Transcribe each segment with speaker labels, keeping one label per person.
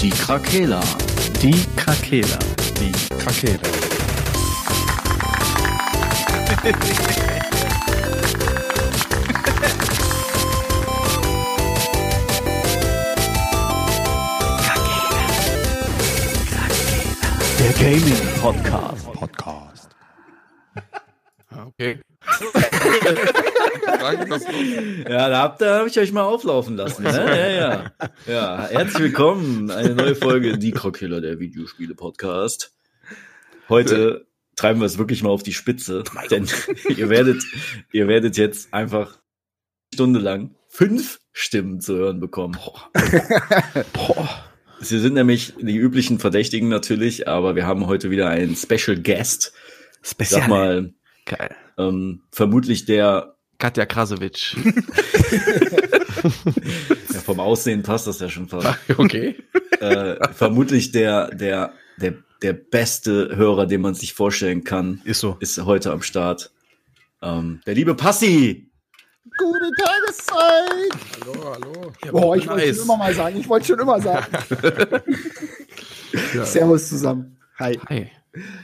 Speaker 1: Die Krakela.
Speaker 2: Die Krakela.
Speaker 3: Die Krakela.
Speaker 2: Der Gaming Podcast.
Speaker 3: Podcast.
Speaker 4: Okay.
Speaker 1: Ja, da habt ihr, hab ich euch mal auflaufen lassen. Ne? Ja, ja. Ja, herzlich willkommen. Eine neue Folge Die Krakela, der Videospiele-Podcast. Heute treiben wir es wirklich mal auf die Spitze, denn ihr werdet, ihr werdet jetzt einfach eine Stunde lang fünf Stimmen zu hören bekommen.
Speaker 4: Boah.
Speaker 1: Sie sind nämlich die üblichen Verdächtigen natürlich, aber wir haben heute wieder einen Special Guest. Ich sag mal,
Speaker 4: Geil.
Speaker 1: ähm, vermutlich der,
Speaker 4: Katja Krasowitsch.
Speaker 1: ja, vom Aussehen passt das ja schon fast,
Speaker 4: Okay.
Speaker 1: äh, vermutlich der, der, der, der beste Hörer, den man sich vorstellen kann,
Speaker 3: Ist so.
Speaker 1: ist heute am Start. Ähm, der liebe Passi.
Speaker 5: Gute Tageszeit!
Speaker 4: Hallo, hallo.
Speaker 5: Boah, ich wollte schon immer mal sagen. Ich wollte schon immer sagen. Servus zusammen. Hi.
Speaker 4: Hi.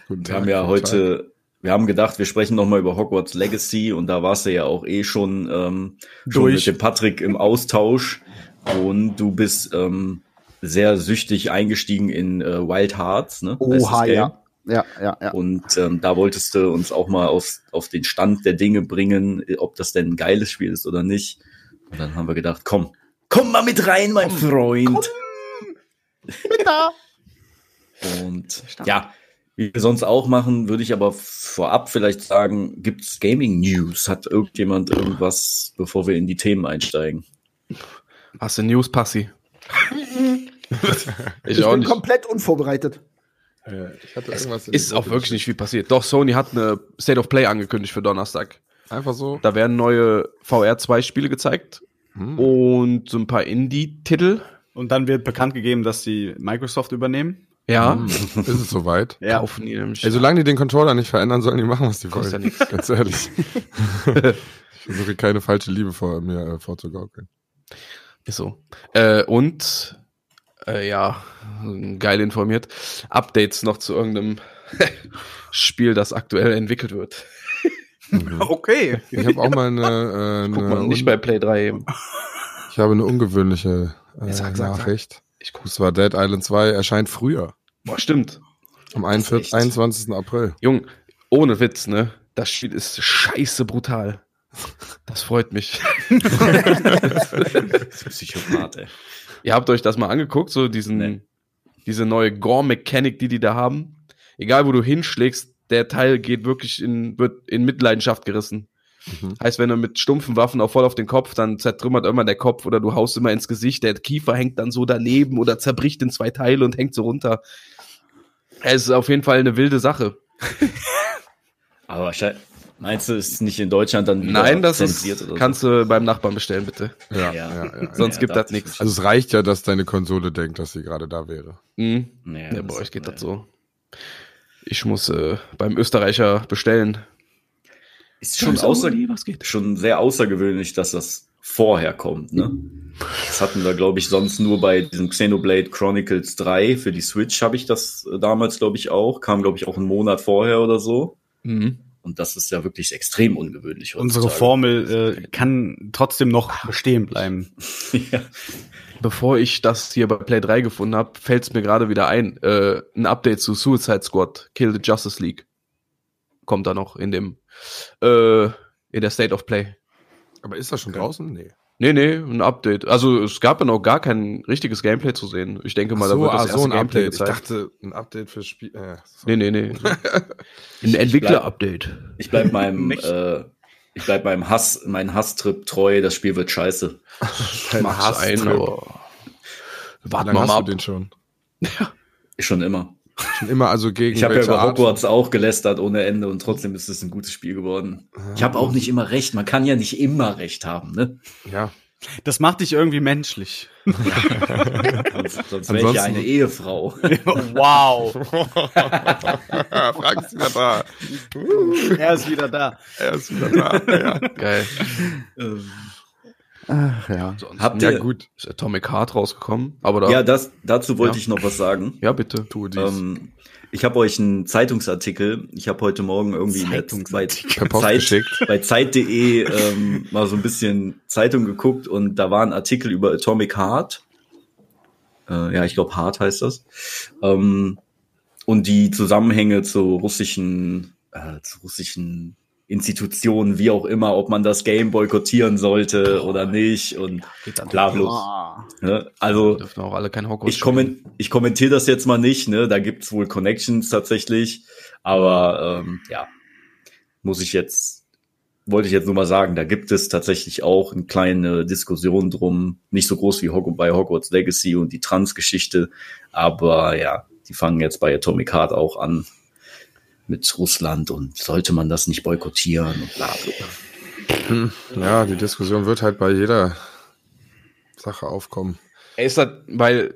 Speaker 3: Guten
Speaker 1: Wir haben ja heute, wir haben gedacht, wir sprechen noch mal über Hogwarts Legacy und da warst du ja auch eh schon, ähm, schon
Speaker 3: Durch.
Speaker 1: mit dem Patrick im Austausch und du bist ähm, sehr süchtig eingestiegen in äh, Wild Hearts, ne?
Speaker 5: Oha, ja. Ja, ja, ja.
Speaker 1: Und ähm, da wolltest du uns auch mal auf, auf den Stand der Dinge bringen, ob das denn ein geiles Spiel ist oder nicht. Und dann haben wir gedacht, komm, komm mal mit rein, mein Freund.
Speaker 5: Bin da.
Speaker 1: Und ja, wie wir sonst auch machen, würde ich aber vorab vielleicht sagen, gibt's Gaming News? Hat irgendjemand irgendwas, bevor wir in die Themen einsteigen?
Speaker 4: Hast du News, Passi? ich,
Speaker 5: Ich
Speaker 4: auch
Speaker 5: bin
Speaker 4: nicht.
Speaker 5: komplett unvorbereitet.
Speaker 3: Ich hatte irgendwas in
Speaker 4: Ist auch wirklich nicht viel passiert. Doch, Sony hat eine State of Play angekündigt für Donnerstag.
Speaker 3: Einfach so.
Speaker 4: Da werden neue VR 2 Spiele gezeigt
Speaker 3: Hm.
Speaker 4: und so ein paar Indie-Titel.
Speaker 2: Und dann wird bekannt gegeben, dass die Microsoft übernehmen.
Speaker 4: Ja.
Speaker 3: Hm. Ist es soweit?
Speaker 2: Ja.
Speaker 4: Kaufen die nämlich.
Speaker 3: Ey, solange die den Controller nicht verändern, sollen die machen, was die
Speaker 4: Kostet ja
Speaker 3: wollen.
Speaker 4: nichts.
Speaker 3: Ganz ehrlich. ich versuche keine falsche Liebe vor mir äh, vorzugaukeln.
Speaker 4: Ist so. Äh, und äh, ja, geil informiert. Updates noch zu irgendeinem Spiel, das aktuell entwickelt wird.
Speaker 2: Okay.
Speaker 3: Ich habe auch mal eine, äh,
Speaker 4: Guck
Speaker 3: eine
Speaker 4: mal, nicht bei Play 3 eben.
Speaker 3: ich habe eine ungewöhnliche äh,
Speaker 4: Sag, sag, sag.
Speaker 3: Nachricht.
Speaker 4: Ich guck.
Speaker 3: Und zwar Dead Island 2 erscheint früher.
Speaker 4: Boah, stimmt.
Speaker 3: Am
Speaker 1: Das ist
Speaker 3: 41,
Speaker 1: echt.
Speaker 3: 21. April.
Speaker 4: Jung, ohne Witz, ne? Das Spiel ist scheiße brutal. Das freut mich.
Speaker 1: Psychopath, ey.
Speaker 4: Ihr habt euch das mal angeguckt, so diesen,
Speaker 1: Nee.
Speaker 4: diese neue Gore-Mechanik, die die da haben. Egal, wo du hinschlägst, der Teil geht wirklich in, wird in Mitleidenschaft gerissen.
Speaker 3: Mhm.
Speaker 4: Heißt, wenn du mit stumpfen Waffen auch voll auf den Kopf, dann zertrümmert immer der Kopf oder du haust immer ins Gesicht, der Kiefer hängt dann so daneben oder zerbricht in zwei Teile und hängt so runter. Es ist auf jeden Fall eine wilde Sache.
Speaker 1: Aber meinst du, ist nicht in Deutschland dann
Speaker 4: Nein, das ist,
Speaker 1: oder so?
Speaker 4: kannst du beim Nachbarn bestellen, bitte.
Speaker 3: Ja,
Speaker 1: Ja.
Speaker 3: ja, ja, ja.
Speaker 4: Sonst
Speaker 1: Ja,
Speaker 4: gibt das
Speaker 1: ich
Speaker 4: nichts.
Speaker 3: Also es reicht ja, dass deine Konsole denkt, dass sie gerade da wäre.
Speaker 4: Mhm.
Speaker 1: Nee,
Speaker 4: Ja, bei euch geht das so. Ich muss äh, beim Österreicher bestellen.
Speaker 1: Ist schon, außer,
Speaker 4: was geht?
Speaker 1: schon sehr außergewöhnlich, dass das vorher kommt, ne? Das hatten wir, glaube ich, sonst nur bei diesem Xenoblade Chronicles 3. Für die Switch habe ich das äh, damals, glaube ich, auch. Kam, glaube ich, auch einen Monat vorher oder so.
Speaker 4: Mhm.
Speaker 1: Und das ist ja wirklich extrem ungewöhnlich.
Speaker 2: Unsere
Speaker 1: heutzutage.
Speaker 2: Formel äh, kann trotzdem noch bestehen bleiben.
Speaker 1: ja.
Speaker 4: Bevor ich das hier bei Play 3 gefunden habe, fällt es mir gerade wieder ein. Äh, ein Update zu Suicide Squad, Kill the Justice League. Kommt da noch in dem äh, in der State of Play.
Speaker 3: Aber ist das schon draußen? Nee.
Speaker 4: Nee, nee, ein Update. Also es gab ja noch gar kein richtiges Gameplay zu sehen. Ich denke mal, da wird das
Speaker 3: ah,
Speaker 4: erste Gameplay
Speaker 3: Ich
Speaker 4: gezeigt.
Speaker 3: dachte, ein Update fürs Spiel. Äh, so.
Speaker 4: nee, nee, nee. ein Entwickler-Update.
Speaker 1: Ich bleib meinem, äh, ich bleib meinem Hass, meinen Hasstrip treu. Das Spiel wird scheiße.
Speaker 3: Hasstrip.
Speaker 4: sein, aber warten wir
Speaker 3: hast
Speaker 4: mal
Speaker 3: du
Speaker 4: ab.
Speaker 3: den schon?
Speaker 1: Schon immer.
Speaker 3: Schon immer also gegen
Speaker 1: Ich habe ja über
Speaker 3: Art
Speaker 1: Hogwarts auch gelästert ohne Ende und trotzdem ist es ein gutes Spiel geworden. Ich habe auch nicht immer recht. Man kann ja nicht immer recht haben, ne?
Speaker 3: Ja.
Speaker 2: Das macht dich irgendwie menschlich.
Speaker 1: Sonst, sonst wäre ich ja eine Ehefrau.
Speaker 2: wow.
Speaker 3: Frank ist wieder da.
Speaker 2: Er ist wieder da.
Speaker 3: Er ist wieder da. Ja.
Speaker 4: Geil.
Speaker 5: Ach ja.
Speaker 4: Sonst
Speaker 1: Habt
Speaker 3: Ja,
Speaker 1: ihr,
Speaker 3: gut.
Speaker 4: ist Atomic Heart rausgekommen, aber da,
Speaker 1: ja, das, dazu wollte
Speaker 4: Ja.
Speaker 1: ich noch was sagen.
Speaker 4: ja bitte.
Speaker 3: Tu dies.
Speaker 1: Ähm, ich habe euch einen Zeitungsartikel, ich habe heute Morgen irgendwie in der- bei, Zeit, bei Zeit.de ähm, mal so ein bisschen Zeitung geguckt und da war ein Artikel über Atomic Heart. Äh, ja, ich glaube Heart heißt das. Ähm, und die Zusammenhänge zu russischen, äh, zu russischen Institutionen, wie auch immer, ob man das Game boykottieren sollte oder nicht und bla bla. Ne? Also
Speaker 4: Dürfen auch alle kein Hogwarts
Speaker 1: ich, komment, ich kommentiere das jetzt mal nicht, ne? Da gibt's wohl Connections tatsächlich. Aber ähm, ja, muss ich jetzt, wollte ich jetzt nur mal sagen, da gibt es tatsächlich auch eine kleine Diskussion drum. Nicht so groß wie bei Hogwarts Legacy und die Trans-Geschichte. Aber ja, die fangen jetzt bei Atomic Heart auch an mit Russland und sollte man das nicht boykottieren und bla bla.
Speaker 3: Ja, die Diskussion wird halt bei jeder Sache aufkommen.
Speaker 4: Ist das, weil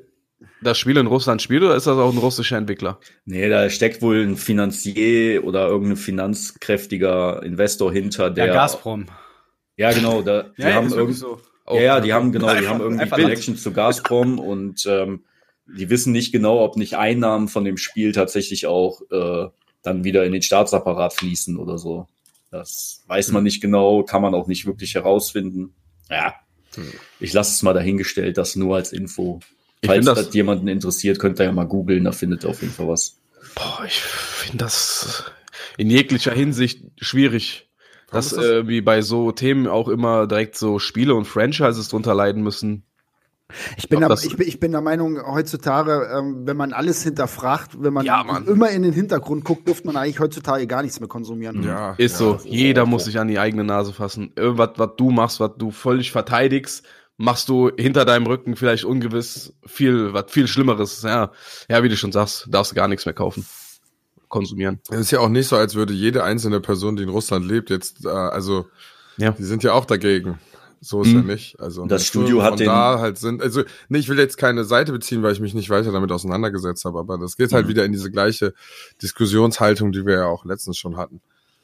Speaker 4: das Spiel in Russland spielt oder ist das auch ein russischer Entwickler?
Speaker 1: Nee, da steckt wohl ein Finanzier oder irgendein finanzkräftiger Investor hinter, der.
Speaker 2: Der Gazprom.
Speaker 1: Ja, genau, da, die haben
Speaker 2: ist
Speaker 1: irgend,
Speaker 2: so.
Speaker 1: ja, ja, die haben genau, die haben irgendwie Connections zu Gazprom und ähm, die wissen nicht genau, ob nicht Einnahmen von dem Spiel tatsächlich auch äh, dann wieder in den Staatsapparat fließen oder so. Das weiß man nicht genau, kann man auch nicht wirklich herausfinden. Ja, ich lasse es mal dahingestellt, das nur als Info.
Speaker 4: Ich
Speaker 1: Falls
Speaker 4: das-
Speaker 1: das jemanden interessiert, könnt ihr ja mal googeln, da findet ihr auf jeden Fall was.
Speaker 4: Boah, ich finde das in jeglicher Hinsicht schwierig,
Speaker 3: Warum
Speaker 4: dass
Speaker 3: das?
Speaker 4: äh, wie bei so Themen auch immer direkt so Spiele und Franchises drunter leiden müssen.
Speaker 5: Ich bin,
Speaker 4: Ob
Speaker 5: der,
Speaker 4: das-
Speaker 5: ich, bin, ich bin der Meinung, heutzutage, ähm, wenn man alles hinterfragt, wenn man
Speaker 4: Ja,
Speaker 5: immer in den Hintergrund guckt, dürfte man eigentlich heutzutage gar nichts mehr konsumieren.
Speaker 3: Ja,
Speaker 4: Ist
Speaker 3: ja,
Speaker 4: so.
Speaker 3: das
Speaker 4: Jeder muss sich an die eigene Nase fassen. Irgendwas, was du machst, was du völlig verteidigst, machst du hinter deinem Rücken vielleicht ungewiss viel, was viel Schlimmeres. Ja, ja, wie du schon sagst, darfst du gar nichts mehr kaufen, konsumieren.
Speaker 3: Es ist ja auch nicht so, als würde jede einzelne Person, die in Russland lebt, jetzt, äh, also,
Speaker 4: Ja.
Speaker 3: die sind ja auch dagegen. So ist
Speaker 4: Mhm.
Speaker 3: ja nicht. Also,
Speaker 1: das Studio hat den-
Speaker 3: da halt sind, also, nee, ich will jetzt keine Seite beziehen, weil ich mich nicht weiter damit auseinandergesetzt habe, aber das geht halt
Speaker 1: Mhm.
Speaker 3: wieder in diese gleiche Diskussionshaltung, die wir ja auch letztens schon hatten.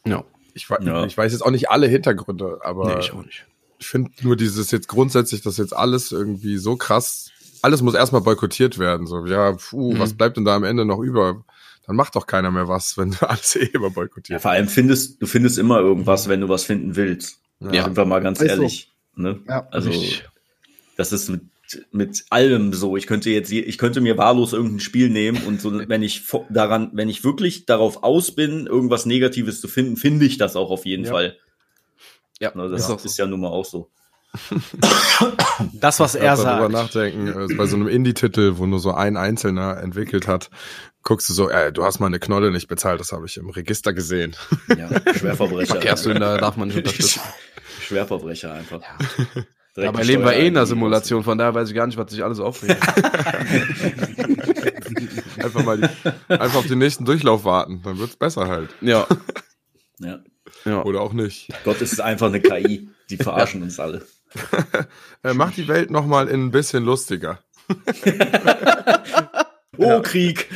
Speaker 4: Ja.
Speaker 3: Ich,
Speaker 1: Ja.
Speaker 3: ich weiß jetzt auch nicht alle Hintergründe, aber
Speaker 4: Nee, ich auch nicht.
Speaker 3: ich finde nur dieses jetzt grundsätzlich, dass jetzt alles irgendwie so krass, alles muss erstmal boykottiert werden. So, ja, puh,
Speaker 4: Mhm.
Speaker 3: was bleibt denn da am Ende noch über? Dann macht doch keiner mehr was, wenn alles eh immer
Speaker 1: Ja,
Speaker 3: boykottiert.
Speaker 1: vor allem findest, du findest immer irgendwas, wenn du was finden willst.
Speaker 4: Ja.
Speaker 1: Sind wir mal ganz
Speaker 5: so.
Speaker 1: ehrlich. Ne?
Speaker 5: Ja,
Speaker 1: also,
Speaker 4: Richtig.
Speaker 1: das ist mit, mit allem so. Ich könnte jetzt, je- ich könnte mir wahllos irgendein Spiel nehmen und so, wenn ich daran, wenn ich wirklich darauf aus bin, irgendwas Negatives zu finden, finde ich das auch auf jeden
Speaker 3: Ja.
Speaker 1: Fall.
Speaker 4: Ja,
Speaker 1: Ne, das
Speaker 4: ist auch
Speaker 1: ist,
Speaker 4: so.
Speaker 1: ja nun mal auch so.
Speaker 2: Das, was er
Speaker 3: Darüber
Speaker 2: sagt.
Speaker 3: nachdenken, äh, bei so einem Indie-Titel, wo nur so ein Einzelner entwickelt hat, guckst du so, äh, du hast meine Knolle nicht bezahlt, das habe ich im Register gesehen.
Speaker 1: Ja, Schwerverbrecher.
Speaker 4: Verkehrssünder darf man nicht unterstützen.
Speaker 1: Schwerverbrecher einfach.
Speaker 4: Dabei leben wir eh in einer Simulation, von daher weiß ich gar nicht, was sich alles aufregt.
Speaker 3: Einfach mal die, einfach auf den nächsten Durchlauf warten, dann wird's besser halt.
Speaker 4: ja,
Speaker 1: Ja.
Speaker 4: ja.
Speaker 3: Oder auch nicht.
Speaker 1: Gott, es ist einfach eine KI. Die verarschen uns alle.
Speaker 3: Äh, mach die Welt noch mal in ein bisschen lustiger.
Speaker 1: Oh, Krieg.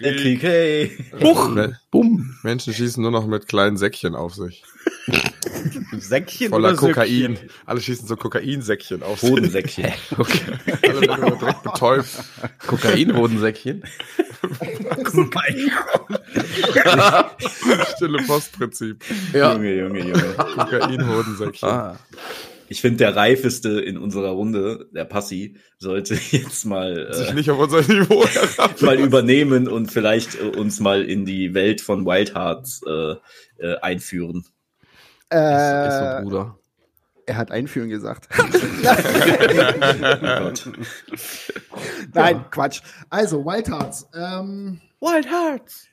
Speaker 1: Der Krieg, hey.
Speaker 3: Me-
Speaker 4: Bumm.
Speaker 3: Menschen schießen nur noch mit kleinen Säckchen auf sich.
Speaker 2: Säckchen
Speaker 3: Voller
Speaker 2: oder
Speaker 3: Kokain.
Speaker 2: Söckchen?
Speaker 3: Alle schießen so Kokainsäckchen auf.
Speaker 1: Bodensäckchen.
Speaker 4: Okay.
Speaker 3: Alle werden direkt betäubt.
Speaker 4: Kokainhodensäckchen.
Speaker 3: Stille Postprinzip.
Speaker 4: Ja.
Speaker 1: Junge, Junge, Junge.
Speaker 3: Kokainhodensäckchen.
Speaker 4: Ah.
Speaker 1: Ich finde, der reifeste in unserer Runde, der Passi, sollte jetzt mal,
Speaker 3: Sich
Speaker 1: äh,
Speaker 3: nicht auf unser Niveau
Speaker 1: mal übernehmen und vielleicht äh, uns mal in die Welt von Wild Hearts äh, äh, einführen.
Speaker 4: Ist so, Bruder.
Speaker 5: er hat einführen gesagt.
Speaker 1: Oh.
Speaker 5: Nein, Quatsch. Also, Wild Hearts. Ähm,
Speaker 2: Wild Hearts.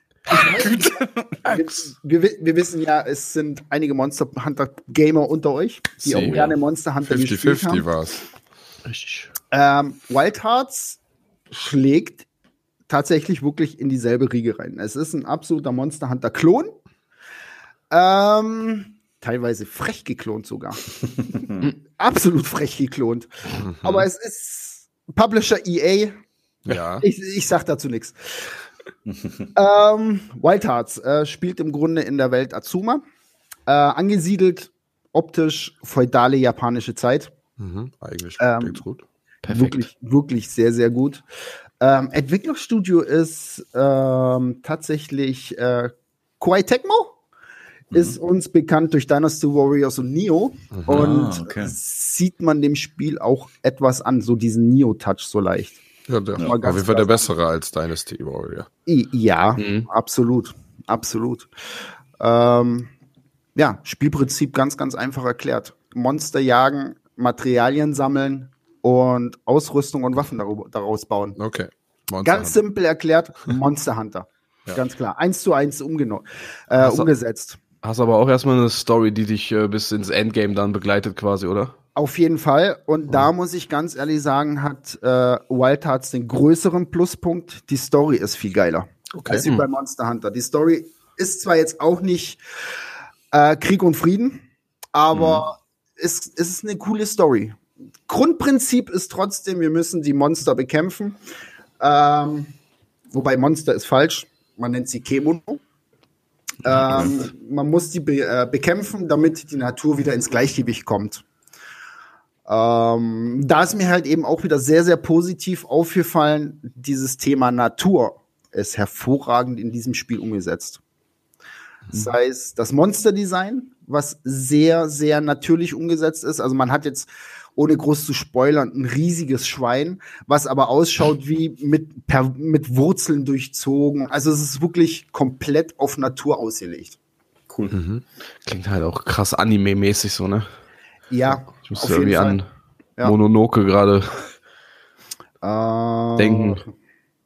Speaker 5: wir, wir, wir wissen ja, es sind einige Monster Hunter Gamer unter euch, die
Speaker 3: Sie,
Speaker 5: auch
Speaker 3: ja.
Speaker 5: gerne Monster Hunter gespielt
Speaker 3: 50-50
Speaker 5: haben.
Speaker 3: war's.
Speaker 4: Richtig.
Speaker 5: Ähm, Wild Hearts schlägt tatsächlich wirklich in dieselbe Riege rein. Es ist ein absoluter Monster Hunter Klon. Ähm, teilweise frech geklont sogar. Absolut frech geklont. Aber es ist Publisher EA.
Speaker 3: Ja.
Speaker 5: Ich, ich sag dazu nichts. ähm, Wild Hearts äh, spielt im Grunde in der Welt Azuma. Äh, angesiedelt optisch feudale japanische Zeit.
Speaker 3: Mhm, eigentlich
Speaker 5: Ähm,
Speaker 3: gut.
Speaker 4: Perfekt.
Speaker 5: Wirklich, wirklich sehr, sehr gut. Ähm, Entwicklungsstudio ist ähm, tatsächlich äh, Koei Tecmo. Ist uns bekannt durch Dynasty Warriors und Neo. Und
Speaker 1: Ah, okay.
Speaker 5: sieht man dem Spiel auch etwas an, so diesen Neo-Touch so leicht.
Speaker 3: Ja, der,
Speaker 5: mal
Speaker 3: auf jeden Fall der bessere als Dynasty Warrior.
Speaker 5: Ja,
Speaker 4: Mhm.
Speaker 5: absolut. Absolut. Ähm, ja, Spielprinzip ganz, ganz einfach erklärt. Monster jagen, Materialien sammeln und Ausrüstung und Waffen darüber- daraus bauen.
Speaker 3: Okay. Monster
Speaker 5: Ganz
Speaker 3: Hunter.
Speaker 5: simpel erklärt, Monster Hunter.
Speaker 3: Ja.
Speaker 5: Ganz klar. Eins zu eins umgeno- äh, umgesetzt.
Speaker 4: Hast aber auch erstmal eine Story, die dich äh, bis ins Endgame dann begleitet quasi, oder?
Speaker 5: Auf jeden Fall. Und da muss ich ganz ehrlich sagen, hat äh, Wild Hearts den größeren Pluspunkt. Die Story ist viel geiler.
Speaker 3: Okay.
Speaker 5: als wie bei Monster Hunter. Die Story ist zwar jetzt auch nicht äh, Krieg und Frieden, aber es, es ist eine coole Story. Grundprinzip ist trotzdem, wir müssen die Monster bekämpfen. Ähm, wobei Monster ist falsch. Man nennt sie Kemono. Ähm, man muss die be äh, bekämpfen, damit die Natur wieder ins Gleichgewicht kommt. Ähm, da ist mir halt eben auch wieder sehr, sehr positiv aufgefallen, dieses Thema Natur ist hervorragend in diesem Spiel umgesetzt. Sei es das Monsterdesign, was sehr, sehr natürlich umgesetzt ist. Also man hat jetzt, ohne groß zu spoilern, ein riesiges Schwein, was aber ausschaut wie mit, per, mit Wurzeln durchzogen. Also es ist wirklich komplett auf Natur ausgelegt.
Speaker 1: Cool.
Speaker 3: Mhm.
Speaker 4: Klingt halt auch krass Anime-mäßig so, ne?
Speaker 5: Ja,
Speaker 4: Ich muss
Speaker 5: auf
Speaker 4: irgendwie
Speaker 5: jeden
Speaker 4: an
Speaker 5: Fall. Ja.
Speaker 4: Mononoke gerade
Speaker 5: Äh,
Speaker 4: denken.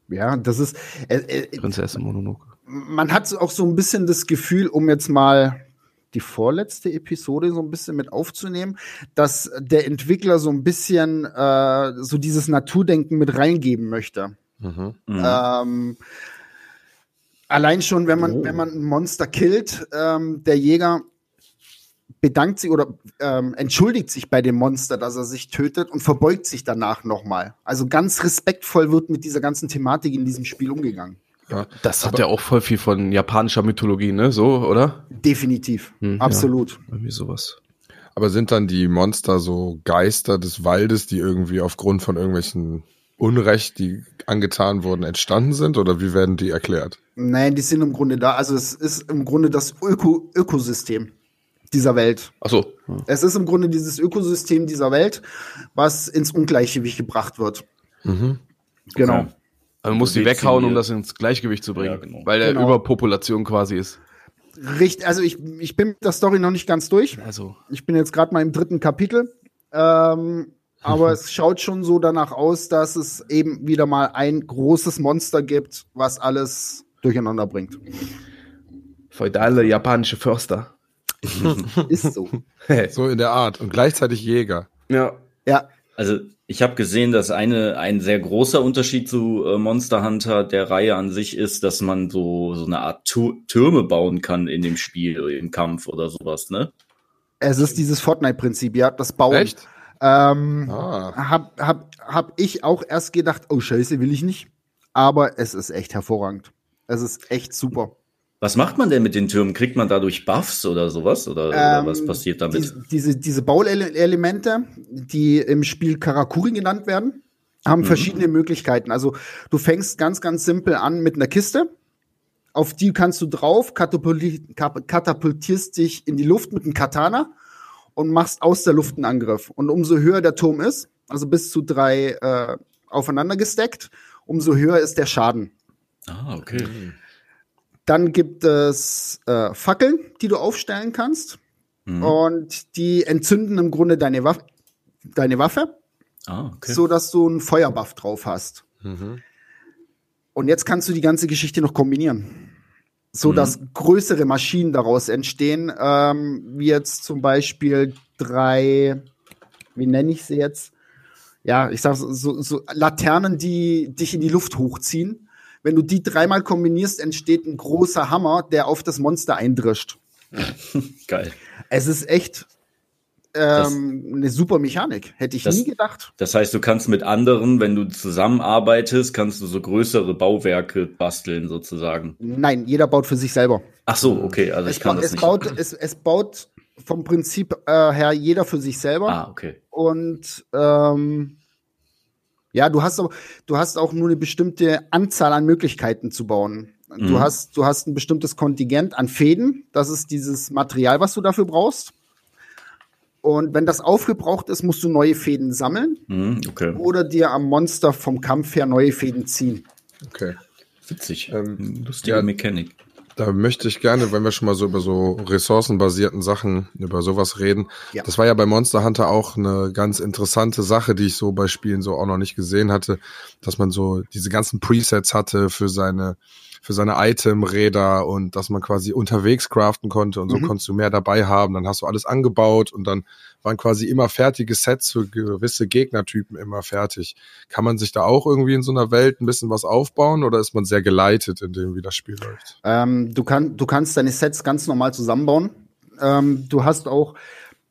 Speaker 5: Ja, das ist, äh, äh,
Speaker 4: Prinzessin Mononoke.
Speaker 5: man hat auch so ein bisschen das Gefühl, um jetzt mal die vorletzte Episode so ein bisschen mit aufzunehmen, dass der Entwickler so ein bisschen äh, so dieses Naturdenken mit reingeben möchte.
Speaker 3: Mhm.
Speaker 1: Mhm.
Speaker 5: Ähm, allein schon, wenn man, wenn man ein Monster killt, ähm, der Jäger bedankt sich oder ähm, entschuldigt sich bei dem Monster, dass er sich tötet und verbeugt sich danach nochmal. Also ganz respektvoll wird mit dieser ganzen Thematik in diesem Spiel umgegangen.
Speaker 3: Ja.
Speaker 4: Das hat ja auch voll viel von japanischer Mythologie, ne? So, oder?
Speaker 5: Definitiv.
Speaker 4: Hm,
Speaker 5: Absolut.
Speaker 4: Irgendwie sowas.
Speaker 3: Aber sind dann die Monster so Geister des Waldes, die irgendwie aufgrund von irgendwelchen Unrecht, die angetan wurden, entstanden sind? Oder wie werden die erklärt?
Speaker 5: Nein, die sind im Grunde da. Also es ist im Grunde das Öko Ökosystem dieser Welt.
Speaker 4: Ach so. Ja.
Speaker 5: Es ist im Grunde dieses Ökosystem dieser Welt, was ins Ungleichgewicht gebracht wird.
Speaker 3: Mhm.
Speaker 5: Genau.
Speaker 1: Okay.
Speaker 4: Also man muss die weghauen, um das ins Gleichgewicht zu bringen.
Speaker 1: Ja, genau.
Speaker 4: Weil der
Speaker 5: Genau.
Speaker 4: Überpopulation quasi ist.
Speaker 5: Richtig, also ich, ich bin mit der Story noch nicht ganz durch.
Speaker 4: Also.
Speaker 5: Ich bin jetzt gerade mal im dritten Kapitel. Ähm, aber es schaut schon so danach aus, dass es eben wieder mal ein großes Monster gibt, was alles durcheinander bringt.
Speaker 4: Feudale japanische Förster.
Speaker 5: Ist so.
Speaker 3: So in der Art. Und gleichzeitig Jäger.
Speaker 4: ja.
Speaker 5: ja,
Speaker 1: Also ich habe gesehen, dass eine ein sehr großer Unterschied zu äh, Monster Hunter der Reihe an sich ist, dass man so so eine Art Tu- Türme bauen kann in dem Spiel im Kampf oder sowas, ne?
Speaker 5: es ist dieses Fortnite-Prinzip, ja, das Bauen.
Speaker 3: Echt?
Speaker 5: Ähm,
Speaker 3: Ah.
Speaker 5: hab, hab, hab ich auch erst gedacht, oh Scheiße, will ich nicht. Aber es ist echt hervorragend. Es ist echt super.
Speaker 1: Was macht man denn mit den Türmen? Kriegt man dadurch Buffs oder sowas oder, oder
Speaker 5: Ähm,
Speaker 1: was passiert damit?
Speaker 5: Diese, diese, diese Bauelemente, die im Spiel Karakuri genannt werden,
Speaker 1: Mhm.
Speaker 5: haben verschiedene Möglichkeiten. Also du fängst ganz, ganz simpel an mit einer Kiste. Auf die kannst du drauf, katapultierst dich in die Luft mit einem Katana und machst aus der Luft einen Angriff. Und umso höher der Turm ist, also bis zu drei äh, aufeinander gesteckt, umso höher ist der Schaden.
Speaker 1: Ah, okay.
Speaker 5: Dann gibt es äh, Fackeln, die du aufstellen kannst.
Speaker 1: Mhm.
Speaker 5: Und die entzünden im Grunde deine, Waff deine Waffe,
Speaker 1: Ah, okay.
Speaker 5: so dass du einen Feuerbuff drauf hast.
Speaker 3: Mhm.
Speaker 5: Und jetzt kannst du die ganze Geschichte noch kombinieren. So
Speaker 1: Mhm.
Speaker 5: dass größere Maschinen daraus entstehen, ähm, wie jetzt zum Beispiel drei, wie nenne ich sie jetzt? Ja, ich sag so, so, so Laternen, die dich in die Luft hochziehen. Wenn du die dreimal kombinierst, entsteht ein großer Hammer, der auf das Monster eindrischt.
Speaker 1: Geil.
Speaker 5: Es ist echt ähm, eine super Mechanik. Hätte ich
Speaker 1: Das-
Speaker 5: nie gedacht.
Speaker 1: Das heißt, du kannst mit anderen, wenn du zusammenarbeitest, kannst du so größere Bauwerke basteln sozusagen.
Speaker 5: Nein, jeder baut für sich selber.
Speaker 1: Ach so, okay, also
Speaker 5: Es,
Speaker 1: ich kann
Speaker 5: ba
Speaker 1: das
Speaker 5: es,
Speaker 1: nicht.
Speaker 5: baut, es, es baut vom Prinzip äh, her jeder für sich selber.
Speaker 1: Ah, okay.
Speaker 5: Und ähm, ja, du hast aber, du hast auch nur eine bestimmte Anzahl an Möglichkeiten zu bauen. Du
Speaker 1: Mhm.
Speaker 5: hast, du hast ein bestimmtes Kontingent an Fäden. Das ist dieses Material, was du dafür brauchst. Und wenn das aufgebraucht ist, musst du neue Fäden sammeln
Speaker 1: Mhm, okay.
Speaker 5: oder dir am Monster vom Kampf her neue Fäden ziehen.
Speaker 3: Okay.
Speaker 1: Witzig.
Speaker 3: Ähm,
Speaker 1: Lustige
Speaker 3: ja.
Speaker 1: Mechanik.
Speaker 3: Da möchte ich gerne, wenn wir schon mal so über so ressourcenbasierten Sachen, über sowas reden.
Speaker 5: Ja.
Speaker 3: Das war ja bei Monster Hunter auch eine ganz interessante Sache, die ich so bei Spielen so auch noch nicht gesehen hatte, dass man so diese ganzen Presets hatte für seine für seine Item-Räder und dass man quasi unterwegs craften konnte und so
Speaker 5: Mhm.
Speaker 3: konntest du mehr dabei haben. Dann hast du alles angebaut und dann waren quasi immer fertige Sets für gewisse Gegnertypen immer fertig. Kann man sich da auch irgendwie in so einer Welt ein bisschen was aufbauen oder ist man sehr geleitet in dem, wie das Spiel läuft?
Speaker 5: Ähm, du, kann, du kannst deine Sets ganz normal zusammenbauen. Ähm, du hast auch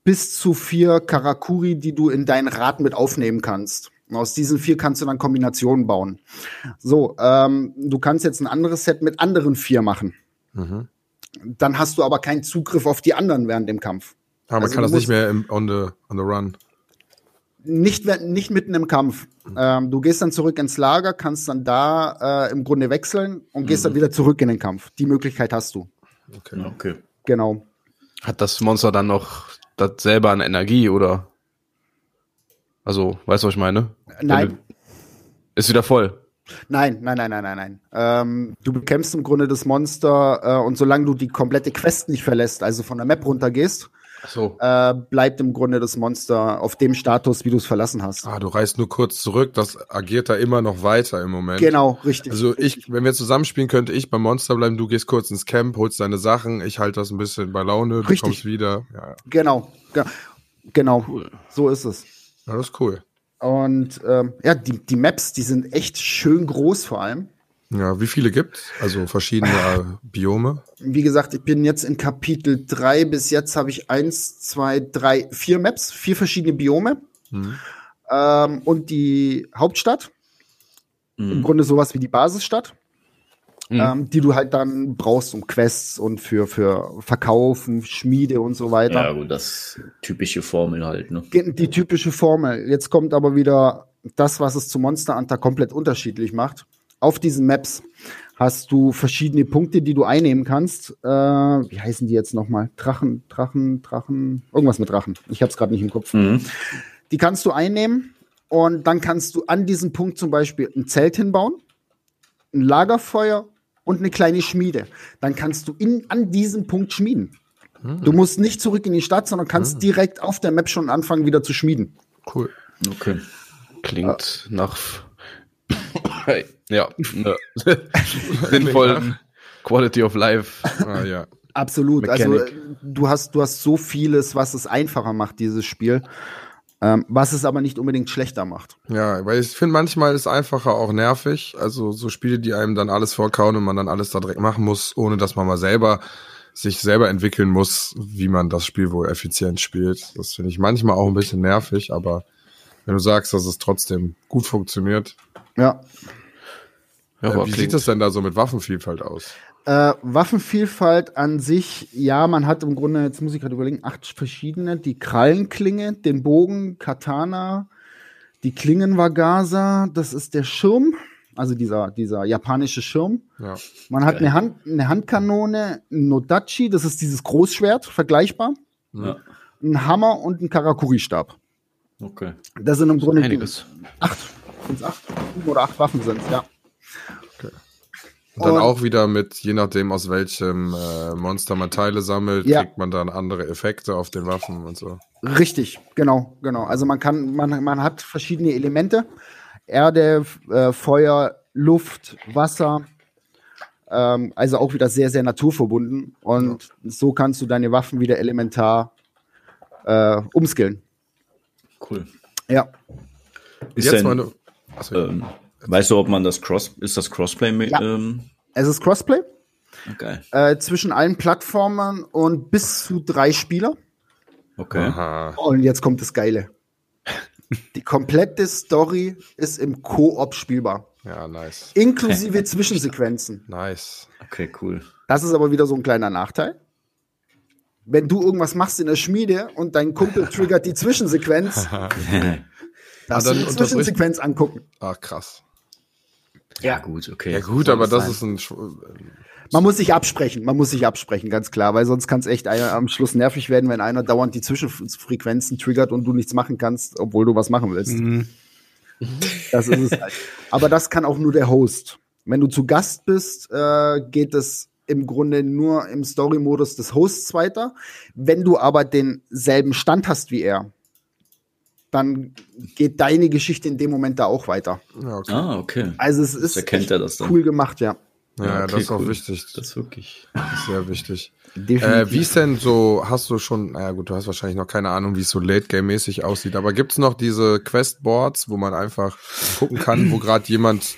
Speaker 5: bis zu vier Karakuri, die du in dein Rad mit aufnehmen kannst. Und aus diesen vier kannst du dann Kombinationen bauen. So, ähm, du kannst jetzt ein anderes Set mit anderen vier machen.
Speaker 3: Mhm.
Speaker 5: Dann hast du aber keinen Zugriff auf die anderen während dem Kampf.
Speaker 3: Aber man
Speaker 5: Also
Speaker 3: kann
Speaker 5: du
Speaker 3: das nicht mehr im, on, the, on the run.
Speaker 5: Nicht, nicht mitten im Kampf. Ähm, du gehst dann zurück ins Lager, kannst dann da äh, im Grunde wechseln und gehst dann wieder zurück in den Kampf. Die Möglichkeit hast du.
Speaker 3: Okay.
Speaker 1: Okay.
Speaker 5: Genau.
Speaker 4: Hat das Monster dann noch das selber an Energie oder? Also, weißt du, was ich meine?
Speaker 5: Nein.
Speaker 4: Ist wieder voll.
Speaker 5: Nein, nein, nein, nein, nein, nein. Ähm, du bekämpfst im Grunde das Monster äh, und solange du die komplette Quest nicht verlässt, also von der Map runtergehst,
Speaker 4: so.
Speaker 5: äh, bleibt im Grunde das Monster auf dem Status, wie du es verlassen hast.
Speaker 3: Ah, du reist nur kurz zurück, das agiert da immer noch weiter im Moment.
Speaker 5: Genau, richtig.
Speaker 3: Also ich, wenn wir zusammenspielen, könnte ich beim Monster bleiben, du gehst kurz ins Camp, holst deine Sachen, ich halte das ein bisschen bei Laune, du
Speaker 5: Richtig.
Speaker 3: kommst wieder. Ja.
Speaker 5: Genau, ge genau.
Speaker 4: Cool.
Speaker 5: So ist es.
Speaker 3: ja das ist cool.
Speaker 5: Und ähm, ja, die, die Maps, die sind echt schön groß vor allem.
Speaker 3: Ja, wie viele gibt's? Also verschiedene Biome.
Speaker 5: Wie gesagt, ich bin jetzt in Kapitel 3. Bis jetzt habe ich eins, zwei, drei, vier Maps, vier verschiedene Biome.
Speaker 3: Mhm.
Speaker 5: Ähm, und die Hauptstadt. Im
Speaker 1: Mhm.
Speaker 5: Grunde sowas wie die Basisstadt.
Speaker 4: Mhm.
Speaker 5: ähm, die du halt dann brauchst um Quests und für, für Verkaufen, Schmiede und so
Speaker 1: Ja,
Speaker 5: weiter.
Speaker 1: gut, das typische Formel halt, ne?
Speaker 5: Ge- Die typische Formel. Jetzt kommt aber wieder das, was es zu Monster Hunter komplett unterschiedlich macht. Auf diesen Maps hast du verschiedene Punkte, die du einnehmen kannst. Äh, wie heißen die jetzt nochmal? Drachen, Drachen, Drachen, irgendwas mit Drachen. Ich habe es gerade nicht im Kopf.
Speaker 1: Mhm.
Speaker 5: Die kannst du einnehmen und dann kannst du an diesem Punkt zum Beispiel ein Zelt hinbauen, ein Lagerfeuer und eine kleine Schmiede. Dann kannst du in, an diesem Punkt schmieden. Du musst nicht zurück in die Stadt, sondern kannst direkt auf der Map schon anfangen, wieder zu schmieden.
Speaker 3: Cool.
Speaker 1: Okay.
Speaker 4: Klingt nach. Hey, ja. ne. Sinnvoll. Quality of Life.
Speaker 3: Ah, ja.
Speaker 5: Absolut.
Speaker 4: Mechanik.
Speaker 5: Also äh, du hast, du hast so vieles, was es einfacher macht, dieses Spiel. Ähm, was es aber nicht unbedingt schlechter macht.
Speaker 3: Ja, weil ich finde, manchmal ist einfacher auch nervig. Also so Spiele, die einem dann alles vorkauen und man dann alles da direkt machen muss, ohne dass man mal selber sich selber entwickeln muss, wie man das Spiel wohl effizient spielt. Das finde ich manchmal auch ein bisschen nervig, aber wenn du sagst, dass es trotzdem gut funktioniert,
Speaker 5: Ja.
Speaker 4: Ja,
Speaker 3: äh,
Speaker 4: aber
Speaker 3: wie
Speaker 4: klingt-
Speaker 3: sieht es denn da so mit Waffenvielfalt aus?
Speaker 5: Äh, Waffenvielfalt an sich, ja, man hat im Grunde, jetzt muss ich gerade überlegen, acht verschiedene. Die Krallenklinge, den Bogen, Katana, die Klingenwagasa, das ist der Schirm, also dieser, dieser japanische Schirm.
Speaker 3: Ja.
Speaker 5: Man hat eine, Hand, eine Handkanone, ein Nodachi, das ist dieses Großschwert, vergleichbar.
Speaker 1: Ja.
Speaker 5: Ein Hammer und ein Karakuri-Stab.
Speaker 1: Okay.
Speaker 5: Das sind im Grunde
Speaker 4: Einiges.
Speaker 5: acht, sind's acht, sieben oder acht Waffen sind ja.
Speaker 3: Und dann
Speaker 5: Und-
Speaker 3: auch wieder mit, je nachdem aus welchem äh, Monster man Teile sammelt,
Speaker 5: Ja.
Speaker 3: kriegt man dann andere Effekte auf den Waffen und so.
Speaker 5: Richtig, genau, genau. Also man kann, man, man hat verschiedene Elemente. Erde, äh, Feuer, Luft, Wasser. Ähm, also auch wieder sehr, sehr naturverbunden. Und so kannst du deine Waffen wieder elementar äh, umskillen.
Speaker 1: Cool.
Speaker 5: Ja.
Speaker 1: Ist
Speaker 3: Jetzt
Speaker 1: denn,
Speaker 3: meine, Achso,
Speaker 1: ähm, weißt du, ob man das Cross, ist das Crossplay mit,
Speaker 5: Ja.
Speaker 1: ähm,
Speaker 5: Es ist Crossplay
Speaker 1: geil.
Speaker 5: äh, zwischen allen Plattformen und bis zu drei Spieler.
Speaker 1: Okay.
Speaker 3: Aha.
Speaker 5: Und jetzt kommt das Geile. Die komplette Story ist im Koop spielbar.
Speaker 3: Ja, nice.
Speaker 5: Inklusive Zwischensequenzen.
Speaker 3: Nice.
Speaker 1: Okay, cool.
Speaker 5: Das ist aber wieder so ein kleiner Nachteil. Wenn du irgendwas machst in der Schmiede und dein Kumpel triggert die Zwischensequenz, darfst du die Zwischensequenz angucken.
Speaker 3: Ach, krass.
Speaker 1: ja, gut, okay.
Speaker 3: Ja gut, aber das
Speaker 1: sein.
Speaker 3: ist ein... Sch-
Speaker 5: Man muss sich absprechen, man muss sich absprechen, ganz klar, weil sonst kann es echt einer am Schluss nervig werden, wenn einer dauernd die Zwischenfrequenzen triggert und du nichts machen kannst, obwohl du was machen willst.
Speaker 3: Mhm.
Speaker 5: Das ist es halt. Aber das kann auch nur der Host. Wenn du zu Gast bist, äh, geht es im Grunde nur im Story-Modus des Hosts weiter. Wenn du aber denselben Stand hast wie er, dann geht deine Geschichte in dem Moment da auch weiter.
Speaker 3: Ja, okay.
Speaker 1: Ah, okay.
Speaker 5: Also es ist
Speaker 1: erkennt er das dann.
Speaker 5: cool gemacht, ja.
Speaker 3: Ja,
Speaker 1: Ja, okay,
Speaker 3: das ist auch
Speaker 1: cool.
Speaker 3: wichtig.
Speaker 1: Das ist wirklich.
Speaker 3: Das ist sehr wichtig. Äh, wie ist denn so, hast du schon, naja gut, du hast wahrscheinlich noch keine Ahnung, wie es so Late-Game-mäßig aussieht, aber gibt's noch diese Quest-Boards, wo man einfach gucken kann, wo gerade jemand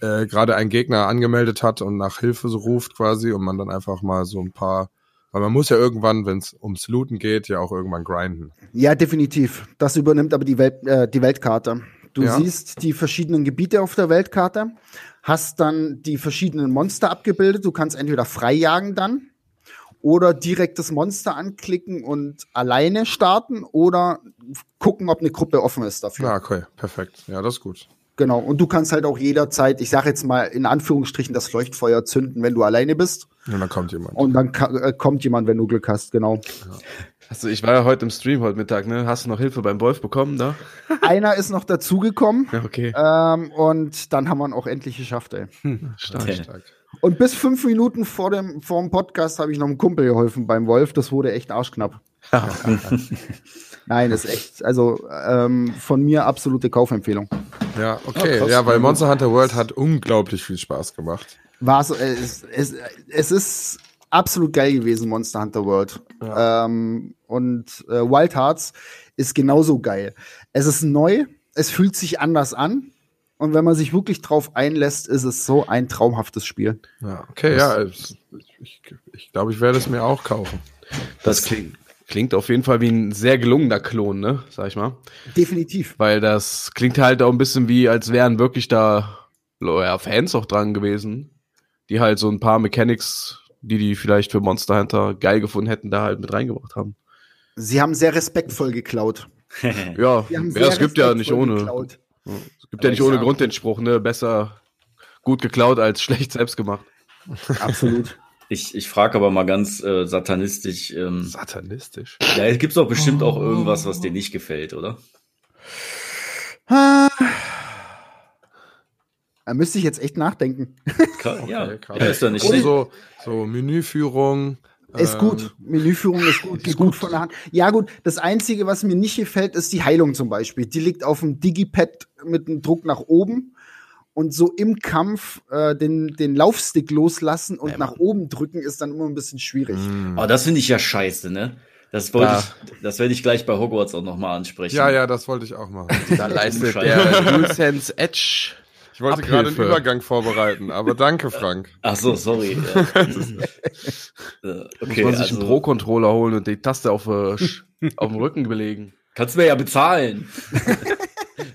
Speaker 3: äh, gerade einen Gegner angemeldet hat und nach Hilfe so ruft quasi und man dann einfach mal so ein paar, weil man muss ja irgendwann, wenn es ums Looten geht, ja auch irgendwann grinden.
Speaker 5: Ja, definitiv. Das übernimmt aber die, Welt, äh, die Weltkarte. Du
Speaker 3: Ja.
Speaker 5: siehst die verschiedenen Gebiete auf der Weltkarte, hast dann die verschiedenen Monster abgebildet. Du kannst entweder frei jagen dann oder direkt das Monster anklicken und alleine starten oder gucken, ob eine Gruppe offen ist dafür.
Speaker 3: Ja, okay, perfekt. Ja, das ist gut.
Speaker 5: Genau. Und du kannst halt auch jederzeit, ich sage jetzt mal in Anführungsstrichen, das Leuchtfeuer zünden, wenn du alleine bist.
Speaker 3: Und dann kommt jemand.
Speaker 5: Und dann äh, kommt jemand, wenn du Glück hast. Genau.
Speaker 4: Also ich war ja heute im Stream heute Mittag, ne? Hast du noch Hilfe beim Wolf bekommen da?
Speaker 5: Einer ist noch dazugekommen.
Speaker 4: Ja, okay.
Speaker 5: Ähm, und dann haben wir ihn auch endlich geschafft, ey.
Speaker 4: Stark.
Speaker 1: Okay.
Speaker 3: Stark.
Speaker 5: Und bis fünf Minuten vor dem, vor dem Podcast habe ich noch einem Kumpel geholfen beim Wolf. Das wurde echt arschknapp. Nein, das ist echt, also ähm, von mir absolute Kaufempfehlung.
Speaker 3: Ja, okay.
Speaker 1: Ah, krass.
Speaker 3: ja, weil Monster Hunter World hat unglaublich viel Spaß gemacht.
Speaker 5: War so, äh, es, es, es ist absolut geil gewesen, Monster Hunter World. Ähm, und äh, Wild Hearts ist genauso geil. Es ist neu, es fühlt sich anders an. Und wenn man sich wirklich drauf einlässt, ist es so ein traumhaftes Spiel.
Speaker 3: Ja, okay, ja. es- Ich, ich glaube, ich werde es mir auch kaufen.
Speaker 4: Das klingt, klingt auf jeden Fall wie ein sehr gelungener Klon, ne? Sag ich mal.
Speaker 5: Definitiv.
Speaker 4: Weil das klingt halt auch ein bisschen wie, als wären wirklich da ja, Fans auch dran gewesen, die halt so ein paar Mechanics, die die vielleicht für Monster Hunter geil gefunden hätten, da halt mit reingebracht haben.
Speaker 5: Sie haben sehr respektvoll geklaut.
Speaker 4: Ja,
Speaker 5: Sie haben
Speaker 4: ja
Speaker 5: sehr
Speaker 4: es gibt ja nicht
Speaker 5: respektvoll
Speaker 4: ohne,
Speaker 5: geklaut.
Speaker 4: es gibt ja nicht
Speaker 1: ich
Speaker 4: ohne Grund den Spruch, ne? Besser gut geklaut als schlecht selbst gemacht.
Speaker 5: Absolut.
Speaker 1: Ich, ich frage aber mal ganz äh, satanistisch. Ähm,
Speaker 3: Satanistisch.
Speaker 1: ja, es gibt doch bestimmt auch irgendwas, was dir nicht gefällt, oder?
Speaker 5: Da müsste ich jetzt echt nachdenken.
Speaker 1: Ka- ja,
Speaker 3: Okay, krass.
Speaker 1: ja, ist doch nicht
Speaker 3: Und
Speaker 1: schlecht.
Speaker 3: so, so Menüführung.
Speaker 5: Ist
Speaker 3: ähm,
Speaker 5: gut. Menüführung ist gut. Geht gut von der Hand. Ja, gut. Das Einzige, was mir nicht gefällt, ist die Heilung zum Beispiel. Die liegt auf dem Digipad mit einem Druck nach oben. Und so im Kampf äh, den, den Laufstick loslassen und nach oben drücken ist dann immer ein bisschen schwierig.
Speaker 3: Mhm.
Speaker 1: Aber das finde ich ja scheiße, ne? Das wollte
Speaker 4: Ja.
Speaker 1: ich, das werde ich gleich bei Hogwarts auch nochmal ansprechen.
Speaker 3: Ja, ja, das wollte ich auch machen.
Speaker 4: Da leistet der DualSense Edge.
Speaker 3: Ich wollte
Speaker 4: Abhilfe.
Speaker 3: gerade einen Übergang vorbereiten, aber danke, Frank.
Speaker 1: Ach so, sorry. Ja. Äh,
Speaker 4: Muss
Speaker 1: okay,
Speaker 4: man sich
Speaker 1: also,
Speaker 4: einen Pro-Controller holen und die Taste auf, äh, auf dem Rücken belegen.
Speaker 1: kannst du mir ja bezahlen.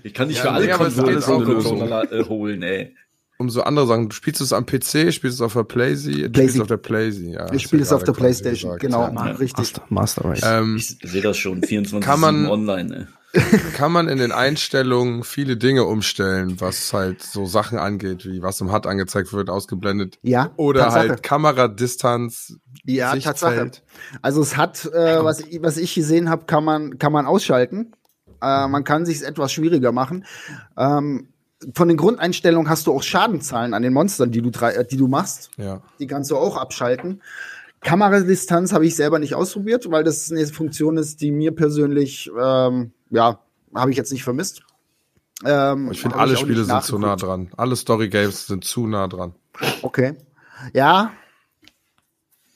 Speaker 1: Ich kann nicht
Speaker 3: Ja,
Speaker 1: für alle
Speaker 3: nee,
Speaker 1: Konsolen so
Speaker 3: eine
Speaker 1: Controller äh, holen, ey.
Speaker 3: Um so andere Sachen, du spielst es am PC, spielst es auf der Playsee, du spielst auf der Playsee, ja.
Speaker 5: Ich spiele es auf der Playstation.
Speaker 3: gesagt,
Speaker 5: Genau,
Speaker 3: ja.
Speaker 5: richtig.
Speaker 4: Master Race.
Speaker 3: Ähm,
Speaker 1: Ich sehe das schon, 24
Speaker 3: Kann man-
Speaker 1: online, ey.
Speaker 3: kann man in den Einstellungen viele Dinge umstellen, was halt so Sachen angeht, wie was im HUD angezeigt wird, ausgeblendet.
Speaker 5: Ja,
Speaker 3: Oder
Speaker 5: Tatsache.
Speaker 3: halt Kameradistanz,
Speaker 5: Ja, Tatsache.
Speaker 3: Sichtfeld.
Speaker 5: Also es hat, äh, was, ich- was ich gesehen habe, kann man, kann man ausschalten. Äh, man kann sich etwas schwieriger machen. Ähm, von den Grundeinstellungen hast du auch Schadenzahlen an den Monstern, die du, äh, die du machst.
Speaker 3: Ja.
Speaker 5: Die kannst du auch abschalten. Kameradistanz habe ich selber nicht ausprobiert, weil das eine Funktion ist, die mir persönlich, ähm, ja, habe ich jetzt nicht vermisst. Ähm,
Speaker 3: Ich finde, alle
Speaker 5: auch
Speaker 3: Spiele sind zu nah dran. Alle Story Games sind zu nah dran.
Speaker 5: Okay. Ja.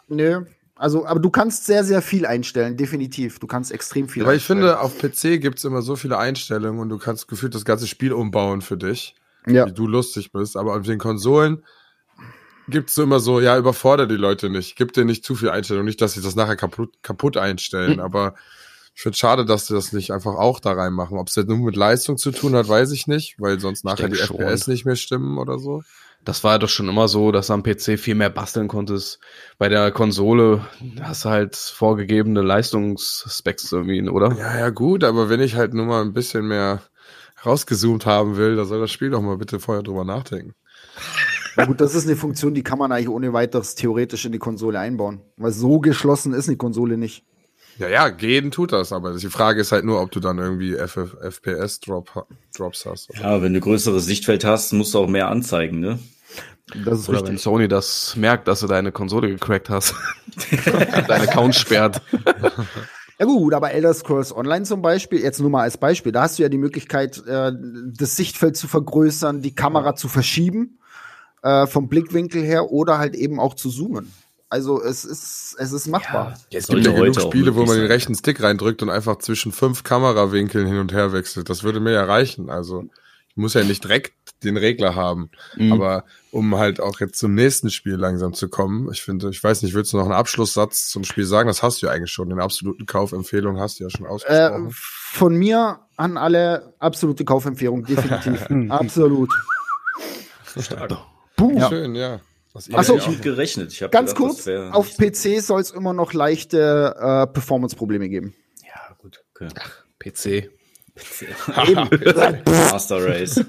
Speaker 5: Nö. Also, aber du kannst sehr, sehr viel einstellen, definitiv. Du kannst extrem viel
Speaker 3: Aber ich
Speaker 5: einstellen.
Speaker 3: finde, auf PC gibt's immer so viele Einstellungen und du kannst gefühlt das ganze Spiel umbauen für dich,
Speaker 5: ja.
Speaker 3: wie du lustig bist. Aber auf den Konsolen gibt's so immer so, ja, überfordere die Leute nicht. Gib dir nicht zu viel Einstellung. Nicht, dass sie das nachher kaputt, kaputt einstellen. Aber ich finde schade, dass sie das nicht einfach auch da reinmachen. Ob es jetzt nur mit Leistung zu tun hat, weiß ich nicht, weil sonst nachher
Speaker 4: denk
Speaker 3: die
Speaker 4: schon.
Speaker 3: FPS nicht mehr stimmen oder so.
Speaker 4: Das war doch schon immer so, dass du am PC viel mehr basteln konntest. Bei der Konsole hast du halt vorgegebene Leistungsspecs irgendwie, oder?
Speaker 3: Ja, ja, gut, aber wenn ich halt nur mal ein bisschen mehr rausgezoomt haben will, da soll das Spiel doch mal bitte vorher drüber nachdenken.
Speaker 5: Na gut, das ist eine Funktion, die kann man eigentlich ohne weiteres theoretisch in die Konsole einbauen. Weil so geschlossen ist eine Konsole nicht.
Speaker 3: Ja, ja, gehen tut das, aber die Frage ist halt nur, ob du dann irgendwie FPS-Drops hast.
Speaker 1: Ja, wenn du größeres Sichtfeld hast, musst du auch mehr anzeigen, ne?
Speaker 5: Das ist
Speaker 4: Oder wenn
Speaker 5: richtig.
Speaker 4: Sony das merkt, dass du deine Konsole gecrackt hast. Dein Account sperrt.
Speaker 5: Ja gut, aber Elder Scrolls Online zum Beispiel, jetzt nur mal als Beispiel, da hast du ja die Möglichkeit, äh, das Sichtfeld zu vergrößern, die Kamera zu verschieben, äh, vom Blickwinkel her oder halt eben auch zu zoomen. Also es ist, es ist machbar.
Speaker 3: Es
Speaker 1: Sollte
Speaker 3: gibt ja genug Spiele, wo man den rechten Stick reindrückt und einfach zwischen fünf Kamerawinkeln hin und her wechselt. Das würde mir ja reichen. Also muss ja nicht direkt den Regler haben.
Speaker 4: Mhm.
Speaker 3: Aber um halt auch jetzt zum nächsten Spiel langsam zu kommen, ich finde, ich weiß nicht, willst du noch einen Abschlusssatz zum Spiel sagen? Das hast du ja eigentlich schon. Den absoluten Kaufempfehlung hast du ja schon
Speaker 5: Äh,
Speaker 3: ausgesprochen.
Speaker 5: von mir an alle absolute Kaufempfehlung, definitiv. Absolut. Boom.
Speaker 3: ja. Schön, ja. Was
Speaker 1: Hab
Speaker 5: Ach so.
Speaker 1: ich mit gerechnet. Ich hab
Speaker 5: Ganz
Speaker 1: gedacht,
Speaker 5: kurz, auf PC soll es immer noch leichte äh, Performance-Probleme geben.
Speaker 1: Ja, gut. Okay.
Speaker 4: PC.
Speaker 1: Master Race.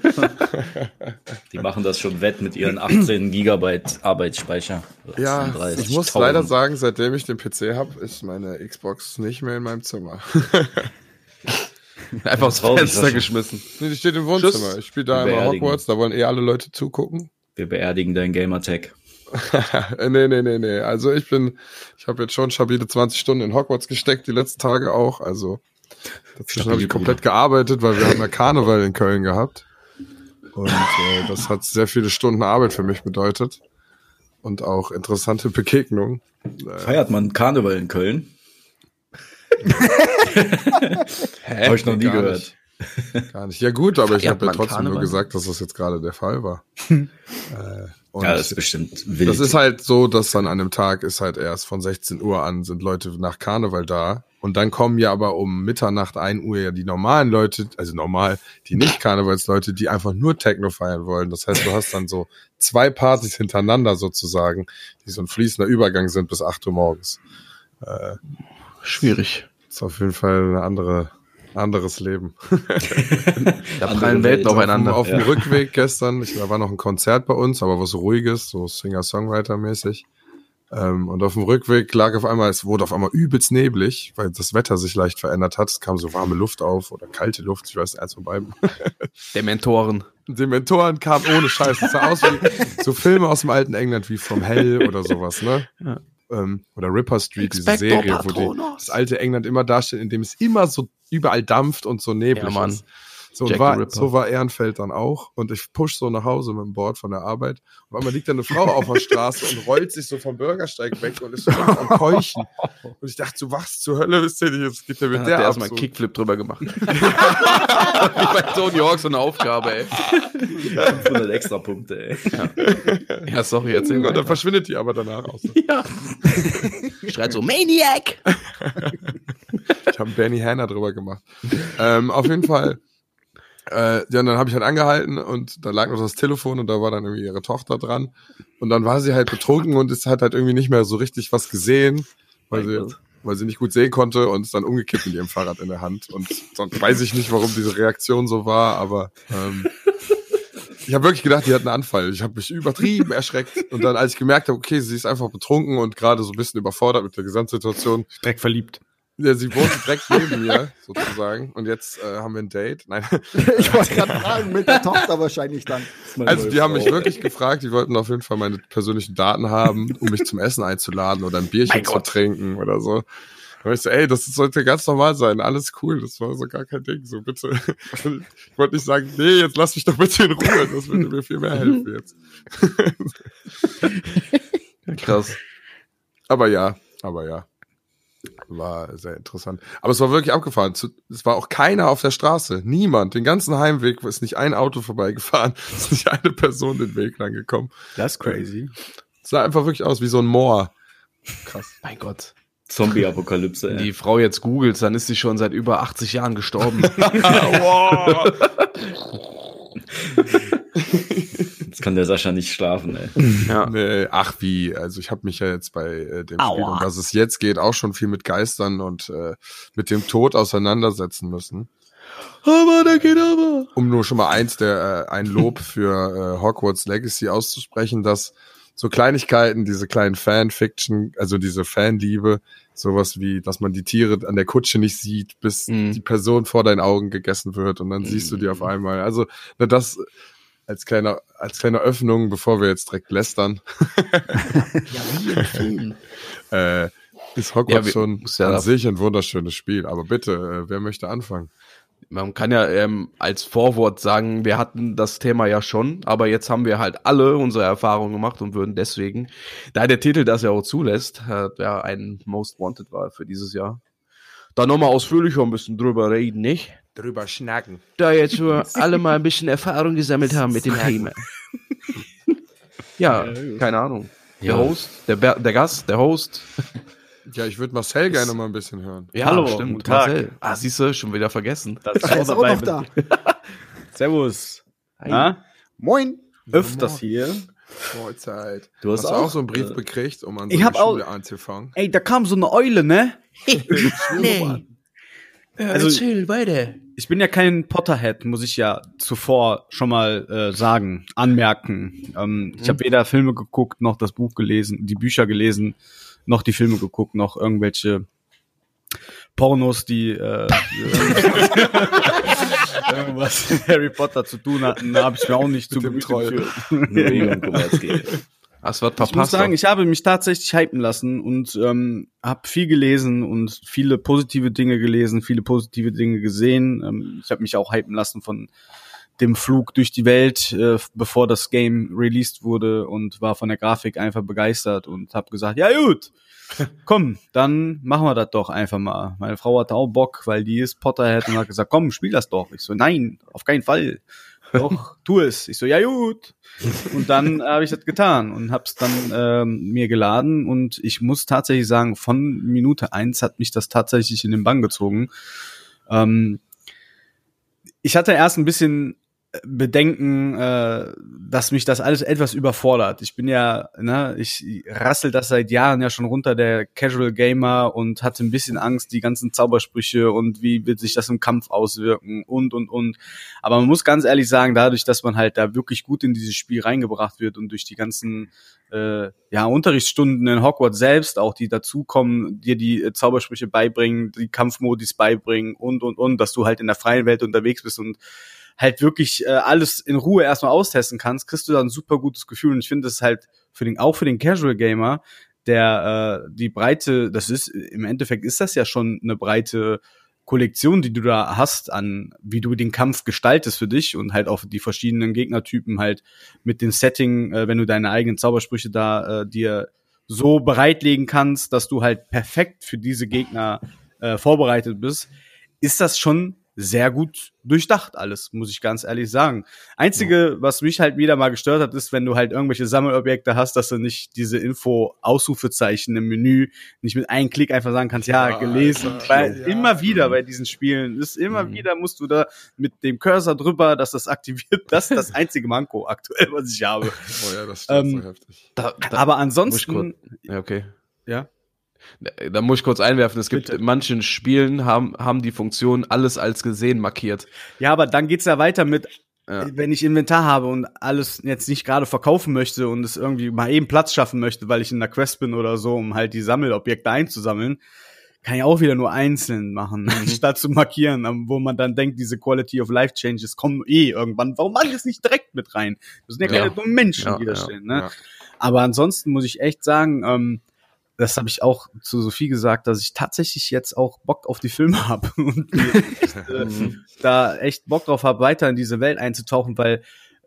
Speaker 1: Die machen das schon wett mit ihren 18 Gigabyte Arbeitsspeicher.
Speaker 3: Ja,
Speaker 1: 36.000.
Speaker 3: ich muss leider sagen, seitdem ich den PC habe, ist meine Xbox nicht mehr in meinem Zimmer.
Speaker 4: Einfach aus dem Fenster
Speaker 1: das-
Speaker 4: geschmissen.
Speaker 3: Nee, die steht im Wohnzimmer.
Speaker 4: Tschüss.
Speaker 3: Ich spiele da
Speaker 1: Wir
Speaker 3: immer
Speaker 1: beerdigen.
Speaker 3: Hogwarts, da wollen eh alle Leute zugucken.
Speaker 1: Wir beerdigen deinen Gamertag.
Speaker 3: Nee, nee, nee, nee. Also ich bin, ich habe jetzt schon stabile 20 Stunden in Hogwarts gesteckt, die letzten Tage auch. Also dazwischen habe ich komplett gearbeitet, weil wir haben ja Karneval in Köln gehabt. Und äh, das hat sehr viele Stunden Arbeit für mich bedeutet. Und auch interessante Begegnungen.
Speaker 1: Feiert man Karneval in Köln? Hab ich noch nie
Speaker 3: Gar
Speaker 1: gehört.
Speaker 3: nicht. Gar nicht. Ja gut, aber ich
Speaker 4: Feiert
Speaker 3: habe ja trotzdem nur
Speaker 4: Karneval?
Speaker 3: gesagt, dass das jetzt gerade der Fall war. äh, und
Speaker 1: Ja, das ist bestimmt wild.
Speaker 3: Das ist halt so, dass dann an einem Tag ist halt erst von 16 Uhr an sind Leute nach Karneval da. Und dann kommen ja aber um Mitternacht, 1 Uhr ja die normalen Leute, also normal, die nicht Karnevalsleute, die einfach nur Techno feiern wollen. Das heißt, du hast dann so zwei Partys hintereinander sozusagen, die so ein fließender Übergang sind bis 8 Uhr morgens.
Speaker 4: Schwierig.
Speaker 3: ist auf jeden Fall eine andere, anderes Leben.
Speaker 4: Da prallen
Speaker 1: Welt.
Speaker 4: Welten aufeinander.
Speaker 3: Auf dem
Speaker 1: Ja.
Speaker 3: Rückweg gestern, ich, da war noch ein Konzert bei uns, aber was ruhiges, so Singer-Songwriter-mäßig. Ähm, und auf dem Rückweg lag auf einmal, es wurde auf einmal übelst neblig, weil das Wetter sich leicht verändert hat. Es kam so warme Luft auf oder kalte Luft, ich weiß nicht, eins von beiden.
Speaker 4: Dementoren.
Speaker 3: Dementoren kamen ohne Scheiß. Es sah aus wie so Filme aus dem alten England wie From Hell oder sowas, ne?
Speaker 4: Ja.
Speaker 3: Ähm, oder Ripper Street, diese
Speaker 4: Expecto
Speaker 3: Serie, wo die, das alte England immer dasteht, in dem es immer so überall dampft und so neblig
Speaker 4: Ja, Mann.
Speaker 3: ist. So, war,
Speaker 4: Ripper.
Speaker 3: so war Ehrenfeld dann auch. Und ich push so nach Hause mit dem Board von der Arbeit. Und einmal liegt da eine Frau auf der Straße und rollt sich so vom Bürgersteig weg und ist so am Keuchen. Und ich dachte so, was zur Hölle ist denn jetzt? Geht der mit
Speaker 4: Dann
Speaker 3: der ab?
Speaker 4: erstmal
Speaker 3: So.
Speaker 4: einen Kickflip drüber gemacht. Wie bei Tony Hawk so eine Aufgabe, ey.
Speaker 1: 500 extra Punkte, ey.
Speaker 4: Ja, sorry, erzähl
Speaker 3: Und dann verschwindet die aber danach aus.
Speaker 4: Ja. Schreit so, Maniac!
Speaker 3: Ich habe Benny Hanna drüber gemacht. ähm, auf jeden Fall. Äh, ja, und dann habe ich halt angehalten und da lag noch das Telefon und da war dann irgendwie ihre Tochter dran. Und dann war sie halt betrunken und es hat halt irgendwie nicht mehr so richtig was gesehen, weil
Speaker 1: Mein
Speaker 3: sie,
Speaker 1: Gott.
Speaker 3: weil sie nicht gut sehen konnte und ist dann umgekippt mit ihrem Fahrrad in der Hand. Und dann weiß ich nicht, warum diese Reaktion so war, aber ähm, ich habe wirklich gedacht, die hat einen Anfall. Ich habe mich übertrieben erschreckt. Und dann, als ich gemerkt habe, okay, sie ist einfach betrunken und gerade so ein bisschen überfordert mit der Gesamtsituation,
Speaker 2: Direkt verliebt.
Speaker 3: Ja, sie wohnt direkt neben mir, sozusagen. Und jetzt äh, haben wir ein Date. Nein.
Speaker 5: Ich wollte gerade fragen, mit der Tochter wahrscheinlich dann.
Speaker 3: Also die haben mich wirklich gefragt, die wollten auf jeden Fall meine persönlichen Daten haben, um mich zum Essen einzuladen oder ein Bierchen
Speaker 4: Mein
Speaker 3: zu
Speaker 4: Gott.
Speaker 3: trinken oder so. Da ich so, ey, das sollte ganz normal sein, alles cool, das war so gar kein Ding, so bitte. Ich wollte nicht sagen, nee, jetzt lass mich doch bitte in Ruhe, das würde mir viel mehr helfen jetzt.
Speaker 4: Krass.
Speaker 3: Aber ja, aber ja. War sehr interessant. Aber es war wirklich abgefahren. Es war auch keiner auf der Straße. Niemand. Den ganzen Heimweg ist nicht ein Auto vorbeigefahren. Ist nicht eine Person den Weg lang gekommen.
Speaker 2: Das ist crazy.
Speaker 3: Es sah einfach wirklich aus wie so ein Moor. Krass.
Speaker 4: Mein Gott.
Speaker 1: Zombie-Apokalypse,
Speaker 4: Wenn die Frau jetzt googelt, dann ist sie schon seit über 80 Jahren gestorben.
Speaker 3: wow.
Speaker 1: Jetzt kann der Sascha nicht schlafen, ey.
Speaker 4: Ja.
Speaker 3: Nee, ach wie, also ich habe mich ja jetzt bei äh, dem
Speaker 2: Aua.
Speaker 3: Spiel, um das es jetzt geht, auch schon viel mit Geistern und äh, mit dem Tod auseinandersetzen müssen.
Speaker 4: Aber da geht aber.
Speaker 3: Um nur schon mal eins der äh, ein Lob für äh, Hogwarts Legacy auszusprechen, dass so Kleinigkeiten, diese kleinen Fanfiction, also diese Fanliebe, sowas wie, dass man die Tiere an der Kutsche nicht sieht, bis
Speaker 4: Mhm.
Speaker 3: die Person vor deinen Augen gegessen wird und dann siehst du die auf einmal. Also na, das als kleine als kleine Öffnung, bevor wir jetzt direkt lästern.
Speaker 1: Ja, wie im Film.
Speaker 3: äh, ist
Speaker 4: Ja,
Speaker 3: Hogwarts
Speaker 4: wir-
Speaker 3: schon
Speaker 4: ja
Speaker 3: an sich ein wunderschönes Spiel. Aber bitte, äh, wer möchte anfangen?
Speaker 4: Man kann ja ähm, als Vorwort sagen, wir hatten das Thema ja schon, aber jetzt haben wir halt alle unsere Erfahrungen gemacht und würden deswegen, da der Titel das ja auch zulässt, äh, ja ein Most Wanted war für dieses Jahr, da nochmal ausführlicher ein bisschen drüber reden, nicht?
Speaker 3: Drüber schnacken.
Speaker 4: Da jetzt wir alle mal ein bisschen Erfahrung gesammelt haben mit dem Thema. Ja, keine Ahnung. Der
Speaker 1: Ja.
Speaker 4: Host, der, der Gast, der Host.
Speaker 3: Ja, ich würde Marcel gerne mal ein bisschen hören.
Speaker 4: Ja,
Speaker 2: Hallo,
Speaker 4: stimmt.
Speaker 2: guten Tag.
Speaker 4: Marcel. Ah, siehst du, schon wieder vergessen.
Speaker 2: Ich
Speaker 5: Er ist auch noch da.
Speaker 2: Servus. Na?
Speaker 5: Moin.
Speaker 2: Öfters hier.
Speaker 3: Mahlzeit.
Speaker 1: Du hast
Speaker 3: Hast du
Speaker 1: auch,
Speaker 3: auch so einen Brief
Speaker 1: äh,
Speaker 3: bekriegt, um an
Speaker 2: ich
Speaker 3: so
Speaker 2: hab
Speaker 3: eine
Speaker 2: auch-
Speaker 3: Schule anzufangen?
Speaker 2: Ey, da kam so eine Eule, ne?
Speaker 4: nee.
Speaker 2: Also-
Speaker 4: Erzähl weiter.
Speaker 2: Ich bin ja kein Potterhead, muss ich ja zuvor schon mal äh, sagen, anmerken. Ähm, Ich habe weder Filme geguckt, noch das Buch gelesen, die Bücher gelesen, noch die Filme geguckt, noch irgendwelche Pornos, die äh, irgendwas mit Harry Potter zu tun hatten, da habe ich mir auch nicht zu Gemüte geführt.
Speaker 4: Das wird
Speaker 2: Ich muss
Speaker 4: verpasst.
Speaker 2: sagen, ich habe mich tatsächlich hypen lassen und ähm, habe viel gelesen und viele positive Dinge gelesen, viele positive Dinge gesehen. Ähm, ich habe mich auch hypen lassen von dem Flug durch die Welt, äh, bevor das Game released wurde und war von der Grafik einfach begeistert und habe gesagt, ja gut, komm, dann machen wir das doch einfach mal. Meine Frau hatte auch Bock, weil die ist Potterhead und hat gesagt, komm, spiel das doch. Ich so, nein, auf keinen Fall. Doch, tu es. Ich so, ja gut. Und dann habe ich das getan und hab's dann ähm, mir geladen und ich muss tatsächlich sagen, von Minute eins hat mich das tatsächlich in den Bann gezogen. Ähm, ich hatte erst ein bisschen Bedenken, äh, dass mich das alles etwas überfordert. Ich bin ja, ne, ich rassel das seit Jahren ja schon runter, der Casual Gamer und hatte ein bisschen Angst, die ganzen Zaubersprüche und wie wird sich das im Kampf auswirken und und und. Aber man muss ganz ehrlich sagen, dadurch, dass man halt da wirklich gut in dieses Spiel reingebracht wird und durch die ganzen äh, ja, Unterrichtsstunden in Hogwarts selbst, auch die dazukommen, dir die äh, Zaubersprüche beibringen, die Kampfmodis beibringen und und und, dass du halt in der freien Welt unterwegs bist und halt wirklich äh, alles in Ruhe erstmal austesten kannst, kriegst du da ein super gutes Gefühl. Und ich finde es halt für den, auch für den Casual Gamer, der äh, die breite, das ist, im Endeffekt ist das ja schon eine breite Kollektion, die du da hast, an wie du den Kampf gestaltest für dich und halt auch die verschiedenen Gegnertypen halt mit dem Setting, äh, wenn du deine eigenen Zaubersprüche da äh, dir so bereitlegen kannst, dass du halt perfekt für diese Gegner äh, vorbereitet bist, ist das schon sehr gut durchdacht alles, muss ich ganz ehrlich sagen. Einzige, was mich halt wieder mal gestört hat, ist, wenn du halt irgendwelche Sammelobjekte hast, dass du nicht diese Info-Ausrufezeichen im Menü nicht mit einem Klick einfach sagen kannst, ja,
Speaker 3: Ja,
Speaker 2: gelesen.
Speaker 3: Alter.
Speaker 2: Weil
Speaker 3: Ja.
Speaker 2: immer wieder bei diesen Spielen ist immer
Speaker 4: Mhm.
Speaker 2: wieder musst du da mit dem Cursor drüber, dass das aktiviert. Das ist das einzige Manko aktuell, was ich habe.
Speaker 3: Oh ja, das stimmt
Speaker 2: Ähm,
Speaker 3: so heftig.
Speaker 4: Da, da,
Speaker 2: Aber ansonsten,
Speaker 4: Ja, okay.
Speaker 2: ja.
Speaker 4: Da, muss ich kurz einwerfen, es gibt
Speaker 2: Bitte.
Speaker 4: in manchen Spielen haben, haben die Funktion alles als gesehen markiert.
Speaker 2: Ja, aber dann geht's ja weiter mit,
Speaker 4: Ja.
Speaker 2: wenn ich Inventar habe und alles jetzt nicht gerade verkaufen möchte und es irgendwie mal eben Platz schaffen möchte, weil ich in der Quest bin oder so, um halt die Sammelobjekte einzusammeln, kann ich auch wieder nur einzeln machen, statt zu markieren, wo man dann denkt, diese Quality of Life Changes kommen eh irgendwann. Warum mache ich das nicht direkt mit rein? Das sind ja keine
Speaker 4: Ja.
Speaker 2: dummen Menschen,
Speaker 4: Ja,
Speaker 2: die da stehen. Ne? Aber ansonsten muss ich echt sagen, ähm, das habe ich auch zu Sophie gesagt, dass ich tatsächlich jetzt auch Bock auf die Filme habe und äh, da echt Bock drauf habe, weiter in diese Welt einzutauchen, weil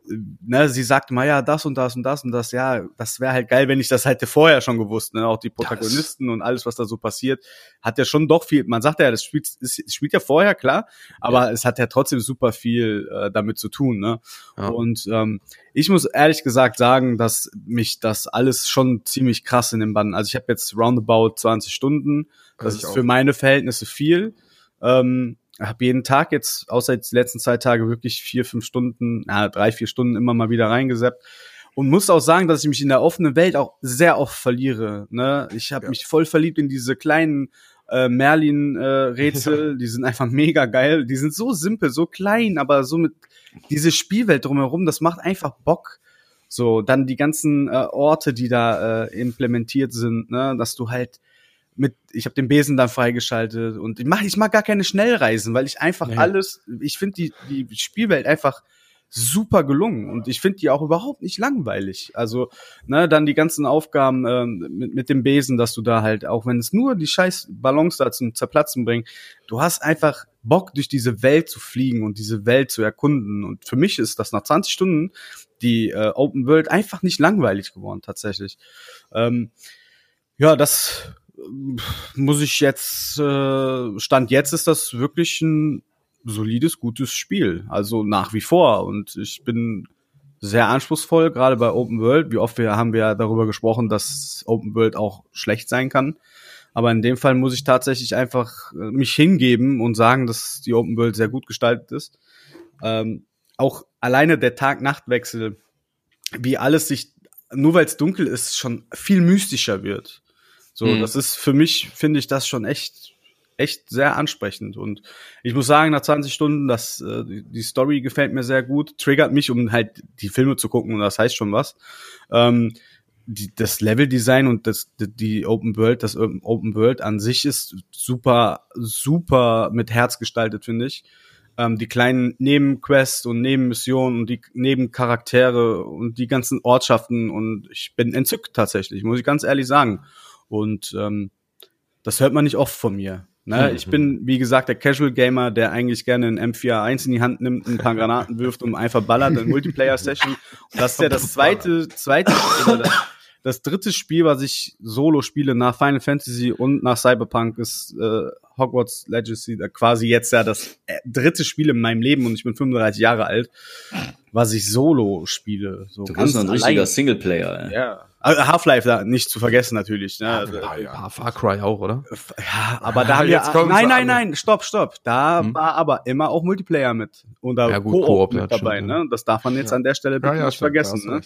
Speaker 2: ne, sie sagt mal, ja, das und das und das und das, ja, das wäre halt geil, wenn ich das hätte vorher schon gewusst, ne, auch die Protagonisten und alles, was da so passiert, hat ja schon doch viel, man sagt ja, das spielt, es spielt ja vorher, klar, aber es hat ja trotzdem super viel äh, damit zu tun, ne,
Speaker 4: Ja.
Speaker 2: und ähm, ich muss ehrlich gesagt sagen, dass mich das alles schon ziemlich krass in den Bann, also ich habe jetzt roundabout 20 Stunden, das
Speaker 3: Ich
Speaker 2: ist
Speaker 3: auch.
Speaker 2: für meine Verhältnisse viel, ähm, habe jeden Tag jetzt, außer jetzt die letzten zwei Tage, wirklich vier, fünf Stunden, ja, drei, vier Stunden immer mal wieder reingesappt. und muss auch sagen, dass ich mich in der offenen Welt auch sehr oft verliere. Ne? Ich habe
Speaker 3: Ja.
Speaker 2: mich voll verliebt in diese kleinen äh, Merlin-Rätsel. Die sind einfach mega geil. Die sind so simpel, so klein, aber so mit diese Spielwelt drumherum, das macht einfach Bock. So, dann die ganzen äh, Orte, die da äh, implementiert sind, ne, dass du halt mit, ich habe den Besen dann freigeschaltet und ich mag, ich mag gar keine Schnellreisen, weil ich einfach
Speaker 4: Nee.
Speaker 2: alles, ich finde die, die Spielwelt einfach super gelungen und ich finde die auch überhaupt nicht langweilig. Also, ne, dann die ganzen Aufgaben ähm, mit, mit dem Besen, dass du da halt, auch wenn es nur die scheiß Ballons da zum Zerplatzen bringt, du hast einfach Bock, durch diese Welt zu fliegen und diese Welt zu erkunden. Und für mich ist das nach 20 Stunden die äh, Open World einfach nicht langweilig geworden, tatsächlich. Ähm, ja, das muss ich jetzt, äh, Stand jetzt ist das wirklich ein solides, gutes Spiel. Also nach wie vor. Und ich bin sehr anspruchsvoll, gerade bei Open World. Wie oft wir, haben wir darüber gesprochen, dass Open World auch schlecht sein kann. Aber in dem Fall muss ich tatsächlich einfach äh, mich hingeben und sagen, dass die Open World sehr gut gestaltet ist. Ähm, auch alleine der Tag-Nacht-Wechsel, wie alles sich, nur weil es dunkel ist, schon viel mystischer wird. So,
Speaker 4: Mhm.
Speaker 2: das ist für mich, finde ich das schon echt, echt sehr ansprechend. Und ich muss sagen, nach 20 Stunden, das, äh, die- Story gefällt mir sehr gut, triggert mich, um halt die Filme zu gucken, und das heißt schon was. Ähm, die, das Level-Design und das, die- die Open World, das Open World an sich ist super, super mit Herz gestaltet, finde ich. Ähm, die kleinen Nebenquests und Nebenmissionen und die Nebencharaktere und die ganzen Ortschaften und ich bin entzückt tatsächlich, muss ich ganz ehrlich sagen. Und ähm, das hört man nicht oft von mir. Ne?
Speaker 1: Mhm.
Speaker 2: Ich bin, wie gesagt, der Casual Gamer, der eigentlich gerne ein M4A1 in die Hand nimmt, ein paar Granaten wirft und einfach ballert in Multiplayer-Session. Das ist ja das zweite, zweite oder das, das dritte Spiel, was ich solo spiele nach Final Fantasy und nach Cyberpunk, ist äh, Hogwarts Legacy, quasi jetzt ja das äh, dritte Spiel in meinem Leben und ich bin 35 Jahre alt, was ich solo spiele. So
Speaker 1: Du bist noch ein richtiger. Singleplayer. ey.
Speaker 2: Ja. Äh, Half-Life da nicht zu vergessen natürlich. Ne? Also,
Speaker 3: Ah, ja.
Speaker 4: Ah, Far Cry auch, oder?
Speaker 2: ja, aber da
Speaker 3: Ah,
Speaker 2: haben wir, nein, nein, nein, stopp, stopp. Da
Speaker 4: Hm?
Speaker 2: war aber immer auch Multiplayer mit. Oder
Speaker 4: Ja, gut,
Speaker 2: Koop,
Speaker 4: Koop,
Speaker 2: mit
Speaker 4: ja,
Speaker 2: dabei, ne? Das darf man jetzt
Speaker 3: Ja.
Speaker 2: an der Stelle bitte
Speaker 3: Ja, ja,
Speaker 2: nicht
Speaker 3: stimmt,
Speaker 2: vergessen,
Speaker 3: da
Speaker 2: ne?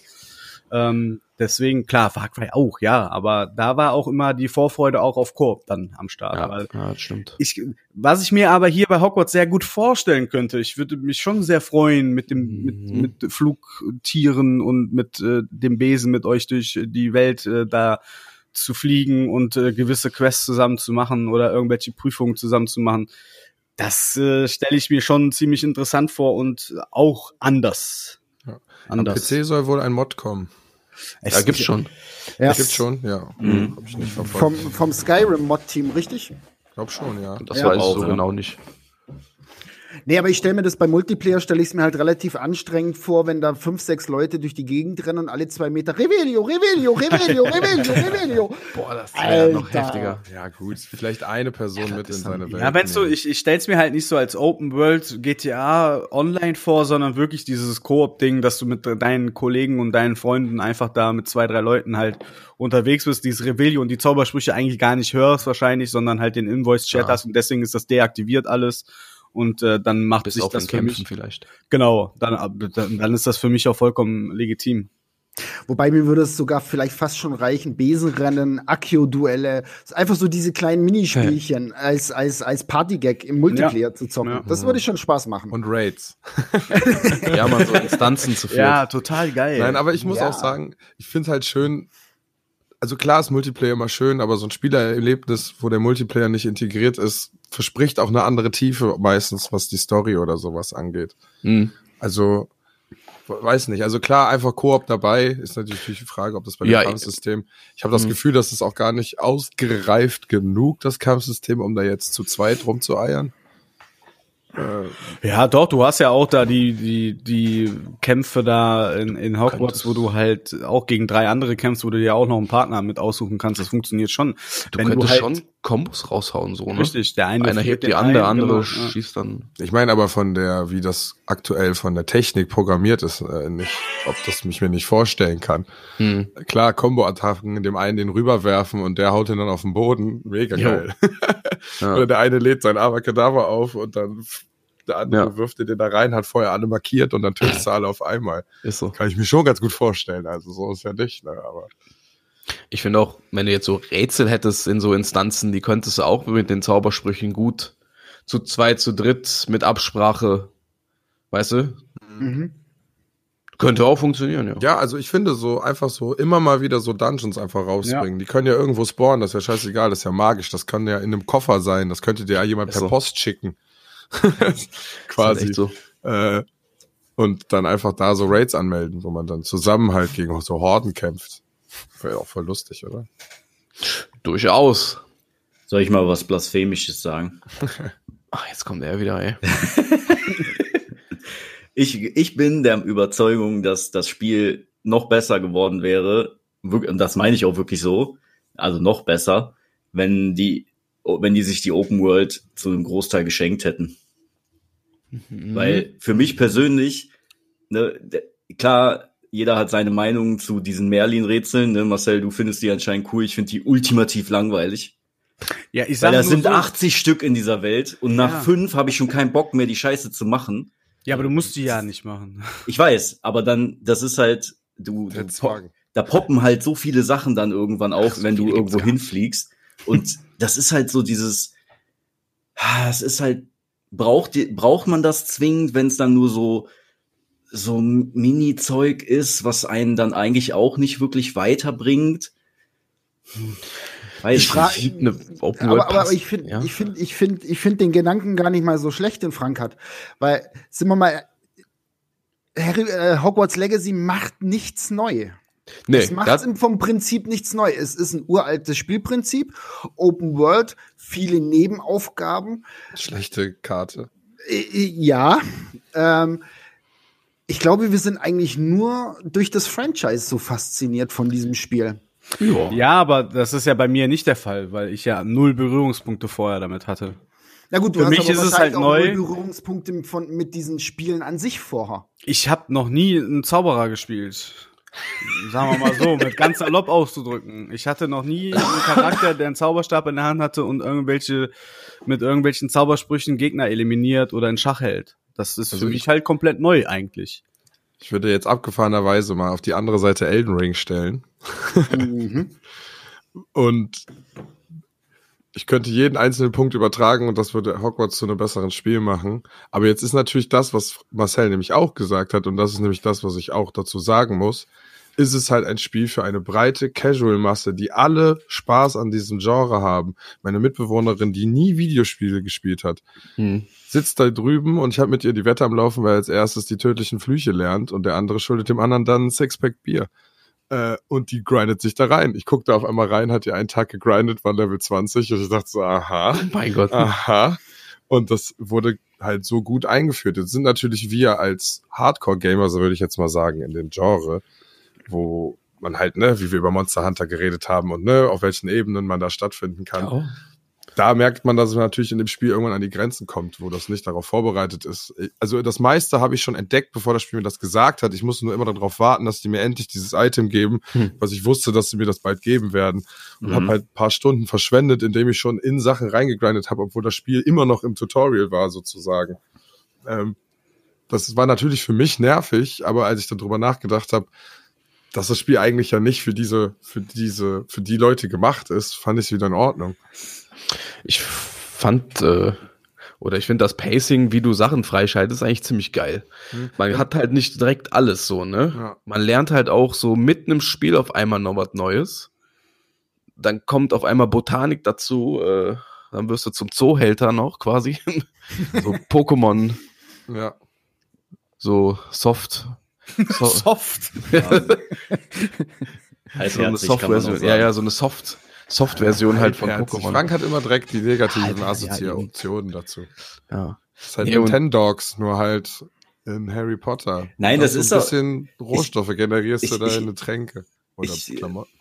Speaker 2: Ähm, deswegen, klar, Far Cry auch, ja, aber da war auch immer die Vorfreude auch auf Koop dann am Start.
Speaker 4: Ja,
Speaker 2: Weil
Speaker 4: ja das stimmt.
Speaker 2: ich, was ich mir aber hier bei Hogwarts sehr gut vorstellen könnte, ich würde mich schon sehr freuen mit dem, mit,
Speaker 4: Mhm.
Speaker 2: mit Flugtieren und mit äh, dem Besen mit euch durch die Welt äh, da zu fliegen und äh, gewisse Quests zusammen zu machen oder irgendwelche Prüfungen zusammen zu machen. Das äh, stelle ich mir schon ziemlich interessant vor und auch anders.
Speaker 3: Ja. Am
Speaker 2: Anders.
Speaker 3: PC soll wohl ein Mod kommen.
Speaker 2: Es-
Speaker 4: Ja, gibt's schon.
Speaker 5: Ja.
Speaker 3: Gibt's schon, ja.
Speaker 1: Mhm.
Speaker 3: Hab ich nicht verfolgt.
Speaker 5: Vom, vom Skyrim-Mod-Team, richtig?
Speaker 3: Glaub schon, ja.
Speaker 4: Das
Speaker 5: Ja,
Speaker 4: weiß ich so
Speaker 1: ja.
Speaker 4: genau nicht.
Speaker 5: Nee, aber ich stelle mir das bei Multiplayer, stelle ich es mir halt relativ anstrengend vor, wenn da fünf, sechs Leute durch die Gegend rennen und alle zwei Meter Revelio, Revelio, Revelio, Revelio, Revelio.
Speaker 4: Boah, das
Speaker 5: wär noch
Speaker 4: noch heftiger.
Speaker 3: Ja, gut. Vielleicht eine Person mit in
Speaker 4: ist
Speaker 3: seine Welt.
Speaker 2: Ja, wenn so, ich, ich stell's mir halt nicht so als Open World GTA online vor, sondern wirklich dieses Koop-Ding, dass du mit deinen Kollegen und deinen Freunden einfach da mit zwei, drei Leuten halt unterwegs bist, dieses Revelio und die Zaubersprüche eigentlich gar nicht hörst wahrscheinlich, sondern halt den Invoice-Chat
Speaker 3: Ja.
Speaker 2: hast und deswegen ist das deaktiviert alles und äh, dann macht
Speaker 4: Bis
Speaker 2: sich
Speaker 4: auf
Speaker 2: das für
Speaker 4: Kämpfen
Speaker 2: mich,
Speaker 4: vielleicht.
Speaker 2: genau, dann, ab- dann, dann ist das für mich auch vollkommen legitim.
Speaker 5: Wobei mir würde es sogar vielleicht fast schon reichen, Besenrennen, Akio-Duelle, einfach so diese kleinen Minispielchen als, als, als Partygag im Multiplayer zu zocken.
Speaker 2: Ja.
Speaker 5: Das würde schon Spaß machen.
Speaker 3: Und Raids.
Speaker 4: Ja, man so Instanzen zu führen.
Speaker 2: total geil.
Speaker 3: Nein, aber ich muss
Speaker 5: Ja.
Speaker 3: auch sagen, ich finde halt schön, also klar ist Multiplayer immer schön, aber so ein Spielererlebnis, wo der Multiplayer nicht integriert ist, verspricht auch eine andere Tiefe meistens, was die Story oder sowas angeht.
Speaker 4: Hm.
Speaker 3: Also, weiß nicht. Also klar, einfach Koop dabei ist natürlich die Frage, ob das bei dem
Speaker 4: Ja,
Speaker 3: Kampfsystem. Ich habe das
Speaker 4: Mhm.
Speaker 3: Gefühl, dass es auch gar nicht ausgereift genug, das Kampfsystem, um da jetzt zu zweit rumzueiern. Äh,
Speaker 2: Ja, doch, du hast ja auch da die, die, die Kämpfe da in, in Hogwarts,
Speaker 4: könntest-
Speaker 2: wo du halt auch gegen drei andere kämpfst, wo du dir auch noch einen Partner mit aussuchen kannst. Das funktioniert schon.
Speaker 4: Du
Speaker 2: Wenn
Speaker 4: könntest
Speaker 2: halt-
Speaker 4: schon Kombos raushauen, so, ne?
Speaker 2: Richtig, der eine
Speaker 4: Einer hebt die andere,
Speaker 2: einen,
Speaker 4: andere
Speaker 2: genau, ja.
Speaker 4: schießt dann.
Speaker 3: Ich meine aber von der, wie das aktuell von der Technik programmiert ist, äh, nicht, ob das mich mir nicht vorstellen kann.
Speaker 4: Hm.
Speaker 3: Klar, Combo-Attacken, dem einen den rüberwerfen und der haut ihn dann auf den Boden, mega
Speaker 4: Jo.
Speaker 3: geil.
Speaker 4: Ja.
Speaker 3: Oder der eine lädt sein Abracadabra auf und dann der andere
Speaker 4: Ja.
Speaker 3: wirft dir den da rein, hat vorher alle markiert und dann tötest du alle auf einmal.
Speaker 4: Ist so.
Speaker 3: Kann ich mir schon ganz gut vorstellen. Also so ist ja nicht, ne? Aber
Speaker 4: Ich finde auch, wenn du jetzt so Rätsel hättest in so Instanzen, die könntest du auch mit den Zaubersprüchen gut zu zweit, zu dritt mit Absprache, weißt du?
Speaker 5: Mhm.
Speaker 4: Könnte auch funktionieren, ja.
Speaker 3: ja, also ich finde so einfach so immer mal wieder so Dungeons einfach rausbringen. Die können ja irgendwo spawnen, das ist ja scheißegal, das ist ja magisch. Das kann ja in einem Koffer sein, das könnte dir ja jemand per
Speaker 4: so.
Speaker 3: Post schicken.
Speaker 4: Halt
Speaker 3: Quasi.
Speaker 4: so.
Speaker 3: Äh, und dann einfach da so Raids anmelden, wo man dann zusammen halt gegen so Horden kämpft. Wäre ja auch voll lustig, oder?
Speaker 4: Durchaus.
Speaker 1: Soll ich mal was Blasphemisches sagen?
Speaker 4: Ach, jetzt kommt er wieder, ey.
Speaker 1: Ich, ich bin der Überzeugung, dass das Spiel noch besser geworden wäre. Und das meine ich auch wirklich so. Also noch besser, wenn die, wenn die sich die Open World zu einem Großteil geschenkt hätten.
Speaker 4: Mhm.
Speaker 1: Weil für mich persönlich, ne, klar, jeder hat seine Meinung zu diesen Merlin-Rätseln. Ne? Marcel, du findest die anscheinend cool. Ich finde die ultimativ langweilig.
Speaker 2: Ja, ich
Speaker 1: Weil
Speaker 2: sage
Speaker 1: da
Speaker 2: nur
Speaker 1: sind
Speaker 2: so,
Speaker 1: 80 Stück in dieser Welt und nach
Speaker 2: Ja.
Speaker 1: fünf habe ich schon keinen Bock mehr, die Scheiße zu machen.
Speaker 2: Ja, aber du musst die ja nicht machen.
Speaker 1: Ich weiß, aber dann, das ist halt, du, du da poppen halt so viele Sachen dann irgendwann auf,
Speaker 4: Ach, so
Speaker 1: wenn du irgendwo hinfliegst. Und das ist halt so dieses, ah, es ist halt, braucht, braucht man das zwingend, wenn es dann nur so, so Mini-Zeug ist, was einen dann eigentlich auch nicht wirklich weiterbringt? Hm, Weiß
Speaker 5: Ich frag-
Speaker 1: nicht.
Speaker 4: Eine Open World
Speaker 5: Aber, aber ich finde,
Speaker 4: ja.
Speaker 5: ich finde, ich finde, ich finde den Gedanken gar nicht mal so schlecht, den Frank hat, weil sind wir mal, Harry, äh, Hogwarts Legacy macht nichts neu.
Speaker 4: nee,
Speaker 5: es macht
Speaker 4: das,
Speaker 5: vom Prinzip nichts neu. Es ist ein uraltes Spielprinzip, Open World, viele Nebenaufgaben.
Speaker 3: Schlechte Karte.
Speaker 5: Äh, äh, Ja, ähm, ich glaube, wir sind eigentlich nur durch das Franchise so fasziniert von diesem Spiel.
Speaker 4: ja.
Speaker 2: Ja, aber das ist ja bei mir nicht der Fall, weil ich ja null Berührungspunkte vorher damit hatte.
Speaker 5: Na gut, du
Speaker 2: Für
Speaker 5: hast
Speaker 2: mich
Speaker 5: aber
Speaker 2: ist es halt
Speaker 5: auch
Speaker 2: neu.
Speaker 5: null Berührungspunkte von, mit diesen Spielen an sich vorher.
Speaker 2: Ich habe noch nie einen Zauberer gespielt. Sagen wir mal so, mit ganz salopp auszudrücken. Ich hatte noch nie einen Charakter, der einen Zauberstab in der Hand hatte und irgendwelche mit irgendwelchen Zaubersprüchen Gegner eliminiert oder in Schach hält. Das ist
Speaker 3: Also
Speaker 2: für
Speaker 3: ich-
Speaker 2: mich halt komplett neu eigentlich.
Speaker 3: Ich würde jetzt abgefahrenerweise mal auf die andere Seite Elden Ring stellen.
Speaker 5: Mhm.
Speaker 3: Und ich könnte jeden einzelnen Punkt übertragen und das würde Hogwarts zu einem besseren Spiel machen. Aber jetzt ist natürlich das, was Marcel nämlich auch gesagt hat, und das ist nämlich das, was ich auch dazu sagen muss, ist es halt ein Spiel für eine breite Casual-Masse, die alle Spaß an diesem Genre haben. Meine Mitbewohnerin, die nie Videospiele gespielt hat,
Speaker 4: Hm.
Speaker 3: sitzt da drüben und ich habe mit ihr die Wette am Laufen, weil er als erstes die tödlichen Flüche lernt und der andere schuldet dem anderen dann ein Sixpack Bier. Äh, und die grindet sich da rein. Ich guck da auf einmal rein, hat die einen Tag gegrindet, war Level 20 und ich dachte so, aha,
Speaker 4: Mein Gott.
Speaker 3: aha. Und das wurde halt so gut eingeführt. Jetzt sind natürlich wir als Hardcore-Gamer, so würde ich jetzt mal sagen, in dem Genre, wo man halt, ne, wie wir über Monster Hunter geredet haben und ne, auf welchen Ebenen man da stattfinden kann
Speaker 4: Ja.
Speaker 3: da merkt man, dass man natürlich in dem Spiel irgendwann an die Grenzen kommt, wo das nicht darauf vorbereitet ist. Also das meiste habe ich schon entdeckt, bevor das Spiel mir das gesagt hat. Ich musste nur immer darauf warten, dass die mir endlich dieses Item geben,
Speaker 4: Hm.
Speaker 3: was ich wusste, dass sie mir das bald geben werden. Und
Speaker 1: Mhm.
Speaker 3: habe halt ein paar Stunden verschwendet, indem ich schon in Sachen reingegrindet habe, obwohl das Spiel immer noch im Tutorial war, sozusagen. Ähm, das war natürlich für mich nervig, aber als ich dann drüber nachgedacht habe, dass das Spiel eigentlich ja nicht für diese, für diese, für die Leute gemacht ist, fand ich es wieder in Ordnung.
Speaker 4: Ich fand, äh, oder ich finde das Pacing, wie du Sachen freischaltest, eigentlich ziemlich geil.
Speaker 3: Hm.
Speaker 4: Man hat halt nicht direkt alles so, ne?
Speaker 3: Ja.
Speaker 4: Man lernt halt auch so mitten im Spiel auf einmal noch was Neues. Dann kommt auf einmal Botanik dazu, äh, dann wirst du zum Zoohälter noch quasi. so Pokémon,
Speaker 3: Ja.
Speaker 4: so soft. So,
Speaker 2: Soft.
Speaker 4: So eine Soft-Version. Ja, ja, so eine Soft, Soft-Version halt von. Pokémon.
Speaker 3: Frank hat immer direkt die negativen
Speaker 4: ja,
Speaker 3: Assoziationen dazu.
Speaker 4: Ja.
Speaker 3: Das ist halt
Speaker 4: Ja,
Speaker 3: Nintendogs, nur halt in Harry Potter.
Speaker 1: Nein,
Speaker 3: Da
Speaker 1: das ist
Speaker 3: ein
Speaker 1: auch-
Speaker 3: bisschen Rohstoffe generierst
Speaker 1: ich-
Speaker 3: du da in Tränke. Oder
Speaker 1: ich-
Speaker 3: Klamotten.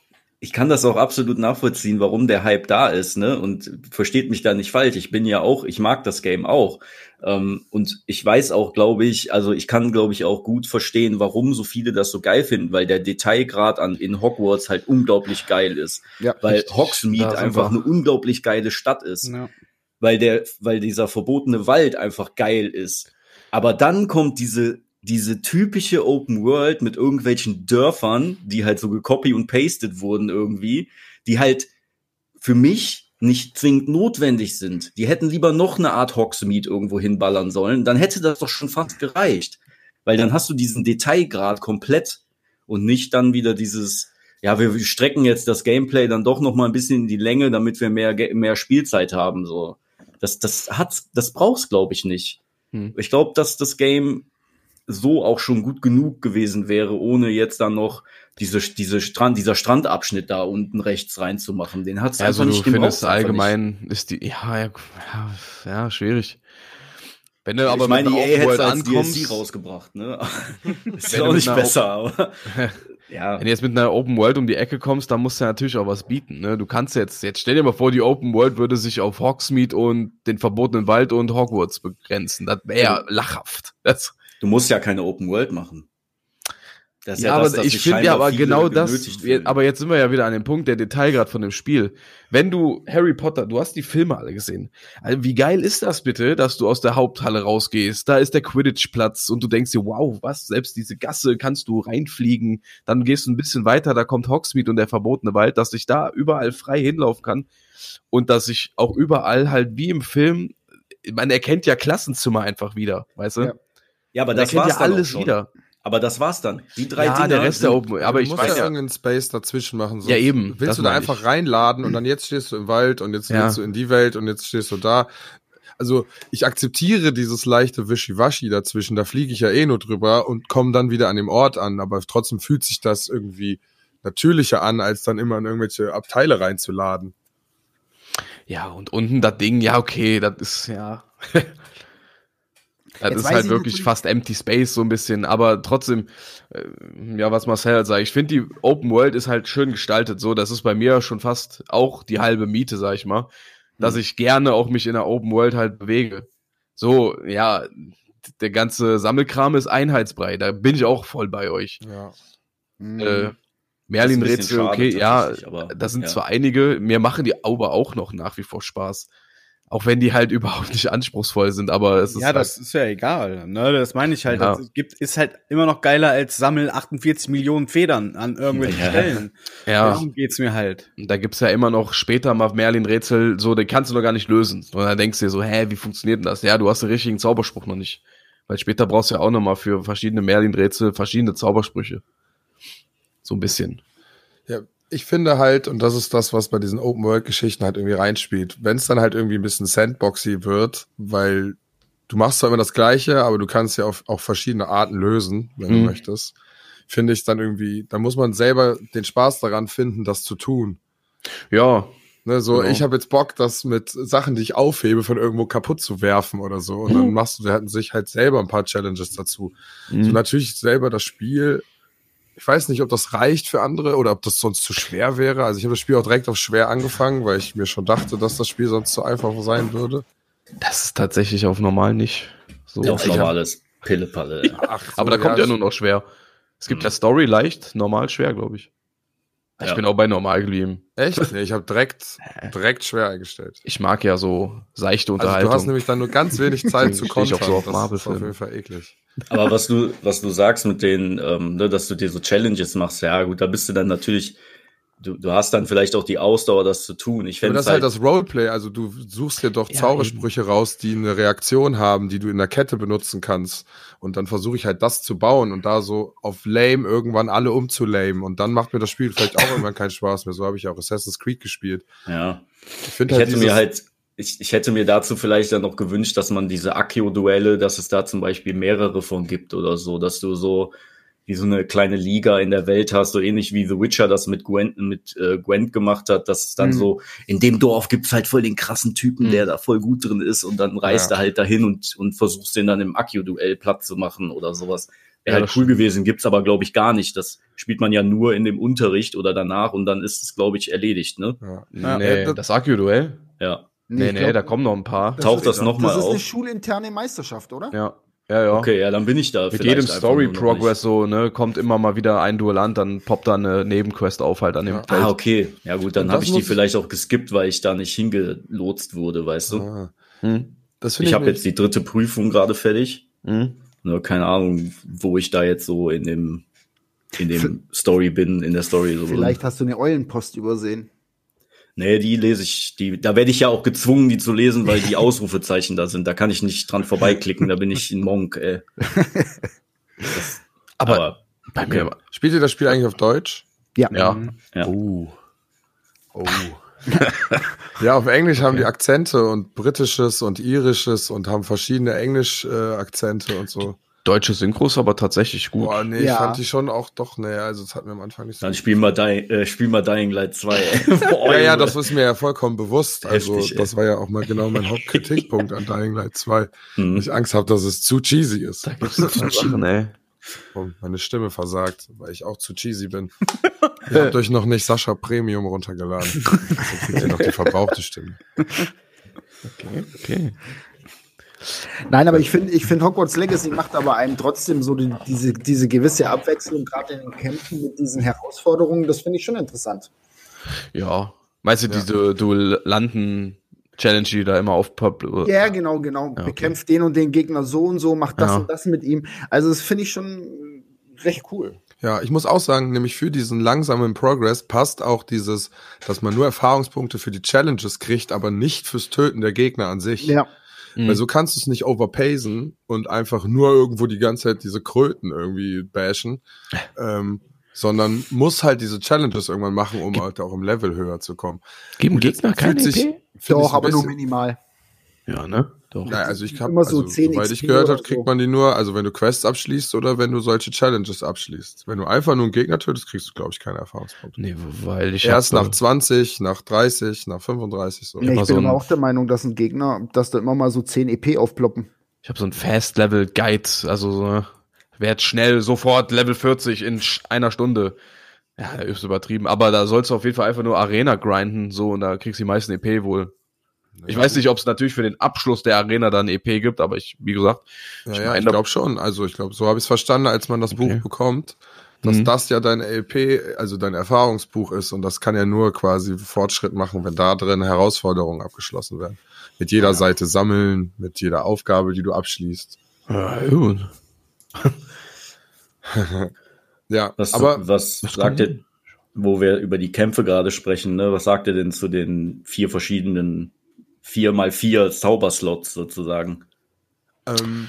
Speaker 1: Ich kann das auch absolut nachvollziehen, warum der Hype da ist, ne? Und versteht mich da nicht falsch. Ich bin ja auch, ich mag das Game auch. Ähm, und ich weiß auch, glaube ich, also ich kann, glaube ich, auch gut verstehen, warum so viele das so geil finden, weil der Detailgrad an in Hogwarts halt unglaublich geil ist.
Speaker 5: Ja,
Speaker 1: Weil
Speaker 4: richtig.
Speaker 1: Hogsmeade einfach
Speaker 4: wir.
Speaker 1: eine unglaublich geile Stadt ist.
Speaker 2: Ja.
Speaker 1: weil der, weil dieser verbotene Wald einfach geil ist. Aber dann kommt diese, diese typische Open World mit irgendwelchen Dörfern, die halt so gecopy und pasted wurden irgendwie, die halt für mich nicht zwingend notwendig sind. Die hätten lieber noch eine Art Hogsmeade irgendwo hinballern sollen. Dann hätte das doch schon fast gereicht. Weil dann hast du diesen Detailgrad komplett und nicht dann wieder dieses, ja, wir strecken jetzt das Gameplay dann doch noch mal ein bisschen in die Länge, damit wir mehr, mehr Spielzeit haben, so. Das, das hat's, das brauchst, glaube ich, nicht.
Speaker 4: Hm.
Speaker 1: Ich glaube, dass das Game so auch schon gut genug gewesen wäre, ohne jetzt dann noch diese, diese Strand, dieser Strandabschnitt da unten rechts reinzumachen. Den hat's
Speaker 4: Also
Speaker 1: einfach
Speaker 4: du
Speaker 1: nicht den
Speaker 4: findest
Speaker 1: braucht's einfach
Speaker 4: allgemein ist die ja, ja ja ja schwierig. Wenn du
Speaker 1: nicht.
Speaker 4: aber
Speaker 1: ich meine,
Speaker 4: mit
Speaker 1: EA hätte
Speaker 4: World
Speaker 1: als DLC rausgebracht, ne? ist ja
Speaker 4: du
Speaker 1: auch nicht besser, aber ja.
Speaker 4: wenn du jetzt mit einer Open World um die Ecke kommst, dann musst du natürlich auch was bieten. Ne? Du kannst jetzt, jetzt stell dir mal vor, die Open World würde sich auf Hogsmeade und den verbotenen Wald und Hogwarts begrenzen. Das wäre ja lachhaft. Das,
Speaker 1: Du musst ja keine Open World machen. Das ist
Speaker 4: ja,
Speaker 1: das,
Speaker 4: aber
Speaker 1: dass
Speaker 4: ich finde ja aber genau das,
Speaker 1: fühlen.
Speaker 4: aber jetzt sind wir ja wieder an dem Punkt, der Detailgrad von dem Spiel. Wenn du Harry Potter, du hast die Filme alle gesehen. Also wie geil ist das bitte, dass du aus der Haupthalle rausgehst, da ist der Quidditch-Platz und du denkst dir, wow, was, selbst diese Gasse kannst du reinfliegen, dann gehst du ein bisschen weiter, da kommt Hogsmeade und der verbotene Wald, dass ich da überall frei hinlaufen kann und dass ich auch überall halt wie im Film, man erkennt ja Klassenzimmer einfach wieder, weißt du?
Speaker 5: Ja.
Speaker 1: Ja, aber das war's
Speaker 4: ja
Speaker 1: dann
Speaker 4: alles wieder.
Speaker 1: Aber das war's dann. Die drei
Speaker 4: Ja,
Speaker 1: Dinger
Speaker 4: der Rest
Speaker 1: sind-
Speaker 4: der Open, aber
Speaker 3: du
Speaker 4: ich weiß
Speaker 3: ja
Speaker 4: ja,
Speaker 3: irgendeinen Space dazwischen machen. sonst
Speaker 4: Ja, eben,
Speaker 3: Willst du da einfach
Speaker 4: ich.
Speaker 3: reinladen und dann jetzt stehst du im Wald und jetzt
Speaker 4: Ja.
Speaker 3: willst du in die Welt und jetzt stehst du da. Also ich akzeptiere dieses leichte Wischiwaschi dazwischen. Da fliege ich ja eh nur drüber und komme dann wieder an dem Ort an. Aber trotzdem fühlt sich das irgendwie natürlicher an, als dann immer in irgendwelche Abteile reinzuladen.
Speaker 4: Ja, und unten das Ding, ja, okay, das ist, ja. das
Speaker 5: Jetzt
Speaker 4: ist halt
Speaker 5: ich
Speaker 4: wirklich fast empty space so ein bisschen, aber trotzdem, äh, ja, was Marcel halt sagt, ich finde die Open World ist halt schön gestaltet, so, das ist bei mir schon fast auch die halbe Miete, sag ich mal, dass ich gerne auch mich in der Open World halt bewege. So, ja, der ganze Sammelkram ist einheitsbrei, da bin ich auch voll bei euch.
Speaker 3: Ja.
Speaker 5: Mhm.
Speaker 4: Äh,
Speaker 1: Das bisschen
Speaker 4: Merlin-Rätsel,
Speaker 1: schade
Speaker 4: okay, ja,
Speaker 1: tatsächlich, aber,
Speaker 4: das sind
Speaker 1: ja.
Speaker 4: zwar einige, mir machen die aber auch noch nach wie vor Spaß. Auch wenn die halt überhaupt nicht anspruchsvoll sind, aber es ist
Speaker 2: ja,
Speaker 4: halt,
Speaker 2: das ist ja egal. Ne? Das meine ich halt.
Speaker 4: Ja.
Speaker 2: Das gibt, ist halt immer noch geiler als sammel 48 Millionen Federn an irgendwelchen
Speaker 1: Ja.
Speaker 2: Stellen.
Speaker 4: ja,
Speaker 2: Darum geht's mir halt.
Speaker 4: da gibt's ja immer noch später mal Merlin-Rätsel, so, den kannst du noch gar nicht lösen. Und dann denkst du dir so, hä, wie funktioniert denn das? Ja, du hast den richtigen Zauberspruch noch nicht. Weil später brauchst du ja auch noch mal für verschiedene Merlin-Rätsel verschiedene Zaubersprüche. So ein bisschen.
Speaker 3: Ja, ich finde halt, und das ist das, was bei diesen Open-World-Geschichten halt irgendwie reinspielt, wenn es dann halt irgendwie ein bisschen sandboxy wird, weil du machst zwar immer das Gleiche, aber du kannst ja auf auch verschiedene Arten lösen, wenn du
Speaker 4: Mhm.
Speaker 3: möchtest, finde ich dann irgendwie, da muss man selber den Spaß daran finden, das zu tun.
Speaker 4: Ja,
Speaker 3: Ne, so,
Speaker 4: Genau.
Speaker 3: ich habe jetzt Bock, das mit Sachen, die ich aufhebe, von irgendwo kaputt zu werfen oder so. Und dann machst du, hatten sich halt selber ein paar Challenges dazu. So
Speaker 4: Mhm.
Speaker 3: natürlich selber das Spiel. Ich weiß nicht, ob das reicht für andere oder ob das sonst zu schwer wäre. Also ich habe das Spiel auch direkt auf schwer angefangen, weil ich mir schon dachte, dass das Spiel sonst zu einfach sein würde.
Speaker 4: das ist tatsächlich auf normal nicht so.
Speaker 1: Auf
Speaker 4: Ich hab-
Speaker 1: normales Pillepalle.
Speaker 3: Ach, so,
Speaker 4: Aber da kommt ja nur noch schwer. Es gibt
Speaker 1: Mhm.
Speaker 4: ja Story leicht, normal schwer, glaube ich. Ich
Speaker 1: Ja.
Speaker 4: bin auch bei normal geblieben.
Speaker 3: Echt? Nee, ich habe direkt, direkt schwer eingestellt.
Speaker 4: Ich mag ja so seichte
Speaker 3: Also
Speaker 4: Unterhaltung.
Speaker 3: du hast nämlich dann nur ganz wenig Zeit zu
Speaker 4: stehe ich auch
Speaker 3: kontern.
Speaker 4: so auf
Speaker 3: das ist auf jeden Fall eklig.
Speaker 1: Aber was du, was du sagst mit den, ähm, ne, dass du dir so Challenges machst, ja gut, da bist du dann natürlich, du, du hast dann vielleicht auch die Ausdauer, das zu tun. Ich
Speaker 3: Aber das ist halt das Roleplay, also du suchst dir doch
Speaker 4: Ja,
Speaker 3: Zaubersprüche raus, die eine Reaktion haben, die du in der Kette benutzen kannst. Und dann versuche ich halt das zu bauen und da so auf lame irgendwann alle umzulamen. Und dann macht mir das Spiel vielleicht auch irgendwann keinen Spaß mehr. So habe ich auch Assassin's Creed gespielt.
Speaker 1: ja.
Speaker 3: Ich finde
Speaker 1: Ich
Speaker 3: halt
Speaker 1: hätte mir halt, ich, ich hätte mir dazu vielleicht dann noch gewünscht, dass man diese Akio-Duelle, dass es da zum Beispiel mehrere von gibt oder so, dass du so wie so eine kleine Liga in der Welt hast, so ähnlich wie The Witcher das mit Gwent, mit äh, Gwent gemacht hat, dass es dann
Speaker 2: Mhm.
Speaker 1: so, in dem Dorf gibt's halt voll den krassen Typen,
Speaker 4: Mhm.
Speaker 1: der da voll gut drin ist und dann reist
Speaker 3: Ja.
Speaker 1: er halt dahin und, und versuchst den dann im Akio-Duell platt zu machen oder sowas.
Speaker 4: Ja,
Speaker 1: Wäre halt
Speaker 4: das
Speaker 1: cool
Speaker 4: stimmt.
Speaker 1: gewesen, gibt's aber glaube ich gar nicht. Das spielt man ja nur in dem Unterricht oder danach und dann ist es glaube ich erledigt, ne?
Speaker 3: ja.
Speaker 2: Ja.
Speaker 4: nee,
Speaker 3: Äh,
Speaker 4: das Akio-Duell?
Speaker 1: Ja.
Speaker 4: Nee, nee,
Speaker 5: glaub,
Speaker 4: da kommen noch ein paar.
Speaker 1: Taucht das noch mal
Speaker 5: Das ist eine
Speaker 1: auf?
Speaker 5: schulinterne Meisterschaft, oder?
Speaker 4: Ja. Ja, ja.
Speaker 1: Okay, ja, dann bin ich da.
Speaker 4: Mit jedem Story Progress so, ne, kommt immer mal wieder ein Duellant, dann poppt da eine Nebenquest auf halt an dem
Speaker 3: Ja.
Speaker 1: nicht.
Speaker 4: Feld.
Speaker 1: Ah, okay. Ja gut, dann habe
Speaker 3: das
Speaker 1: ich die vielleicht auch geskippt, weil ich da nicht hingelotst wurde, weißt du.
Speaker 3: Ah,
Speaker 4: Hm?
Speaker 3: das
Speaker 1: Ich
Speaker 3: ich,
Speaker 1: habe jetzt die dritte Prüfung gerade fertig.
Speaker 4: Hm?
Speaker 1: Nur keine Ahnung, wo ich da jetzt so in dem in dem Story bin, in der Story so.
Speaker 5: Vielleicht hast du eine Eulenpost übersehen.
Speaker 1: Nee, die lese ich, die, da werde ich ja auch gezwungen, die zu lesen, weil die Ausrufezeichen da sind. Da kann ich nicht dran vorbeiklicken, da bin ich ein Monk, ey. Das,
Speaker 4: Aber, bei mir,
Speaker 3: Spielt ihr das Spiel eigentlich auf Deutsch?
Speaker 5: Ja.
Speaker 4: ja.
Speaker 1: Ja.
Speaker 4: Oh.
Speaker 3: Oh. ja, auf Englisch haben die Akzente und britisches und irisches und haben verschiedene Englisch-Akzente und so.
Speaker 4: Deutsche Synchro ist aber tatsächlich gut.
Speaker 3: Boah, nee, ich
Speaker 5: Ja.
Speaker 3: fand die schon auch doch, nee, also das hat mir am Anfang nicht so.
Speaker 1: Dann spiel mal, Dying, äh, spiel mal Dying Light 2. Ey. Boah,
Speaker 3: ja, ja, das ist mir ja vollkommen bewusst. Also,
Speaker 1: Heftig, ey.
Speaker 3: das war ja auch mal genau mein Hauptkritikpunkt an Dying Light 2.
Speaker 1: Hm.
Speaker 3: Ich Angst habe, dass es zu cheesy ist.
Speaker 4: Da gibt's Sachen, ey.
Speaker 3: Und meine Stimme versagt, weil ich auch zu cheesy bin. Ihr habt euch noch nicht Sascha Premium runtergeladen. Deswegen kriegt ihr noch die verbrauchte Stimme.
Speaker 4: Okay, okay.
Speaker 5: Nein, aber ich finde, ich finde Hogwarts Legacy macht aber einem trotzdem so die, diese, diese gewisse Abwechslung, gerade in den Kämpfen mit diesen Herausforderungen, das finde ich schon interessant.
Speaker 4: Ja. Meinst du diese Duellanten-Challenge, die da immer aufpoppt?
Speaker 5: Ja, genau, genau.
Speaker 4: okay.
Speaker 5: Bekämpft den und den Gegner so und so, macht das
Speaker 4: Ja.
Speaker 5: und das mit ihm. Also das finde ich schon recht cool.
Speaker 3: Ja, ich muss auch sagen, nämlich für diesen langsamen Progress passt auch dieses, dass man nur Erfahrungspunkte für die Challenges kriegt, aber nicht fürs Töten der Gegner an sich.
Speaker 5: Ja.
Speaker 4: Mhm.
Speaker 3: Weil so kannst du es nicht overpacen und einfach nur irgendwo die ganze Zeit diese Kröten irgendwie bashen, ähm, sondern muss halt diese Challenges irgendwann machen, um halt auch im Level höher zu kommen.
Speaker 4: Geben Gegner keine
Speaker 3: fühlt sich-
Speaker 4: EP?
Speaker 3: Find ich
Speaker 5: Doch, aber nur minimal.
Speaker 4: Ja, ne? Doch.
Speaker 3: Ja, also ich habe,
Speaker 5: Immer so
Speaker 3: also,
Speaker 5: 10
Speaker 3: soweit
Speaker 5: XP
Speaker 3: ich gehört habe, kriegt
Speaker 5: so.
Speaker 3: man die nur, also wenn du Quests abschließt oder wenn du solche Challenges abschließt. Wenn du einfach nur einen Gegner tötest, kriegst du, glaube ich, keine Erfahrungspunkte.
Speaker 4: Nee, weil ich
Speaker 3: Erst
Speaker 4: hab,
Speaker 3: nach 20, nach 30, nach 35 so.
Speaker 5: Nee,
Speaker 4: immer
Speaker 5: ich
Speaker 4: so
Speaker 5: bin
Speaker 4: ein-
Speaker 5: aber auch der Meinung, dass ein Gegner, dass da immer mal so 10 EP aufploppen.
Speaker 4: Ich habe so ein Fast-Level-Guide, also so, werd schnell sofort Level 40 in einer Stunde. Ja, ist übertrieben, aber da sollst du auf jeden Fall einfach nur Arena grinden, so, und da kriegst du die meisten EP wohl. Ich weiß nicht, ob es natürlich für den Abschluss der Arena dann EP gibt, aber ich, wie gesagt,
Speaker 3: Ja,
Speaker 4: Ich
Speaker 3: ja, ich glaube schon. Also ich glaube, so habe ich es verstanden, als man das
Speaker 4: Okay.
Speaker 3: Buch bekommt, dass
Speaker 4: Mhm.
Speaker 3: das ja dein LP, also dein Erfahrungsbuch ist und das kann ja nur quasi Fortschritt machen, wenn da drin Herausforderungen abgeschlossen werden. Mit jeder Seite sammeln, mit jeder Aufgabe, die du abschließt.
Speaker 4: ja, gut.
Speaker 3: Ja,
Speaker 1: Was,
Speaker 3: aber
Speaker 1: was
Speaker 4: das
Speaker 1: sagt ihr, wo wir über die Kämpfe gerade sprechen, ne? Was sagt ihr denn zu den vier verschiedenen vier mal vier Zauberslots sozusagen?
Speaker 3: ähm,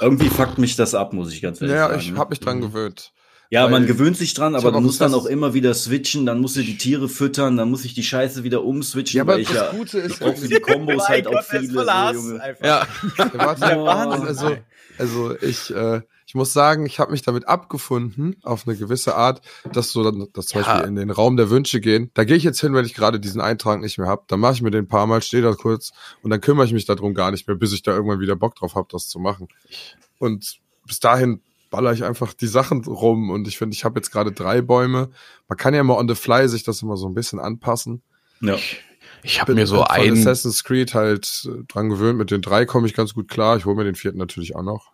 Speaker 1: Irgendwie fuckt mich das ab, muss ich ganz ehrlich
Speaker 3: ja,
Speaker 1: sagen.
Speaker 3: ich habe mich dran gewöhnt.
Speaker 1: Ja, man gewöhnt sich dran,
Speaker 3: Ich
Speaker 1: aber du
Speaker 3: auch
Speaker 1: musst dann auch immer wieder switchen, dann musst du die Tiere füttern, dann muss ich die Scheiße wieder umswitchen,
Speaker 3: Ja, aber
Speaker 1: weil ich
Speaker 3: das
Speaker 1: ja
Speaker 3: Gute ist,
Speaker 1: ich brauch für die Kombos halt auch viele, so, Junge.
Speaker 4: Ja,
Speaker 3: Ja, warte,
Speaker 1: Ja, Wahnsinn.
Speaker 3: also, also ich, äh, ich muss sagen, ich habe mich damit abgefunden, auf eine gewisse Art, dass so dann, dass zum
Speaker 4: Ja.
Speaker 3: Beispiel in den Raum der Wünsche gehen. Da gehe ich jetzt hin, wenn ich gerade diesen Eintrag nicht mehr habe. Dann mache ich mir den ein paar Mal, stehe da kurz und dann kümmere ich mich darum gar nicht mehr, bis ich da irgendwann wieder Bock drauf habe, das zu machen. Und bis dahin baller ich einfach die Sachen rum und ich finde, ich habe jetzt gerade drei Bäume. Man kann ja mal on the fly sich das immer so ein bisschen anpassen.
Speaker 1: Ja.
Speaker 4: ich habe mir so ein,
Speaker 3: Assassin's Creed halt äh, dran gewöhnt. Mit den drei komme ich ganz gut klar. Ich hole mir den vierten natürlich auch noch.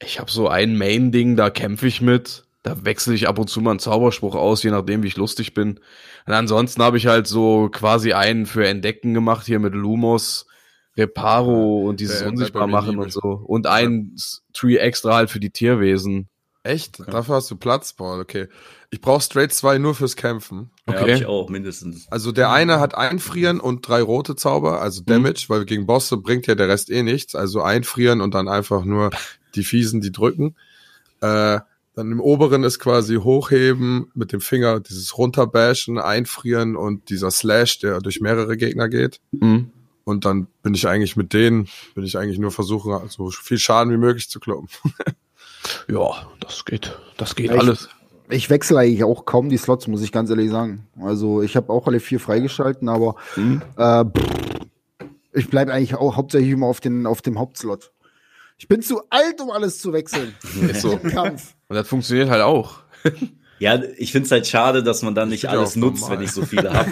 Speaker 4: Ich habe so ein Main-Ding, da kämpfe ich mit. Da wechsle ich ab und zu mal einen Zauberspruch aus, je nachdem, wie ich lustig bin. Und ansonsten habe ich halt so quasi einen für Entdecken gemacht, hier mit Lumos, Reparo und dieses
Speaker 3: bleibt
Speaker 4: Unsichtbar machen und so. Und ein S- Tree extra halt für die Tierwesen.
Speaker 3: Echt? Dafür hast du Platz? Boah, okay. Ich brauche Straight 2 nur fürs Kämpfen.
Speaker 1: Ja,
Speaker 4: Okay.
Speaker 1: hab ich auch, mindestens.
Speaker 3: Also der eine hat Einfrieren und drei rote Zauber, also Damage, weil gegen Bosse bringt ja der Rest eh nichts. Also Einfrieren und dann einfach nur die Fiesen, die drücken. Äh, dann im oberen ist quasi hochheben mit dem Finger, dieses runterbashen, einfrieren und dieser Slash, der durch mehrere Gegner geht.
Speaker 4: Mhm.
Speaker 3: Und dann bin ich eigentlich mit denen, bin ich eigentlich nur versuchen, so viel Schaden wie möglich zu kloppen.
Speaker 4: Ja, das geht. Das geht
Speaker 5: ich-
Speaker 4: alles.
Speaker 5: Ich wechsle eigentlich auch kaum die Slots, muss ich ganz ehrlich sagen. Also ich habe auch alle vier freigeschalten, aber
Speaker 4: Mhm.
Speaker 5: äh, ich bleibe eigentlich auch hauptsächlich immer auf, den, auf dem Hauptslot. Ich bin zu alt, um alles zu wechseln.
Speaker 4: Ist so.
Speaker 5: Kampf.
Speaker 4: Und das funktioniert halt auch.
Speaker 1: Ja, ich find's halt schade, dass man dann nicht
Speaker 3: find
Speaker 1: alles nutzt,
Speaker 3: normal.
Speaker 1: wenn ich so viele habe.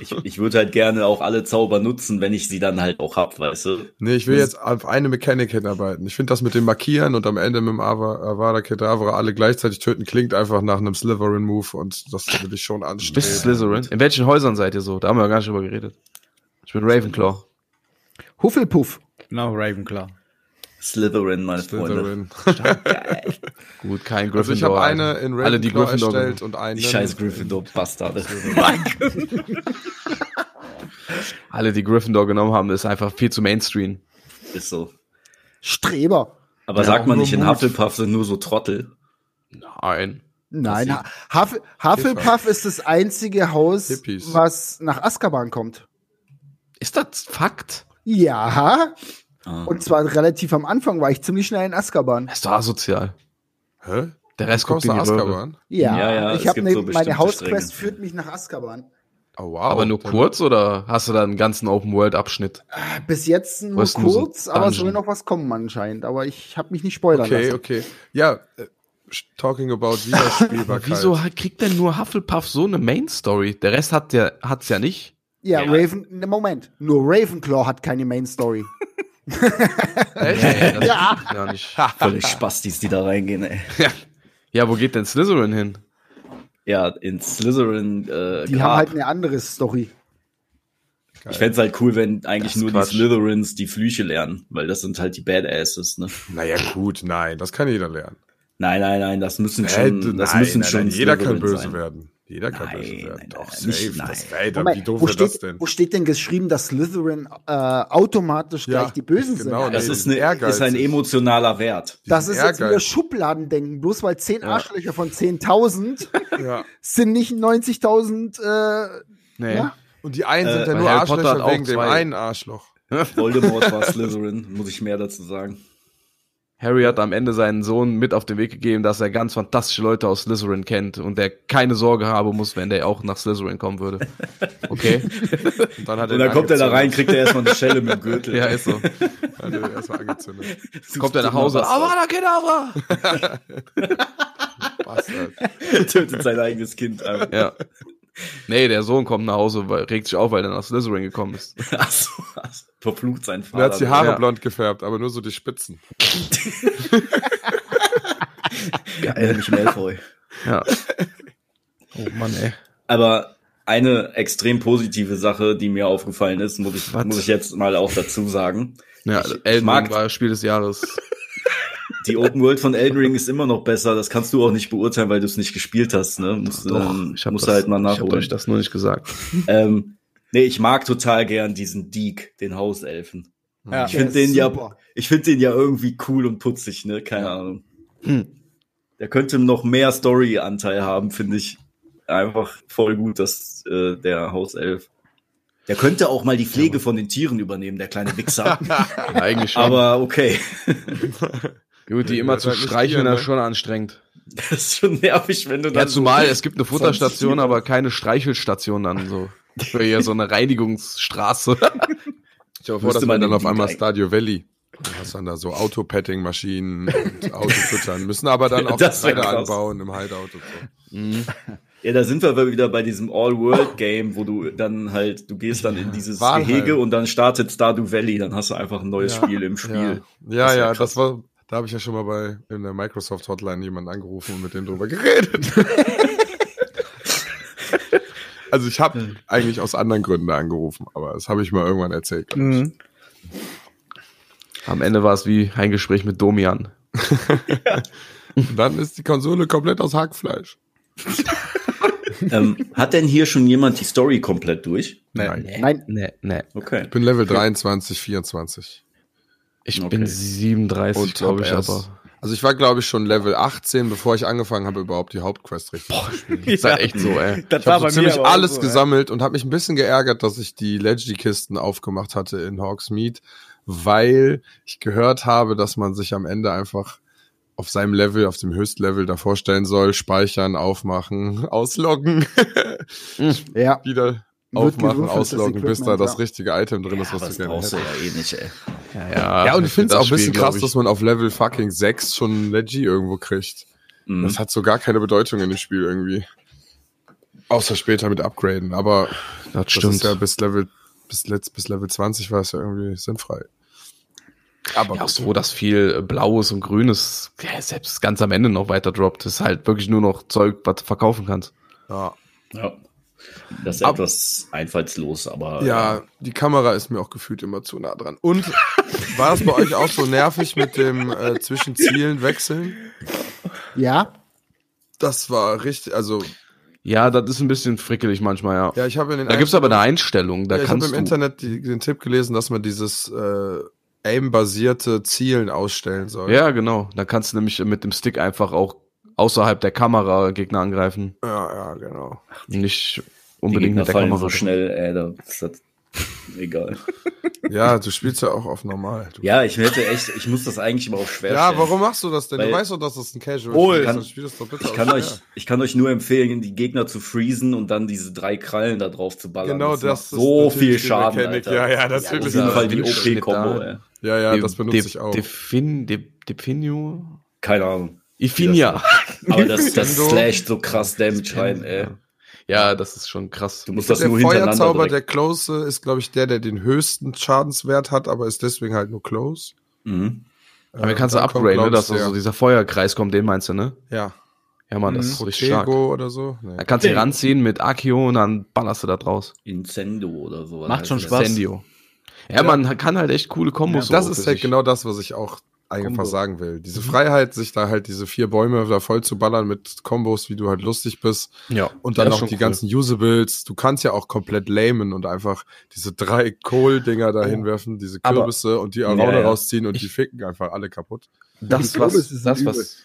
Speaker 1: ich, ich würde halt gerne auch alle Zauber nutzen, wenn ich sie dann halt auch hab, weißt du?
Speaker 3: Nee, ich will jetzt auf eine Mechanik hinarbeiten. Ich finde das mit dem Markieren und am Ende mit dem Ava- Avada Kedavra alle gleichzeitig töten klingt einfach nach einem Slytherin-Move und das will ich schon anstreben.
Speaker 4: Bist du Slytherin? In welchen Häusern seid ihr so? Da haben wir gar nicht drüber geredet. Ich bin Ravenclaw.
Speaker 5: Hufflepuff.
Speaker 2: Genau, Ravenclaw.
Speaker 1: Slytherin, meine Freunde.
Speaker 3: Slytherin.
Speaker 4: Gut, kein
Speaker 3: Also
Speaker 4: Gryffindor.
Speaker 3: ich habe eine in
Speaker 4: Alle, die
Speaker 3: Ravenclaw
Speaker 4: Gryffindor
Speaker 3: erstellt und einen.
Speaker 1: Die scheiß Gryffindor-Bastarde.
Speaker 4: Alle, die Gryffindor genommen haben, ist einfach viel zu Mainstream.
Speaker 1: Ist so.
Speaker 5: Streber.
Speaker 1: Aber
Speaker 3: Ja,
Speaker 1: sagt man nicht, in
Speaker 3: Mut.
Speaker 1: Hufflepuff sind nur so Trottel.
Speaker 4: Nein.
Speaker 5: Nein, Huff Hufflepuff ist das einzige Haus,
Speaker 3: Hippies.
Speaker 5: was nach Azkaban kommt.
Speaker 4: Ist das Fakt?
Speaker 5: Ja.
Speaker 1: Ah.
Speaker 5: Und zwar relativ am Anfang war ich ziemlich schnell in Azkaban.
Speaker 4: Das ist doch asozial.
Speaker 3: Hä?
Speaker 4: Der Rest in
Speaker 3: nach
Speaker 4: die.
Speaker 3: Azkaban?
Speaker 5: Ja,
Speaker 1: Ja, ja,
Speaker 5: ich
Speaker 1: es
Speaker 5: habe ne,
Speaker 1: so
Speaker 5: meine Hausquest führt mich nach Azkaban.
Speaker 3: Oh, wow.
Speaker 4: Aber nur kurz oder hast du da einen ganzen Open-World-Abschnitt?
Speaker 5: Bis jetzt nur
Speaker 4: Was, nur so
Speaker 5: kurz, aber es soll noch was kommen anscheinend. Aber ich habe mich nicht spoilern
Speaker 3: Okay,
Speaker 5: lassen.
Speaker 3: okay. Ja, äh, talking about Wiederspielbarkeit.
Speaker 4: Wieso kriegt denn nur Hufflepuff so eine Main-Story? Der Rest hat ja, hat's ja nicht.
Speaker 5: Ja,
Speaker 1: Ja.
Speaker 5: Raven, ne, Moment. Nur Ravenclaw hat keine Main Story.
Speaker 4: Echt? Das
Speaker 5: Ja.
Speaker 4: ja nicht.
Speaker 1: Völlig Spastis, die da reingehen, ey.
Speaker 4: Ja, wo geht denn Slytherin hin?
Speaker 1: Ja, in Slytherin, äh,
Speaker 5: Die
Speaker 1: Grab.
Speaker 5: haben halt eine andere Story.
Speaker 1: Ich fänd's halt cool, wenn eigentlich
Speaker 4: Das
Speaker 1: nur
Speaker 4: Quatsch.
Speaker 1: die Slytherins die Flüche lernen, weil das sind halt die Badasses, ne?
Speaker 3: Naja, gut, nein, das kann jeder lernen.
Speaker 1: Nein, nein, nein, das müssen
Speaker 3: Äh,
Speaker 1: schon, das
Speaker 3: nein,
Speaker 1: müssen
Speaker 3: nein,
Speaker 1: schon
Speaker 3: nein, jeder kann böse
Speaker 1: sein.
Speaker 3: werden. Jeder kann
Speaker 1: Nein,
Speaker 3: böse werden.
Speaker 1: nein,
Speaker 3: Doch,
Speaker 1: nein, nicht-
Speaker 3: safe. Das,
Speaker 1: nein.
Speaker 3: ey, da,
Speaker 5: Moment,
Speaker 3: wie doof
Speaker 5: wo,
Speaker 3: wäre das
Speaker 5: steht,
Speaker 3: denn?
Speaker 5: wo steht denn geschrieben, dass Slytherin äh, automatisch
Speaker 3: Ja,
Speaker 5: gleich die Bösen
Speaker 3: genau,
Speaker 5: sind?
Speaker 1: Das
Speaker 3: Nee,
Speaker 1: ist, eine, ist ein emotionaler Wert.
Speaker 5: Das ist jetzt wieder. Schubladendenken. Bloß weil 10 Arschlöcher von 10.000
Speaker 3: Ja.
Speaker 5: sind nicht 90.000. Äh,
Speaker 4: Nee.
Speaker 5: Ja.
Speaker 3: Und die einen sind
Speaker 1: Äh,
Speaker 3: ja nur
Speaker 4: Harry
Speaker 3: Arschlöcher wegen dem
Speaker 4: zwei.
Speaker 3: einen Arschloch.
Speaker 1: Voldemort war Slytherin, muss ich mehr dazu sagen.
Speaker 4: Harry hat am Ende seinen Sohn mit auf den Weg gegeben, dass er ganz fantastische Leute aus Slytherin kennt und der keine Sorge haben muss, wenn der auch nach Slytherin kommen würde. Okay?
Speaker 3: Und dann, hat
Speaker 1: Und dann kommt er da rein, kriegt er erstmal eine Schelle mit dem Gürtel.
Speaker 4: ja, ist so.
Speaker 3: Hat er erstmal angezündet.
Speaker 4: Kommt er nach Hause. Avada Kedavra!
Speaker 3: Bastard.
Speaker 1: tötet sein eigenes Kind. einfach.
Speaker 4: Ja. Nee, der Sohn kommt nach Hause, weil, regt sich auf, weil er nach Slytherin gekommen ist.
Speaker 1: Ach so, ach so. verflucht sein Vater.
Speaker 3: er hat die Haare
Speaker 4: Ja.
Speaker 3: blond gefärbt, aber nur so die Spitzen.
Speaker 1: Geil, mich Malfoy.
Speaker 4: Ja. Oh Mann, ey.
Speaker 1: Aber eine extrem positive Sache, die mir aufgefallen ist, muss ich,
Speaker 4: Was?
Speaker 1: muss ich jetzt mal auch dazu sagen.
Speaker 4: Ja,
Speaker 1: Ich- ich
Speaker 4: Elden
Speaker 1: mag-
Speaker 4: war Spiel des Jahres.
Speaker 1: Die Open World von Elden Ring ist immer noch besser. Das kannst du auch nicht beurteilen, weil du es nicht gespielt hast. Ne? Musst, du dann,
Speaker 4: ich hab
Speaker 1: musst
Speaker 4: das,
Speaker 1: du halt mal
Speaker 4: Ich hab
Speaker 1: nachholen.
Speaker 4: euch das nur nicht gesagt.
Speaker 1: Ähm, nee, ich mag total gern diesen Deke, den Hauselfen.
Speaker 2: Ja.
Speaker 1: Ich finde den ja, ich finde den ja irgendwie cool und putzig, ne? Keine Ahnung.
Speaker 4: Hm.
Speaker 1: Der könnte noch mehr Story-Anteil haben, finde ich. Einfach voll gut, dass äh, der Hauself. Der könnte auch mal die Pflege von den Tieren übernehmen, der kleine Wichser.
Speaker 4: Ja, eigentlich schon.
Speaker 1: Aber okay.
Speaker 4: Gut, die
Speaker 3: Ja,
Speaker 4: immer zu streicheln, das
Speaker 3: ne?
Speaker 4: ist schon anstrengend.
Speaker 1: Das ist schon nervig, wenn du dann.
Speaker 4: Ja, zumal es gibt eine Futterstation, aber keine Streichelstation dann so. Für hier so eine Reinigungsstraße.
Speaker 3: Ich hoffe, dass
Speaker 1: man
Speaker 3: dann auf einmal Stadio Valley. Du hast dann da so Autopetting-Maschinen und Autofüttern, müssen aber dann auch
Speaker 1: Das krass.
Speaker 3: anbauen im Hideout und so.
Speaker 4: Mhm.
Speaker 1: Ja, da sind wir wieder bei diesem All-World-Game, wo du dann halt, du gehst dann in dieses. Gehege und dann startet Stardew Valley, dann hast du einfach ein neues
Speaker 3: Ja.
Speaker 1: Spiel im Spiel.
Speaker 3: Ja, ja,
Speaker 1: Das
Speaker 3: ja das war, da habe ich ja schon mal bei in der Microsoft Hotline jemanden angerufen und mit dem drüber geredet. also ich habe eigentlich aus anderen Gründen angerufen, aber das habe ich mal irgendwann erzählt.
Speaker 2: Mhm.
Speaker 4: Am Ende war es wie ein Gespräch mit Domian.
Speaker 3: Dann ist die Konsole komplett aus Hackfleisch.
Speaker 1: Ähm, hat denn hier schon jemand die Story komplett durch?
Speaker 3: Nein.
Speaker 5: Nein,
Speaker 4: Nee, nee.
Speaker 1: Okay.
Speaker 3: Ich bin Level 23, 24.
Speaker 4: Ich
Speaker 1: Okay.
Speaker 4: bin 37,
Speaker 3: Und
Speaker 4: glaube ich,
Speaker 3: erst-
Speaker 4: aber.
Speaker 3: Also ich war, glaube ich, schon Level 18, bevor ich angefangen habe, überhaupt die Hauptquest richtig zu spielen.
Speaker 4: Ist halt echt so, ey.
Speaker 2: Das
Speaker 3: Ich habe so ziemlich alles
Speaker 2: so,
Speaker 3: gesammelt und habe mich ein bisschen geärgert, dass ich die Legacy-Kisten aufgemacht hatte in Hawksmead, weil ich gehört habe, dass man sich am Ende einfach auf seinem Level, auf dem Höchstlevel da vorstellen soll, speichern, aufmachen, ausloggen,
Speaker 5: ja.
Speaker 3: wieder aufmachen, ausloggen, bis da das
Speaker 5: ja.
Speaker 3: richtige Item drin ist, was du gerne hättest.
Speaker 1: ja eh nicht, ey.
Speaker 4: Ja,
Speaker 3: Ja, und ich finde es auch ein bisschen
Speaker 4: Spiel,
Speaker 3: krass, dass man auf Level fucking 6 schon Legi irgendwo kriegt.
Speaker 1: Mhm.
Speaker 3: Das hat so gar keine Bedeutung in dem Spiel irgendwie. Außer später mit Upgraden, aber
Speaker 4: Das
Speaker 3: das
Speaker 4: stimmt.
Speaker 3: ist ja bis Level, bis, letzt, bis Level 20 war es ja irgendwie sinnfrei. Aber
Speaker 4: Ja, auch so, dass viel Blaues und Grünes ja, selbst ganz am Ende noch weiter droppt. Das ist halt wirklich nur noch Zeug, was du verkaufen kannst.
Speaker 3: ja.
Speaker 1: Ja. Das ist
Speaker 3: Ab-
Speaker 1: etwas einfallslos, aber
Speaker 3: Ja, die Kamera ist mir auch gefühlt immer zu nah dran. Und war das bei euch auch so nervig mit dem äh, zwischen Zielen wechseln?
Speaker 5: Ja,
Speaker 3: Das war richtig, also
Speaker 4: Ja, das ist ein bisschen frickelig manchmal, ja.
Speaker 3: ja, ich habe in den
Speaker 4: Da gibt's aber eine Einstellung, da
Speaker 3: ja, ich habe im. Internet die, den Tipp gelesen, dass man dieses äh, aim-basierte Zielen ausstellen soll.
Speaker 4: Ja, genau. Da kannst du nämlich mit dem Stick einfach auch außerhalb der Kamera Gegner angreifen.
Speaker 3: ja, ja genau.
Speaker 4: Nicht unbedingt der
Speaker 1: fallen
Speaker 4: Kamera.
Speaker 1: so schnell, ey, da ist das egal.
Speaker 3: Ja, du spielst ja auch auf normal. Du.
Speaker 1: Ja, ich hätte echt, ich muss das eigentlich immer auf schwer
Speaker 3: Ja,
Speaker 1: stellen.
Speaker 3: warum machst du das denn?
Speaker 1: Weil-
Speaker 3: du weißt doch, dass das ein Casual
Speaker 1: Oh,
Speaker 3: ist.
Speaker 1: kann-
Speaker 3: Dann spiel das doch bitte
Speaker 1: Ich kann
Speaker 3: schwer.
Speaker 1: euch, ich kann euch nur empfehlen, die Gegner zu freezen und dann diese drei Krallen da drauf zu ballern.
Speaker 3: Genau
Speaker 1: macht
Speaker 3: das ist
Speaker 1: so viel Schaden,
Speaker 3: Mechanik.
Speaker 1: Alter.
Speaker 3: Ja, ja, das ist
Speaker 1: Auf jeden. Fall die OP-Kombo, ey.
Speaker 3: Ja, ja,
Speaker 4: De-
Speaker 3: das benutze
Speaker 4: De-
Speaker 3: ich auch.
Speaker 4: Defin, De, Definio?
Speaker 1: Keine Ahnung.
Speaker 4: Ifinia.
Speaker 1: Aber das, das slasht so krass Damage rein, ey.
Speaker 4: Ja, das ist schon krass.
Speaker 1: Du musst das
Speaker 3: der
Speaker 1: nur hintereinander
Speaker 3: Feuerzauber, der
Speaker 1: direkt.
Speaker 3: Close, ist, glaube ich, der, der den höchsten Schadenswert hat, aber ist deswegen halt nur Close.
Speaker 1: Mhm.
Speaker 4: Aber
Speaker 3: Äh,
Speaker 4: kannst du upgraden, ne, dass
Speaker 3: ich,
Speaker 4: so
Speaker 3: der-
Speaker 4: dieser Feuerkreis kommt, den meinst du, ne?
Speaker 3: Ja,
Speaker 4: Ja, Mann, das
Speaker 2: Mhm.
Speaker 4: ist richtig stark.
Speaker 3: Oder so. Nee.
Speaker 4: Da kannst du ihn ranziehen mit Akio und dann ballerst du da draus.
Speaker 1: Incendo oder so.
Speaker 2: Macht schon Spaß.
Speaker 4: Sendio. Ja, man kann halt echt coole Kombos.
Speaker 3: das
Speaker 4: so
Speaker 3: ist halt genau das, was ich auch einfach
Speaker 2: Combo.
Speaker 3: sagen will. Diese Freiheit, sich da halt diese vier Bäume da voll zu ballern mit Kombos, wie du halt lustig bist.
Speaker 4: Ja.
Speaker 3: Und dann noch die
Speaker 4: cool.
Speaker 3: ganzen Usables. Du kannst ja auch komplett lamen und einfach diese drei Kohl-Dinger da hinwerfen, diese
Speaker 4: Aber-
Speaker 3: Kürbisse und die Araune
Speaker 1: Ja, ja.
Speaker 3: rausziehen und die ficken einfach alle kaputt.
Speaker 4: Das,
Speaker 5: Ich
Speaker 4: was, das,
Speaker 5: übel.
Speaker 4: was,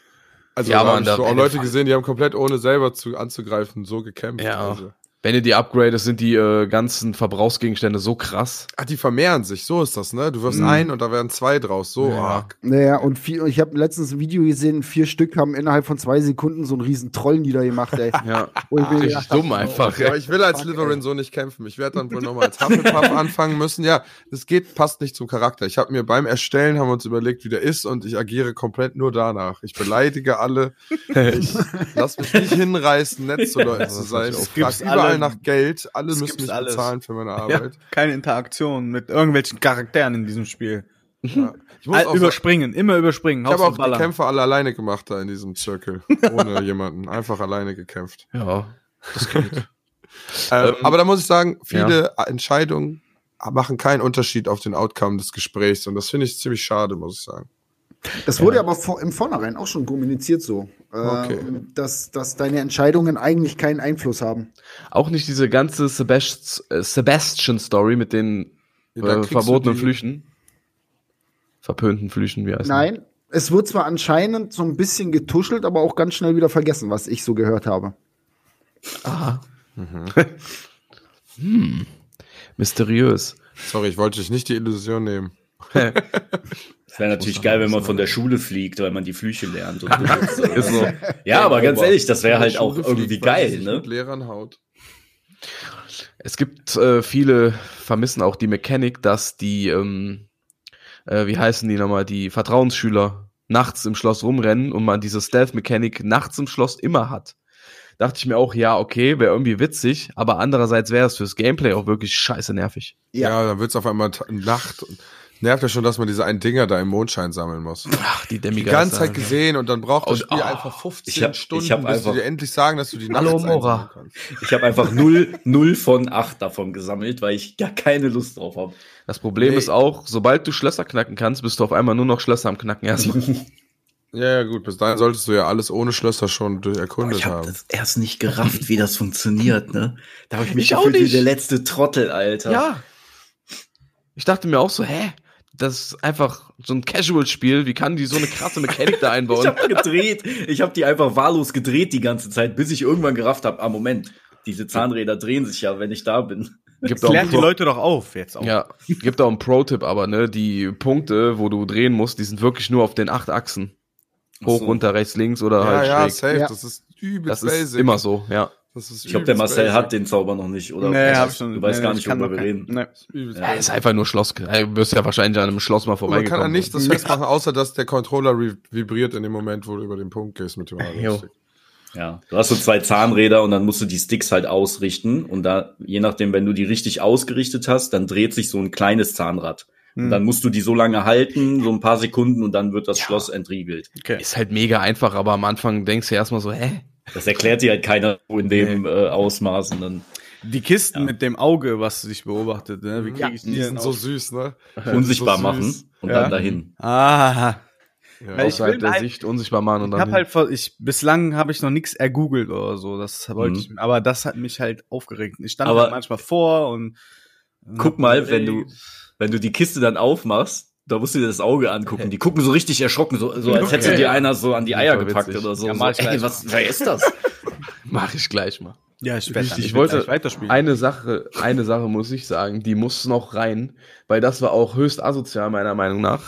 Speaker 3: Also
Speaker 4: Ja,
Speaker 3: da habe ich so auch Leute
Speaker 4: der-
Speaker 3: gesehen, die haben komplett ohne selber zu, anzugreifen so gekämpft.
Speaker 4: Ja.
Speaker 3: Also.
Speaker 4: Wenn du die upgradest, sind die äh, ganzen Verbrauchsgegenstände so krass.
Speaker 3: Ach, die vermehren sich, so ist das, ne? Du wirfst
Speaker 4: Mhm.
Speaker 3: ein und da werden zwei draus. So,
Speaker 4: Ja.
Speaker 3: arg.
Speaker 5: naja, und vier, ich habe letztens ein Video gesehen, vier Stück haben innerhalb von zwei Sekunden so einen riesen Troll niedergemacht, ey.
Speaker 4: Ja.
Speaker 5: Wo ich
Speaker 4: Richtig
Speaker 5: gedacht
Speaker 4: dumm einfach.
Speaker 3: Ja, aber ich will als Slytherin so nicht kämpfen. Ich werde dann wohl nochmal als Hufflepuff anfangen müssen. Ja, das geht, passt nicht zum Charakter. Ich habe mir beim Erstellen, haben wir uns überlegt, wie der ist und ich agiere komplett nur danach. Ich beleidige alle. Ich lass mich nicht hinreißen, nett zu Leuten zu sein. Ich frage überall
Speaker 2: alle-
Speaker 3: nach Geld. Alle müssen mich
Speaker 2: alles.
Speaker 3: bezahlen für meine Arbeit.
Speaker 2: Keine Interaktion mit irgendwelchen Charakteren in diesem Spiel.
Speaker 3: Ja. Ich muss
Speaker 2: All, überspringen, immer überspringen.
Speaker 3: ich habe auch die. Kämpfe alle alleine gemacht da in diesem Circle. Ohne jemanden. Einfach alleine gekämpft.
Speaker 4: Ja. Das geht.
Speaker 3: Äh,
Speaker 4: Ähm,
Speaker 3: aber da muss ich sagen, viele Entscheidungen machen keinen Unterschied auf den Outcome des Gesprächs und das finde ich ziemlich schade, muss ich sagen.
Speaker 5: Das wurde aber vor, im Vornherein auch schon kommuniziert so, äh,
Speaker 3: Okay.
Speaker 5: dass, dass deine Entscheidungen eigentlich keinen Einfluss haben.
Speaker 4: Auch nicht diese ganze Sebast äh, Sebastian-Story mit den
Speaker 3: Ja,
Speaker 4: äh, verbotenen Flüchen. Verpönten Flüchen, wie heißt
Speaker 5: Nein, es wird zwar anscheinend so ein bisschen getuschelt, aber auch ganz schnell wieder vergessen, was ich so gehört habe.
Speaker 4: Aha. hm. Mysteriös.
Speaker 3: Sorry, ich wollte dich nicht die Illusion nehmen.
Speaker 1: Es wäre natürlich geil, wenn man von der Schule fliegt, weil man die Flüche lernt. Und
Speaker 4: so.
Speaker 1: Ja, aber ganz ehrlich, das wäre halt auch irgendwie geil, ne?
Speaker 3: Mit Lehrern haut.
Speaker 4: Es gibt äh, viele vermissen auch die Mechanik, dass die, ähm, äh, wie heißen die nochmal, die Vertrauensschüler nachts im Schloss rumrennen und man diese Stealth-Mechanik nachts im Schloss immer hat. Dachte ich mir auch, ja, okay, wäre irgendwie witzig, aber andererseits wäre es fürs Gameplay auch wirklich scheiße nervig.
Speaker 5: Ja.
Speaker 3: Ja, dann wird's auf einmal Nacht. Nervt ja schon, dass man diese einen Dinger da im Mondschein sammeln muss.
Speaker 4: Ach, die
Speaker 3: Die
Speaker 4: Demigas.
Speaker 3: ganze Zeit gesehen und dann braucht das
Speaker 4: Und,
Speaker 3: Spiel
Speaker 4: ah,
Speaker 3: einfach 15
Speaker 1: ich hab-
Speaker 3: Stunden,
Speaker 1: ich hab
Speaker 3: bis
Speaker 1: einfach-
Speaker 3: die dir endlich sagen, dass du die
Speaker 4: Hallo, Mora.
Speaker 1: Ich habe einfach null, null von acht davon gesammelt, weil ich gar keine Lust drauf habe.
Speaker 4: Das Problem
Speaker 3: Nee.
Speaker 4: ist auch, sobald du Schlösser knacken kannst, bist du auf einmal nur noch Schlösser am Knacken erstmal.
Speaker 3: Ja, ja, gut, bis dahin solltest du ja alles ohne Schlösser schon durch erkundet
Speaker 1: Ich habe
Speaker 3: haben.
Speaker 1: das erst nicht gerafft, wie das funktioniert, ne? Da habe ich mich
Speaker 4: Ich auch
Speaker 1: gefühlt wie der letzte Trottel, Alter.
Speaker 4: ja. Ich dachte mir auch so, hä? Das ist einfach so ein Casual-Spiel. Wie kann die so eine krasse Mechanik da
Speaker 1: Ich
Speaker 4: einbauen?
Speaker 1: habe gedreht. Ich habe die einfach wahllos gedreht die ganze Zeit, bis ich irgendwann gerafft habe, ah Moment, diese Zahnräder drehen sich ja, wenn ich da bin.
Speaker 4: Gibt
Speaker 2: Das lernt die Leute doch auf jetzt auch.
Speaker 4: ja, gibt auch einen Pro-Tipp, aber ne, die Punkte, wo du drehen musst, die sind wirklich nur auf den acht Achsen. Hoch,
Speaker 1: so.
Speaker 4: runter, rechts, links oder
Speaker 3: Ja,
Speaker 4: halt
Speaker 3: ja,
Speaker 4: schräg.
Speaker 3: safe,
Speaker 5: Ja.
Speaker 3: das ist übelst
Speaker 4: Das ist
Speaker 3: basic.
Speaker 4: immer so, ja.
Speaker 3: Das ist
Speaker 1: Ich glaube, der Marcel
Speaker 3: basic.
Speaker 1: hat den Zauber noch nicht, oder?
Speaker 2: Nee, hab ich schon.
Speaker 1: Du weißt
Speaker 2: nee,
Speaker 1: gar
Speaker 2: ich
Speaker 1: nicht, worüber wir
Speaker 2: kein-
Speaker 1: reden.
Speaker 2: Nee.
Speaker 4: Ja, ist einfach nur Schloss. Du wirst ja wahrscheinlich an einem Schloss mal
Speaker 3: Und man kann da nichts das festmachen, außer dass der Controller vibriert in dem Moment, wo du über den Punkt gehst mit dem. Analogstick.
Speaker 1: Ja, du hast so zwei Zahnräder und dann musst du die Sticks halt ausrichten und da, je nachdem, wenn du die richtig ausgerichtet hast, dann dreht sich so ein kleines Zahnrad. Und
Speaker 2: Hm.
Speaker 1: dann musst du die so lange halten, so ein paar Sekunden und dann wird das Schloss entriegelt.
Speaker 2: Okay.
Speaker 4: Ist halt mega einfach, aber am Anfang denkst du erstmal so, hä?
Speaker 1: Das erklärt dir halt keiner so in dem äh, Ausmaß und dann
Speaker 2: Die Kisten mit dem Auge, was sich beobachtet, ne? Wie kriege ich die
Speaker 3: sind so süß, ne?
Speaker 1: unsichtbar
Speaker 3: so
Speaker 1: machen
Speaker 3: süß.
Speaker 1: und
Speaker 2: Ja.
Speaker 1: dann dahin.
Speaker 2: Ah,
Speaker 3: Ja.
Speaker 2: Weil ich
Speaker 4: Außerhalb
Speaker 2: will
Speaker 4: der
Speaker 2: halt-
Speaker 4: Sicht unsichtbar machen und
Speaker 2: ich
Speaker 4: dann.
Speaker 2: habe halt, ver- ich bislang habe ich noch nichts ergoogelt oder so. Das wollte
Speaker 1: Mhm.
Speaker 2: ich, aber das hat mich halt aufgeregt. Ich stand
Speaker 1: Aber-
Speaker 2: halt manchmal vor und
Speaker 1: Guck mal, wenn du, wenn du die Kiste dann aufmachst, da musst du dir das Auge angucken. Die gucken so richtig erschrocken, so, so als hätte
Speaker 4: Okay.
Speaker 1: dir einer so an die Eier gepackt
Speaker 4: witzig.
Speaker 1: oder so.
Speaker 2: Ja,
Speaker 1: so
Speaker 2: mach ich
Speaker 1: ey, was, wer ist das?
Speaker 4: Mach ich gleich mal.
Speaker 2: ja, ich werde
Speaker 4: Ich wollte eine Sache, eine Sache muss ich sagen, die muss noch rein, weil das war auch höchst asozial meiner Meinung nach,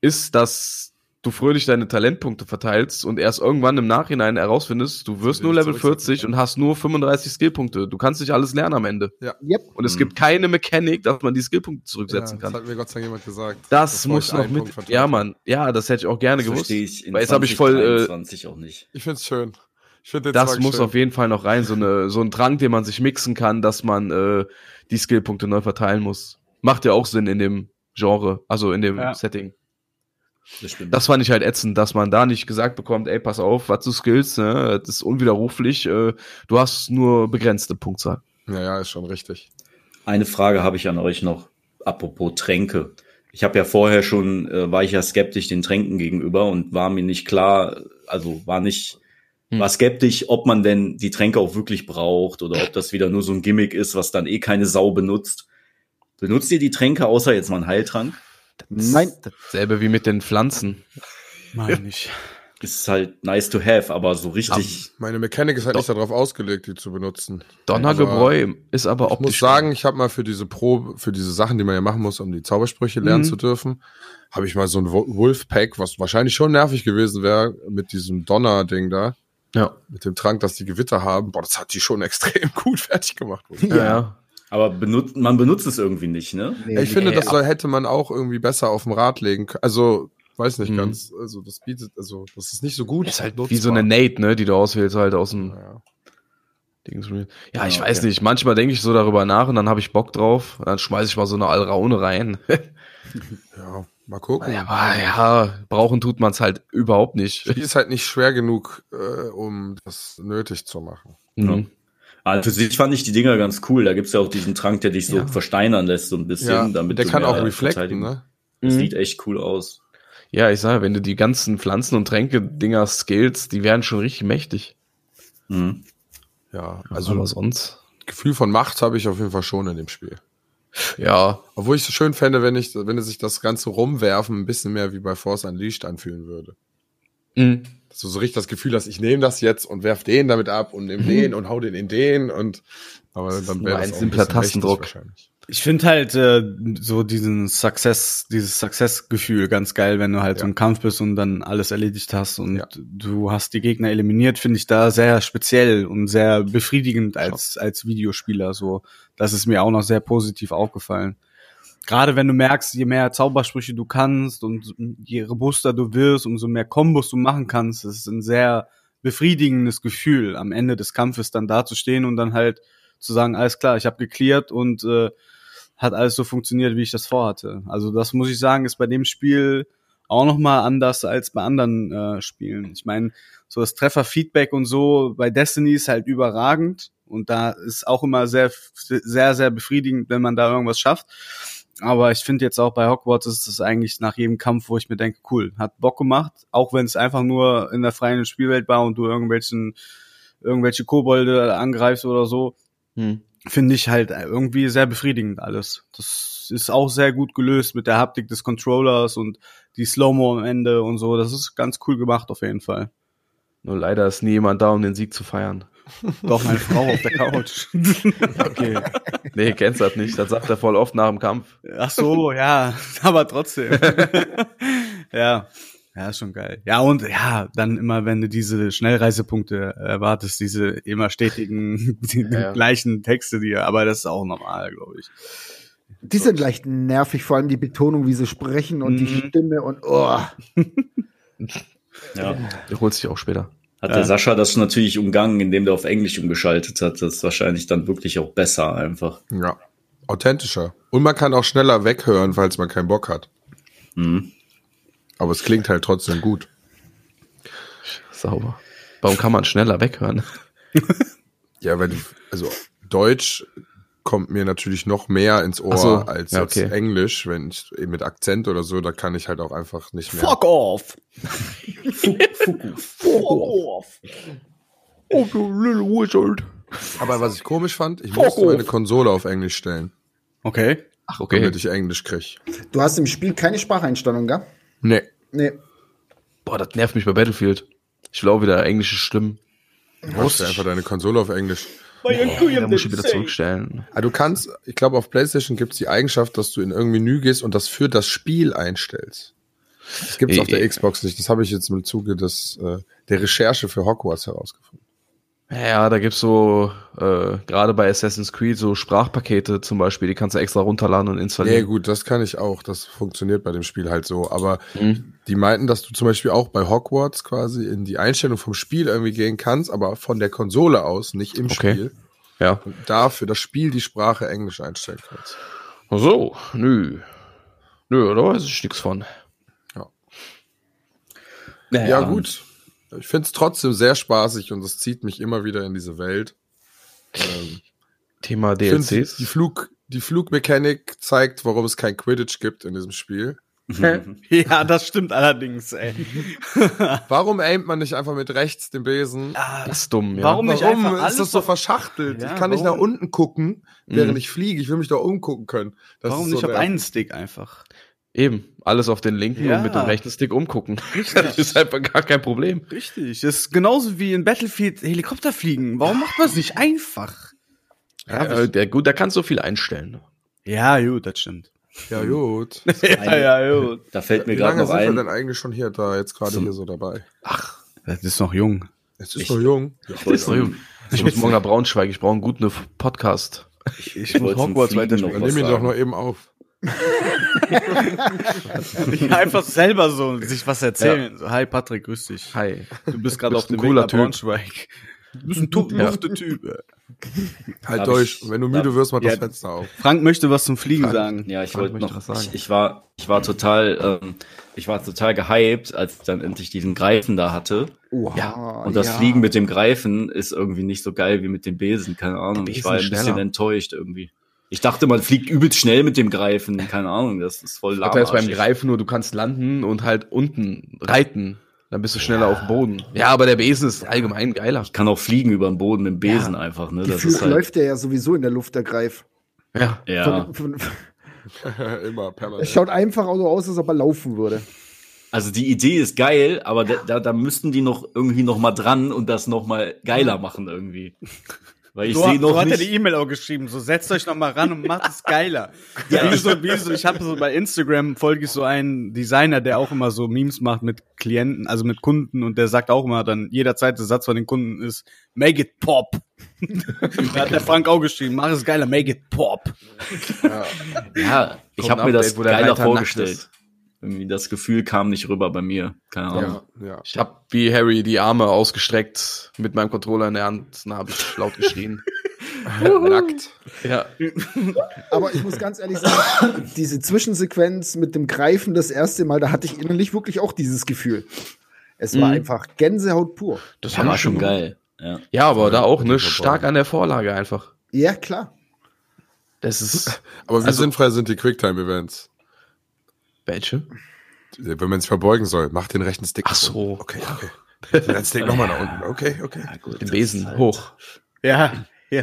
Speaker 4: ist, dass du fröhlich deine Talentpunkte verteilst und erst irgendwann im Nachhinein herausfindest, du wirst nur Level 40 und hast nur 35 Skillpunkte. Du kannst nicht alles lernen am Ende.
Speaker 5: Yep.
Speaker 4: Und es
Speaker 1: Mhm.
Speaker 4: gibt keine Mechanik, dass man die Skillpunkte zurücksetzen
Speaker 3: ja,
Speaker 4: kann.
Speaker 3: Das hat mir Gott sei Dank jemand gesagt.
Speaker 4: Das muss
Speaker 3: ich
Speaker 4: noch mit. Ja. Mann. Ja, das hätte ich auch gerne
Speaker 1: Das
Speaker 4: gewusst.
Speaker 1: verstehe ich in
Speaker 4: Weil jetzt habe ich voll, äh,
Speaker 1: 2023 auch nicht.
Speaker 3: Ich find's schön. Ich find den
Speaker 4: Das
Speaker 3: Zwang
Speaker 4: muss
Speaker 3: schön.
Speaker 4: auf jeden Fall noch rein. So, eine, so ein Trank, den man sich mixen kann, dass man äh, die Skillpunkte neu verteilen muss. Macht ja auch Sinn in dem Genre, also in dem
Speaker 2: Ja.
Speaker 4: Setting.
Speaker 1: Das stimmt.
Speaker 4: Das fand ich halt ätzend, dass man da nicht gesagt bekommt, ey, pass auf, was du skillst, ne? Das ist unwiderruflich, äh, du hast nur begrenzte Punktzahl.
Speaker 3: Ja, ja, ist schon richtig.
Speaker 1: Eine Frage habe ich an euch noch, apropos Tränke. Ich habe ja vorher schon, äh, war ich ja skeptisch den Tränken gegenüber und war mir nicht klar, also war nicht,
Speaker 4: Hm.
Speaker 1: war skeptisch, ob man denn die Tränke auch wirklich braucht oder ob das wieder nur so ein Gimmick ist, was dann eh keine Sau benutzt. Benutzt ihr die Tränke außer jetzt mal einen Heiltrank?
Speaker 5: Nein.
Speaker 4: Dasselbe wie mit den Pflanzen.
Speaker 2: Meine ich.
Speaker 1: Ist halt nice to have, aber so richtig.
Speaker 3: Meine Mechanik ist halt nicht darauf ausgelegt, die zu benutzen.
Speaker 4: Donnergebräu ist aber
Speaker 3: Ich
Speaker 4: optisch.
Speaker 3: muss sagen, ich habe mal für diese Probe, für diese Sachen, die man ja machen muss, um die Zaubersprüche lernen
Speaker 2: Mhm.
Speaker 3: zu dürfen, habe ich mal so ein Wo- Wolfpack, was wahrscheinlich schon nervig gewesen wäre, mit diesem Donner-Ding da,
Speaker 4: ja.
Speaker 3: mit dem Trank, dass die Gewitter haben. Boah, das hat die schon extrem gut fertig gemacht.
Speaker 4: Ja, ja.
Speaker 1: Aber benutzt, man benutzt es irgendwie nicht, ne?
Speaker 5: Nee,
Speaker 3: ich finde,
Speaker 4: nee,
Speaker 3: das soll, hätte man auch irgendwie besser auf dem Rad legen können. Also, weiß nicht
Speaker 4: Mhm.
Speaker 3: ganz. Also, das bietet, also, das ist nicht so gut.
Speaker 4: Ist halt
Speaker 3: nutzbar.
Speaker 4: wie so eine Nate, ne, die du auswählst halt aus dem
Speaker 3: Ja.
Speaker 4: Dings. Ja,
Speaker 1: Ja,
Speaker 4: ich weiß
Speaker 1: okay.
Speaker 4: nicht. Manchmal denke ich so darüber nach und dann habe ich Bock drauf. Dann schmeiße ich mal so eine Alraune rein.
Speaker 3: ja, mal gucken.
Speaker 4: Ja, aber ja, brauchen tut man es halt überhaupt nicht.
Speaker 3: Die ist halt nicht schwer genug, äh, um das nötig zu machen.
Speaker 4: Mhm.
Speaker 1: Also für sich fand ich die Dinger ganz cool. Da gibt's ja auch diesen Trank, der dich so
Speaker 4: Ja.
Speaker 1: versteinern lässt, so ein bisschen.
Speaker 3: Ja,
Speaker 1: damit
Speaker 3: der
Speaker 1: du
Speaker 3: kann auch
Speaker 1: Verteidigung-
Speaker 3: ne?
Speaker 1: Das
Speaker 4: Mhm.
Speaker 1: sieht echt cool aus.
Speaker 4: Ja, ich sage, wenn du die ganzen Pflanzen- und Tränke-Dinger skillst, die werden schon richtig mächtig.
Speaker 1: Mhm.
Speaker 3: Ja,
Speaker 4: Also, aber sonst.
Speaker 3: Gefühl von Macht habe ich auf jeden Fall schon in dem Spiel.
Speaker 4: Ja,
Speaker 3: Obwohl ich es schön fände, wenn ich, wenn es sich das ganze Rumwerfen ein bisschen mehr wie bei Force Unleashed anfühlen würde.
Speaker 4: mhm.
Speaker 3: Dass du so richtig das Gefühl hast, ich nehme das jetzt und werf den damit ab und nehme den und hau den in den und aber
Speaker 4: Das
Speaker 3: dann wäre
Speaker 4: ein simpler
Speaker 3: bisschen mächtig
Speaker 4: Tastendruck.
Speaker 3: wahrscheinlich.
Speaker 2: Ich finde halt äh, so diesen Success, dieses Success-Gefühl ganz geil, wenn du halt so
Speaker 3: Ja.
Speaker 2: im Kampf bist und dann alles erledigt hast und
Speaker 3: Ja.
Speaker 2: du hast die Gegner eliminiert, finde ich da sehr speziell und sehr befriedigend als als Videospieler. So, das ist mir auch noch sehr positiv aufgefallen. Gerade wenn du merkst, je mehr Zaubersprüche du kannst und je robuster du wirst, umso mehr Kombos du machen kannst, das ist ein sehr befriedigendes Gefühl, am Ende des Kampfes dann dazustehen und dann halt zu sagen, alles klar, ich habe geklärt und äh, hat alles so funktioniert, wie ich das vorhatte. Also das muss ich sagen, ist bei dem Spiel auch noch mal anders als bei anderen äh, Spielen. Ich meine, so das Trefferfeedback und so bei Destiny ist halt überragend und da ist auch immer sehr, sehr, sehr befriedigend, wenn man da irgendwas schafft. Aber ich finde jetzt auch bei Hogwarts ist es eigentlich nach jedem Kampf, wo ich mir denke, cool, hat Bock gemacht, auch wenn es einfach nur in der freien Spielwelt war und du irgendwelchen irgendwelche Kobolde angreifst oder so,
Speaker 4: Mhm.
Speaker 2: finde ich halt irgendwie sehr befriedigend alles. Das ist auch sehr gut gelöst mit der Haptik des Controllers und die Slow-Mo am Ende und so. Das ist ganz cool gemacht auf jeden Fall.
Speaker 4: Nur leider ist nie jemand da, um den Sieg zu feiern.
Speaker 2: Doch, meine Frau auf der Couch.
Speaker 4: Okay. Nee, kennst das nicht. Das sagt er voll oft nach dem Kampf.
Speaker 2: Ach so, ja, aber trotzdem. ja. Ja, ist schon geil. Ja, und ja, dann immer, wenn du diese Schnellreisepunkte erwartest, diese immer stetigen, die
Speaker 4: Ja,
Speaker 2: gleichen Texte, die, aber das ist auch normal, glaube ich.
Speaker 5: Die sind leicht nervig, vor allem die Betonung, wie sie sprechen und die
Speaker 2: Mhm.
Speaker 5: Stimme und oh.
Speaker 1: Ja.
Speaker 4: Der holt sich auch später.
Speaker 1: Hat
Speaker 2: Ja.
Speaker 1: der Sascha das natürlich umgangen, indem der auf Englisch umgeschaltet hat. Das ist wahrscheinlich dann wirklich auch besser einfach.
Speaker 3: Ja. Authentischer. Und man kann auch schneller weghören, falls man keinen Bock hat.
Speaker 1: Mhm.
Speaker 3: Aber es klingt halt trotzdem gut.
Speaker 4: Sauber. Warum kann man schneller weghören?
Speaker 3: Ja, weil, die- also Deutsch kommt mir natürlich noch mehr ins Ohr
Speaker 4: so,
Speaker 3: als
Speaker 4: ja,
Speaker 3: jetzt
Speaker 4: okay.
Speaker 3: Englisch, wenn ich eben mit Akzent oder so, da kann ich halt auch einfach nicht mehr.
Speaker 2: Fuck off!
Speaker 4: Oh, du little wizard.
Speaker 3: Aber was ich komisch fand, ich
Speaker 4: Fuck
Speaker 3: musste meine
Speaker 4: off.
Speaker 3: Konsole auf Englisch stellen,
Speaker 2: Okay.
Speaker 4: Ach, okay.
Speaker 3: damit ich Englisch krieg.
Speaker 5: Du hast im Spiel keine Spracheinstellung, gell?
Speaker 3: Nee.
Speaker 5: Nee.
Speaker 4: Boah, das nervt mich bei Battlefield. Ich will auch wieder englische Stimmen.
Speaker 3: Du musst einfach deine Konsole auf Englisch.
Speaker 4: Da muss ich wieder zurückstellen.
Speaker 3: Ah, du kannst, ich glaube, auf PlayStation gibt es die Eigenschaft, dass du in irgendein Menü gehst und das für das Spiel einstellst. Das gibt es auf der
Speaker 4: Äh,
Speaker 3: Xbox nicht. Das habe ich jetzt im Zuge des, äh, der Recherche für Hogwarts herausgefunden.
Speaker 4: Ja, da gibt's so, äh, gerade bei Assassin's Creed, so Sprachpakete zum Beispiel, die kannst du extra runterladen und
Speaker 3: Nee,
Speaker 4: installieren.
Speaker 3: gut, das kann ich auch. Das funktioniert bei dem Spiel halt so. Aber
Speaker 4: Mhm.
Speaker 3: Die meinten, dass du zum Beispiel auch bei Hogwarts quasi in die Einstellung vom Spiel irgendwie gehen kannst, aber von der Konsole aus, nicht im
Speaker 4: Okay.
Speaker 3: Spiel.
Speaker 4: Ja.
Speaker 3: Und da für das Spiel die Sprache Englisch einstellen kannst.
Speaker 4: Ach So, nö. Nö, da weiß ich nichts von.
Speaker 3: Ja, gut. Ich finde es trotzdem sehr spaßig und es zieht mich immer wieder in diese Welt. Ähm,
Speaker 4: Thema DLCs.
Speaker 3: die, Flug, die Flugmechanik zeigt, warum es kein Quidditch gibt in diesem Spiel.
Speaker 2: Ja, das stimmt allerdings, ey.
Speaker 3: Warum aimt man nicht einfach mit rechts den Besen?
Speaker 4: das ist dumm, ja.
Speaker 2: Warum nicht
Speaker 3: Warum
Speaker 2: einfach alles
Speaker 3: ist das so
Speaker 2: so-
Speaker 3: verschachtelt?
Speaker 2: Ja,
Speaker 3: ich kann nicht nach
Speaker 2: warum?
Speaker 3: unten gucken, während
Speaker 4: Mhm.
Speaker 3: ich fliege. Ich will mich doch umgucken können. Das
Speaker 2: Warum
Speaker 3: ist
Speaker 2: nicht
Speaker 3: so
Speaker 2: auf einen Stick einfach?
Speaker 4: Eben, alles auf den linken
Speaker 2: Ja.
Speaker 4: und mit dem rechten Stick umgucken. Das ist einfach gar kein Problem.
Speaker 2: Richtig. Das ist genauso wie in Battlefield Helikopter fliegen. Warum macht man es nicht einfach?
Speaker 4: Ja, äh, der, gut, da kannst du viel einstellen.
Speaker 2: Ja, gut, das stimmt.
Speaker 3: Ja, gut.
Speaker 2: ja, ja, gut.
Speaker 1: Da fällt mir
Speaker 3: Wie
Speaker 1: gerade
Speaker 3: lange
Speaker 1: noch
Speaker 3: sind wir
Speaker 1: ein.
Speaker 3: denn eigentlich schon hier da jetzt gerade hier so dabei?
Speaker 2: Das ist noch jung.
Speaker 3: Es ist
Speaker 1: Ich-
Speaker 3: noch jung.
Speaker 1: Ich wollte zum,
Speaker 4: Ich muss morgen nach Braunschweig, ich brauche einen guten Podcast.
Speaker 2: Ich,
Speaker 1: ich wollte zum
Speaker 2: Hogwarts weiterspielen.
Speaker 1: noch
Speaker 3: nimm ihn doch noch eben auf.
Speaker 2: einfach selber so sich was erzählen. So, Hi Patrick, grüß dich.
Speaker 4: Hi.
Speaker 2: Du bist gerade
Speaker 4: Du
Speaker 2: auf
Speaker 4: bist ein
Speaker 2: dem Weg
Speaker 4: cooler
Speaker 2: nach
Speaker 4: Typ.
Speaker 2: Braunschweig. Du bist ein
Speaker 4: Ja.
Speaker 2: dufter Typ.
Speaker 3: Halt durch.
Speaker 1: ich-
Speaker 3: wenn du müde wirst, mach
Speaker 1: ja.
Speaker 3: das Fenster auf.
Speaker 2: Frank möchte was zum Fliegen sagen.
Speaker 1: Ja, ich
Speaker 4: Frank
Speaker 1: wollte noch,
Speaker 4: was sagen.
Speaker 1: ich, ich war, ich war total, ähm, ich war total gehypt, als ich dann endlich diesen Greifen da hatte.
Speaker 5: Oha,
Speaker 4: Ja,
Speaker 1: Und das
Speaker 5: ja.
Speaker 1: Fliegen mit dem Greifen ist irgendwie nicht so geil wie mit dem Besen, keine Ahnung.
Speaker 4: Der
Speaker 1: Ich
Speaker 4: Besen
Speaker 1: war ein bisschen enttäuscht irgendwie. Ich dachte, man fliegt übelst schnell mit dem Greifen, keine Ahnung, das ist voll
Speaker 4: Das heißt beim. Greifen nur, du kannst landen und halt unten reiten. Dann bist du schneller auf dem Boden. Ja, aber der Besen ist allgemein geiler.
Speaker 1: Ich kann auch fliegen über den Boden mit dem Besen einfach, ne? Ist halt,
Speaker 5: läuft der ja sowieso in der Luft, der Greif.
Speaker 4: Ja.
Speaker 1: ja.
Speaker 5: Von, von,
Speaker 3: Immer
Speaker 5: es
Speaker 3: permanent.
Speaker 5: schaut einfach so aus, als ob er laufen würde.
Speaker 1: Also die Idee ist geil, aber da, da, da müssten die noch irgendwie noch mal dran und das noch mal geiler machen irgendwie. Weil ich
Speaker 2: so,
Speaker 1: sehe noch
Speaker 2: so hat er
Speaker 1: nicht.
Speaker 2: die E-Mail auch geschrieben. So setzt euch noch mal ran und macht es geiler. ja. Wie so, wie so, ich habe so bei Instagram folge ich so einen Designer, der auch immer so Memes macht mit Klienten, also mit Kunden und der sagt auch immer dann jeder zweite Satz von den Kunden ist Make it pop. da hat der Frank auch geschrieben, mach es geiler, make it pop.
Speaker 1: ja, ich
Speaker 4: Kommt
Speaker 1: habe mir das
Speaker 4: der
Speaker 1: geiler vorgestellt. Irgendwie das Gefühl kam nicht rüber bei mir. Keine Ahnung.
Speaker 3: Ja, ja.
Speaker 4: Ich habe wie Harry die Arme ausgestreckt mit meinem Controller in der Hand. Dann habe ich laut geschrien.
Speaker 3: Nackt.
Speaker 4: ja.
Speaker 5: Aber ich muss ganz ehrlich sagen, diese Zwischensequenz mit dem Greifen das erste Mal, da hatte ich innerlich wirklich auch dieses Gefühl. Es war
Speaker 4: Mhm.
Speaker 5: einfach Gänsehaut pur.
Speaker 4: Das
Speaker 1: Das war schon geil. Ja.
Speaker 4: Ja, aber da auch, ne? Stark an der Vorlage einfach.
Speaker 5: Ja, klar.
Speaker 4: Das ist.
Speaker 3: Aber wie
Speaker 4: Also-
Speaker 3: sinnfrei sind die Quicktime-Events?
Speaker 4: Welche?
Speaker 3: Wenn man sich verbeugen soll, mach den rechten Stick.
Speaker 4: Ach
Speaker 3: nach
Speaker 4: so.
Speaker 3: unten. Okay, okay. Den rechten Stick nochmal nach unten. Okay, okay.
Speaker 1: Ja, gut,
Speaker 4: Den Besen
Speaker 1: halt
Speaker 4: hoch.
Speaker 2: Ja, ja.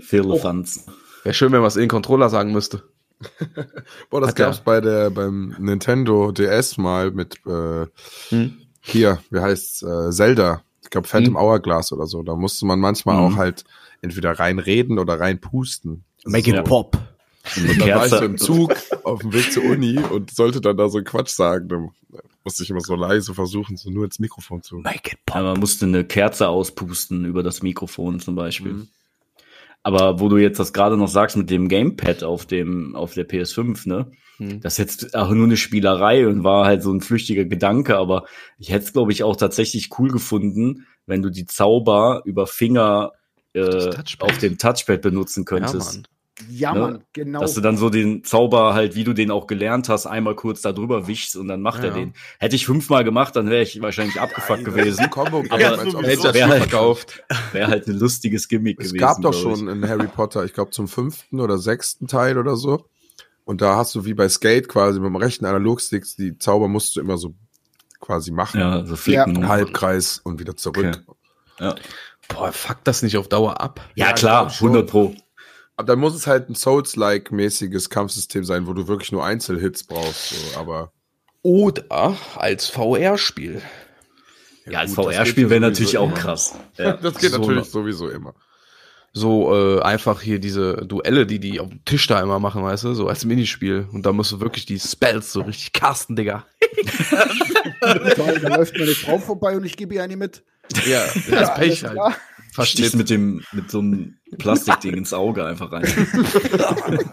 Speaker 1: Firlefanz.
Speaker 4: Wäre schön, wenn man es in den Controller sagen müsste.
Speaker 3: Boah, das
Speaker 4: Hat
Speaker 3: gab's bei der, beim Nintendo DS mal mit, äh,
Speaker 4: Hm?
Speaker 3: hier, wie heißt's, äh, Zelda. Ich glaube Phantom
Speaker 4: Hm.
Speaker 3: Hourglass oder so. Da musste man manchmal
Speaker 1: Mhm.
Speaker 3: auch halt entweder reinreden oder reinpusten.
Speaker 2: Make it
Speaker 1: Ja.
Speaker 2: pop.
Speaker 1: Eine
Speaker 3: Und dann war ich so
Speaker 1: Kerze.
Speaker 3: im Zug auf dem Weg zur Uni und sollte dann da so Quatsch sagen. Dann musste ich immer so leise versuchen, so nur ins Mikrofon zu.
Speaker 2: Make it
Speaker 1: Ja, man musste eine Kerze auspusten über das Mikrofon zum Beispiel.
Speaker 3: Mhm.
Speaker 1: aber wo du jetzt das gerade noch sagst mit dem Gamepad auf dem, auf der PS5, ne?
Speaker 4: Hm.
Speaker 1: Das ist jetzt auch nur eine Spielerei und war halt so ein flüchtiger Gedanke, aber ich hätte es, glaube ich, auch tatsächlich cool gefunden, wenn du die Zauber über Finger äh, auf dem Touchpad benutzen
Speaker 4: Ja,
Speaker 1: könntest.
Speaker 4: Mann.
Speaker 5: Ja,
Speaker 1: Ne?
Speaker 5: Mann, genau.
Speaker 1: Dass du dann so den Zauber halt, wie du den auch gelernt hast, einmal kurz da drüber wischst und dann macht er
Speaker 4: Ja.
Speaker 1: den. Hätte ich fünfmal gemacht, dann wäre ich wahrscheinlich abgefuckt gewesen.
Speaker 3: Combo
Speaker 1: Aber
Speaker 3: als ob
Speaker 1: wer
Speaker 3: es
Speaker 1: hätte
Speaker 3: so-
Speaker 1: das
Speaker 4: Wär
Speaker 1: Spiel
Speaker 4: verkauft.
Speaker 1: Wäre halt ein lustiges Gimmick
Speaker 3: Es
Speaker 1: gewesen.
Speaker 3: gab doch schon in Harry Potter, ich glaube zum fünften oder sechsten Teil oder so. Und da hast du wie bei Skate quasi mit dem rechten Analogsticks, die Zauber musst du immer so quasi machen.
Speaker 1: Ja, so flicken.
Speaker 3: Ein Halbkreis und wieder zurück.
Speaker 1: Okay. Ja,
Speaker 4: Boah, fuck das nicht auf Dauer ab.
Speaker 1: ja
Speaker 3: Ja,
Speaker 1: klar,
Speaker 3: glaub schon.
Speaker 1: 100 Pro.
Speaker 3: Aber dann muss es halt ein Souls-like-mäßiges Kampfsystem sein, wo du wirklich nur Einzelhits brauchst. So. Aber
Speaker 4: Oder als VR-Spiel.
Speaker 1: Ja, als
Speaker 3: gut, das
Speaker 1: VR-Spiel wäre
Speaker 3: ja
Speaker 1: natürlich auch
Speaker 3: immer.
Speaker 1: krass. Ja.
Speaker 3: das geht
Speaker 4: So
Speaker 3: natürlich sowieso immer.
Speaker 4: So äh, einfach hier diese Duelle, die die auf dem Tisch da immer machen, weißt du, so als Minispiel. Und da musst du wirklich die Spells so richtig casten, Digga.
Speaker 5: Toll, da läuft meine Frau vorbei und ich gebe ihr eine mit.
Speaker 4: Ja, das Pech
Speaker 5: alles
Speaker 4: halt.
Speaker 5: klar.
Speaker 4: Verschnitt.
Speaker 1: mit dem, mit so einem Plastikding ins Auge einfach rein.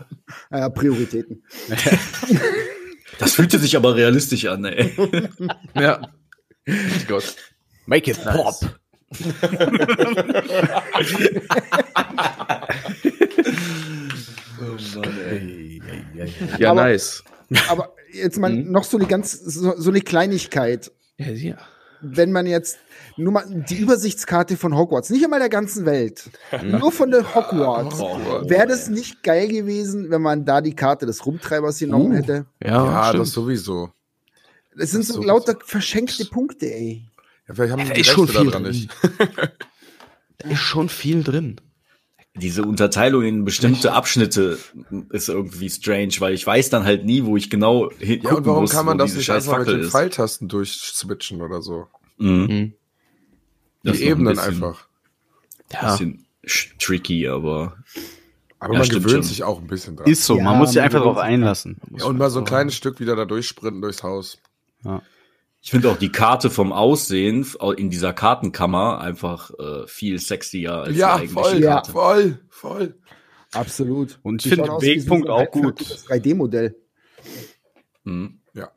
Speaker 5: Naja, Prioritäten.
Speaker 1: Das fühlte sich aber realistisch an, ey.
Speaker 4: Ja. Gott.
Speaker 2: Make it pop.
Speaker 4: Ja,
Speaker 5: Aber-
Speaker 4: nice.
Speaker 5: Aber jetzt mal
Speaker 4: Mhm.
Speaker 5: noch so eine ganz, so, so eine Kleinigkeit.
Speaker 4: Ja, ja.
Speaker 5: Wenn man jetzt nur mal die Übersichtskarte von Hogwarts, nicht einmal der ganzen Welt,
Speaker 4: Mhm.
Speaker 5: nur von der Hogwarts, wäre das nicht geil gewesen, wenn man da die Karte des Rumtreibers genommen
Speaker 4: Uh.
Speaker 5: hätte?
Speaker 4: Ja,
Speaker 3: Ja,
Speaker 4: stimmt.
Speaker 3: das sowieso.
Speaker 5: Das sind
Speaker 3: Das
Speaker 5: so lauter verschenkte Punkte, ey.
Speaker 3: Ja, vielleicht haben
Speaker 4: Ja,
Speaker 3: die
Speaker 4: da ist schon viel drin.
Speaker 3: nicht.
Speaker 4: Da ist schon viel drin.
Speaker 1: Diese Unterteilung in bestimmte Abschnitte ist irgendwie strange, weil ich weiß dann halt nie, wo ich genau hin
Speaker 3: Ja, und warum
Speaker 1: muss,
Speaker 3: kann man das nicht einfach mit den
Speaker 1: ist.
Speaker 3: Pfeiltasten durchswitchen oder so?
Speaker 1: Mhm. Das
Speaker 3: Die
Speaker 1: noch ein
Speaker 3: Ebenen
Speaker 1: bisschen-
Speaker 3: einfach.
Speaker 4: Ja.
Speaker 1: Bisschen sch- tricky, aber
Speaker 3: Aber
Speaker 1: Ja,
Speaker 3: man gewöhnt
Speaker 1: schon.
Speaker 3: sich auch ein bisschen dran.
Speaker 2: Ist so,
Speaker 5: Ja,
Speaker 2: man muss sich einfach darauf einlassen.
Speaker 3: ja, und mal so ein kleines Stück wieder da durchsprinten durchs Haus.
Speaker 1: ich finde auch die Karte vom Aussehen in dieser Kartenkammer einfach äh, viel sexier als
Speaker 3: ja,
Speaker 1: die eigentliche
Speaker 3: voll,
Speaker 5: Ja.
Speaker 1: Karte.
Speaker 3: voll, voll.
Speaker 5: Absolut.
Speaker 2: Und ich finde den Wegpunkt auch gut.
Speaker 5: halbfertiges 3D-Modell.
Speaker 1: Mhm.
Speaker 3: Ja.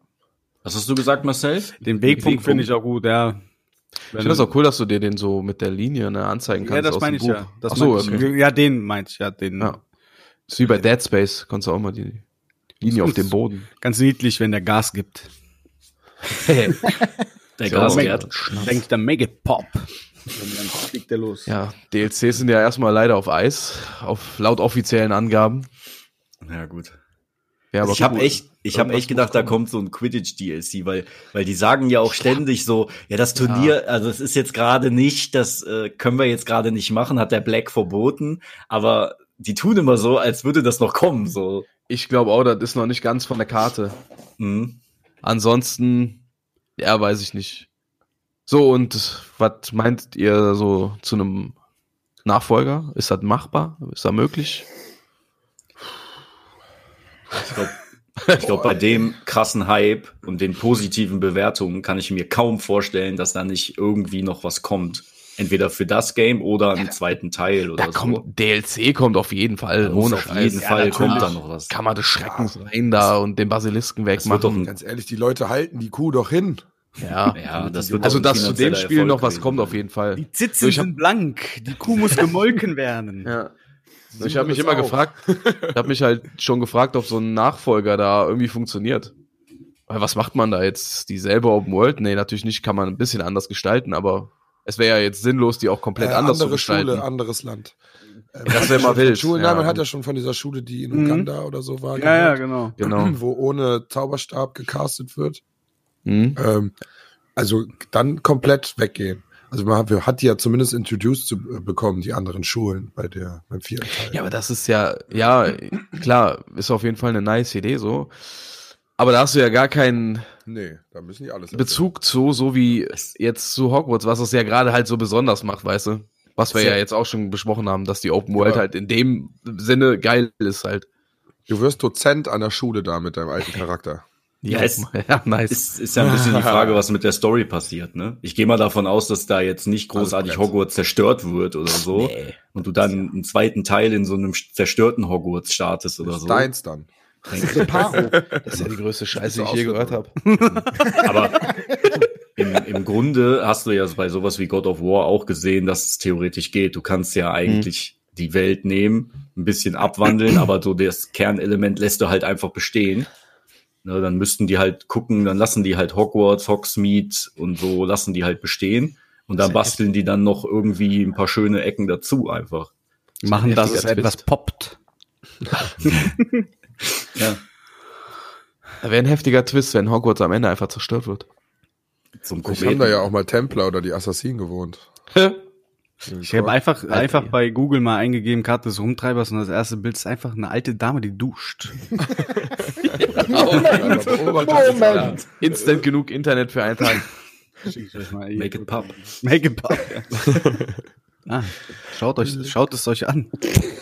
Speaker 1: Was hast du gesagt, Marcel?
Speaker 2: Den Wegpunkt finde ich auch gut, ja.
Speaker 4: Ich finde das auch cool, dass du dir den so mit der Linie ne, anzeigen kannst.
Speaker 2: Ja, das
Speaker 4: aus
Speaker 2: meine
Speaker 4: dem
Speaker 2: ich
Speaker 4: Buch.
Speaker 2: ja. Das
Speaker 4: Ach so,
Speaker 2: meinte ich.
Speaker 4: okay.
Speaker 2: Ja, den meinte ich, ja, den.
Speaker 4: Ja. Ist wie bei Dead Space, kannst du auch mal die Linie auf dem Boden.
Speaker 2: Ganz niedlich, wenn der Gas gibt.
Speaker 1: Der
Speaker 4: So.
Speaker 1: Gasgerd.
Speaker 2: Denke ich dann, make it pop. Und dann fliegt der los.
Speaker 4: Ja, DLCs sind ja erstmal leider auf Eis, auf laut offiziellen Angaben.
Speaker 1: Ja, gut.
Speaker 4: Ja,
Speaker 1: Also ich habe echt, ich habe echt gedacht, da kommt so ein Quidditch DLC, weil, weil die sagen ja auch ständig so, ja, das Turnier, also es ist jetzt gerade nicht, das äh, können wir jetzt gerade nicht machen, hat der Black verboten, aber die tun immer so, als würde das noch kommen, so.
Speaker 4: Ich glaube auch, das ist noch nicht ganz von der Karte.
Speaker 1: Mhm.
Speaker 4: Ansonsten, ja, weiß ich nicht. So, und was meint ihr so zu einem Nachfolger? Ist das machbar? Ist das möglich?
Speaker 1: Ich glaube, glaub, bei dem krassen Hype und den positiven Bewertungen kann ich mir kaum vorstellen, dass da nicht irgendwie noch was kommt. Entweder für das Game oder einen zweiten Teil oder
Speaker 4: Da
Speaker 1: so.
Speaker 4: kommt, DLC kommt auf jeden Fall, ohne
Speaker 1: auf jeden
Speaker 4: Ja,
Speaker 1: Fall kommt da noch was.
Speaker 4: Kammer des Schreckens rein da und den Basilisken wegmachen.
Speaker 1: ein,
Speaker 3: Ganz ehrlich, die Leute halten die Kuh doch hin.
Speaker 4: Ja.
Speaker 1: ja, das wird
Speaker 4: Also, dass zu dem Spiel
Speaker 1: Erfolg
Speaker 4: noch was kommt, auf jeden Fall.
Speaker 2: Die Zitzen
Speaker 4: So, ich hab-
Speaker 2: sind blank. Die Kuh muss gemolken werden.
Speaker 4: Ja.
Speaker 3: Sind
Speaker 4: Ich habe mich immer
Speaker 3: auch.
Speaker 4: gefragt, ich habe mich halt schon gefragt, ob so ein Nachfolger da irgendwie funktioniert. Weil was macht man da jetzt? Dieselbe Open World? Nee, natürlich nicht, kann man ein bisschen anders gestalten, aber es wäre ja jetzt sinnlos, die auch komplett
Speaker 3: Äh,
Speaker 4: anders zu
Speaker 3: andere
Speaker 4: gestalten.
Speaker 3: Schule, anderes Land. Äh,
Speaker 4: Das
Speaker 3: man
Speaker 4: wär
Speaker 3: hat
Speaker 4: mal wild,
Speaker 3: Schulen,
Speaker 4: ja.
Speaker 3: Nein, man hat ja schon von dieser Schule, die in
Speaker 2: Mhm.
Speaker 3: Uganda oder so war,
Speaker 2: Ja, ja,
Speaker 3: gehört,
Speaker 2: genau.
Speaker 4: Genau.
Speaker 3: wo ohne Zauberstab gecastet wird.
Speaker 4: Mhm.
Speaker 3: Ähm, also dann komplett weggehen. Also man hat, hat die ja zumindest introduced zu äh, bekommen, die anderen Schulen bei der beim vierten Teil.
Speaker 4: Ja, aber das ist ja, ja, klar, ist auf jeden Fall eine nice Idee so. Aber da hast du ja gar keinen
Speaker 3: nee, da müssen die alles
Speaker 4: Bezug zu, so wie jetzt zu Hogwarts, was es ja gerade halt so besonders macht, weißt du? Was wir
Speaker 3: Sehr-
Speaker 4: ja jetzt auch schon besprochen haben, dass die Open World
Speaker 3: Ja.
Speaker 4: halt in dem Sinne geil ist halt.
Speaker 3: Du wirst Dozent an der Schule da mit deinem alten Charakter.
Speaker 1: Ja, es
Speaker 4: ja, nice.
Speaker 1: ist, ist ja ein bisschen die Frage, was mit der Story passiert, ne? Ich gehe mal davon aus, dass da jetzt nicht großartig Hogwarts zerstört wird oder so. Und du dann einen zweiten Teil in so einem zerstörten Hogwarts startest oder so.
Speaker 3: Deins dann.
Speaker 5: Reparo.
Speaker 4: Das ist ja die größte Scheiße, die ich je gehört habe.
Speaker 1: Aber im, im Grunde hast du ja bei sowas wie God of War auch gesehen, dass es theoretisch geht. Du kannst ja eigentlich die Welt nehmen, ein bisschen abwandeln, aber so das Kernelement lässt du halt einfach bestehen. Ne, dann müssten die halt gucken, dann lassen die halt Hogwarts, Hogsmeade und so lassen die halt bestehen. Und dann basteln die dann noch irgendwie ein paar schöne Ecken dazu einfach.
Speaker 2: Machen, dass es etwas
Speaker 4: Twist.
Speaker 2: poppt.
Speaker 1: Ja,
Speaker 4: Da wäre ein heftiger Twist, wenn Hogwarts am Ende einfach zerstört wird.
Speaker 1: zum
Speaker 3: Ich haben da ja auch mal Templer oder die Assassinen gewohnt.
Speaker 2: Ich habe einfach, einfach bei Google mal eingegeben, Karte des Rumtreibers und das erste Bild ist einfach eine alte Dame, die duscht.
Speaker 5: Moment.
Speaker 4: Instant genug Internet für einen Tag.
Speaker 1: Make it pop.
Speaker 2: Make it pop. ah, schaut euch, schaut es euch an.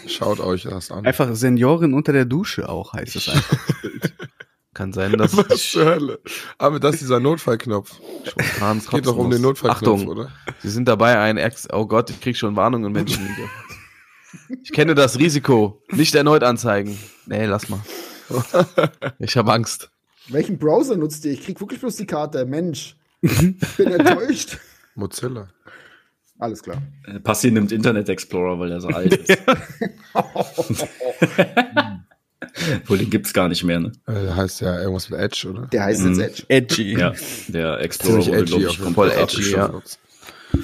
Speaker 3: Schaut euch das an.
Speaker 2: Einfach Seniorin unter der Dusche auch heißt es einfach.
Speaker 4: Kann sein, dass
Speaker 3: Was zur Hölle? Aber das ist dieser Notfallknopf.
Speaker 4: spontan
Speaker 3: Es geht doch um den Notfallknopf,
Speaker 4: Achtung,
Speaker 3: oder?
Speaker 4: Sie sind dabei, ein Ex. Oh Gott, ich krieg schon Warnungen, Menschen. ich kenne das Risiko. Nicht erneut anzeigen. Nee, lass mal. Ich habe Angst.
Speaker 5: Welchen Browser nutzt ihr? Ich krieg wirklich bloß die Karte. Mensch. Ich bin enttäuscht.
Speaker 3: Mozilla.
Speaker 5: Alles klar.
Speaker 1: Äh, Passi nimmt Internet Explorer, weil er so alt ist. Wohl, den gibt's gar nicht mehr, ne?
Speaker 3: Äh, heißt ja irgendwas mit Edge, oder?
Speaker 5: Der heißt
Speaker 1: Mhm.
Speaker 5: jetzt Edge.
Speaker 2: Edgy.
Speaker 1: Ja, der Explorer wurde,
Speaker 3: edgy.
Speaker 1: glaube ich,
Speaker 3: jeden
Speaker 4: voll edgy, ja.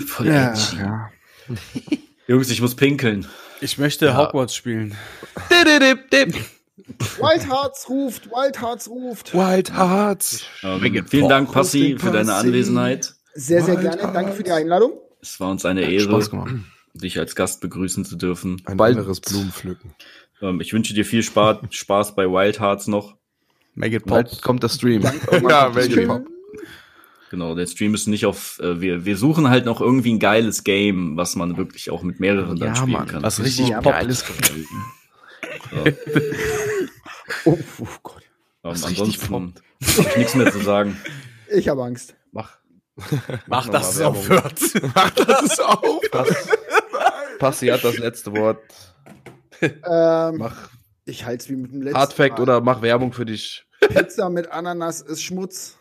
Speaker 1: voll
Speaker 5: Ja,
Speaker 1: edgy.
Speaker 5: ja.
Speaker 1: Jungs, ich muss pinkeln.
Speaker 2: Ich möchte Hogwarts spielen.
Speaker 4: Dip, dip, dip.
Speaker 5: Wild Hearts ruft, Wild Hearts ruft.
Speaker 3: Wild Hearts.
Speaker 1: Ähm, vielen. Dank, Passi, für deine. Anwesenheit.
Speaker 5: Sehr, sehr
Speaker 3: Wild
Speaker 5: gerne. Danke für die
Speaker 3: Hearts.
Speaker 5: Einladung.
Speaker 1: Es war uns eine Ehre,
Speaker 4: Spaß gemacht.
Speaker 1: dich als Gast begrüßen zu dürfen.
Speaker 3: Ein
Speaker 4: Bald-
Speaker 3: anderes Blumenpflücken.
Speaker 1: Ähm, ich wünsche dir viel Spaß, Spaß bei Wild Hearts noch.
Speaker 2: Make it pop.
Speaker 4: Bald kommt der Stream.
Speaker 3: Ja, welche Pop.
Speaker 1: Genau, der Stream ist nicht auf. Äh, wir, wir suchen halt noch irgendwie ein geiles Game, was man wirklich auch mit mehreren dann
Speaker 4: Ja,
Speaker 1: spielen
Speaker 4: Mann,
Speaker 1: kann.
Speaker 2: Was richtig
Speaker 5: Ja.
Speaker 4: Geiles
Speaker 5: Oh, oh Gott.
Speaker 4: Was
Speaker 1: ansonsten habe ich nichts mehr zu sagen.
Speaker 5: Ich habe Angst.
Speaker 4: Mach.
Speaker 2: Mach, dass es aufhört.
Speaker 3: Das ist auf.
Speaker 4: Pass, Passi hat das letzte Wort.
Speaker 5: Ähm,
Speaker 4: Mach
Speaker 5: ich halte es wie mit dem letzten
Speaker 4: Hardfact
Speaker 5: Mal.
Speaker 4: oder mach Werbung für dich.
Speaker 5: Pizza mit Ananas ist Schmutz.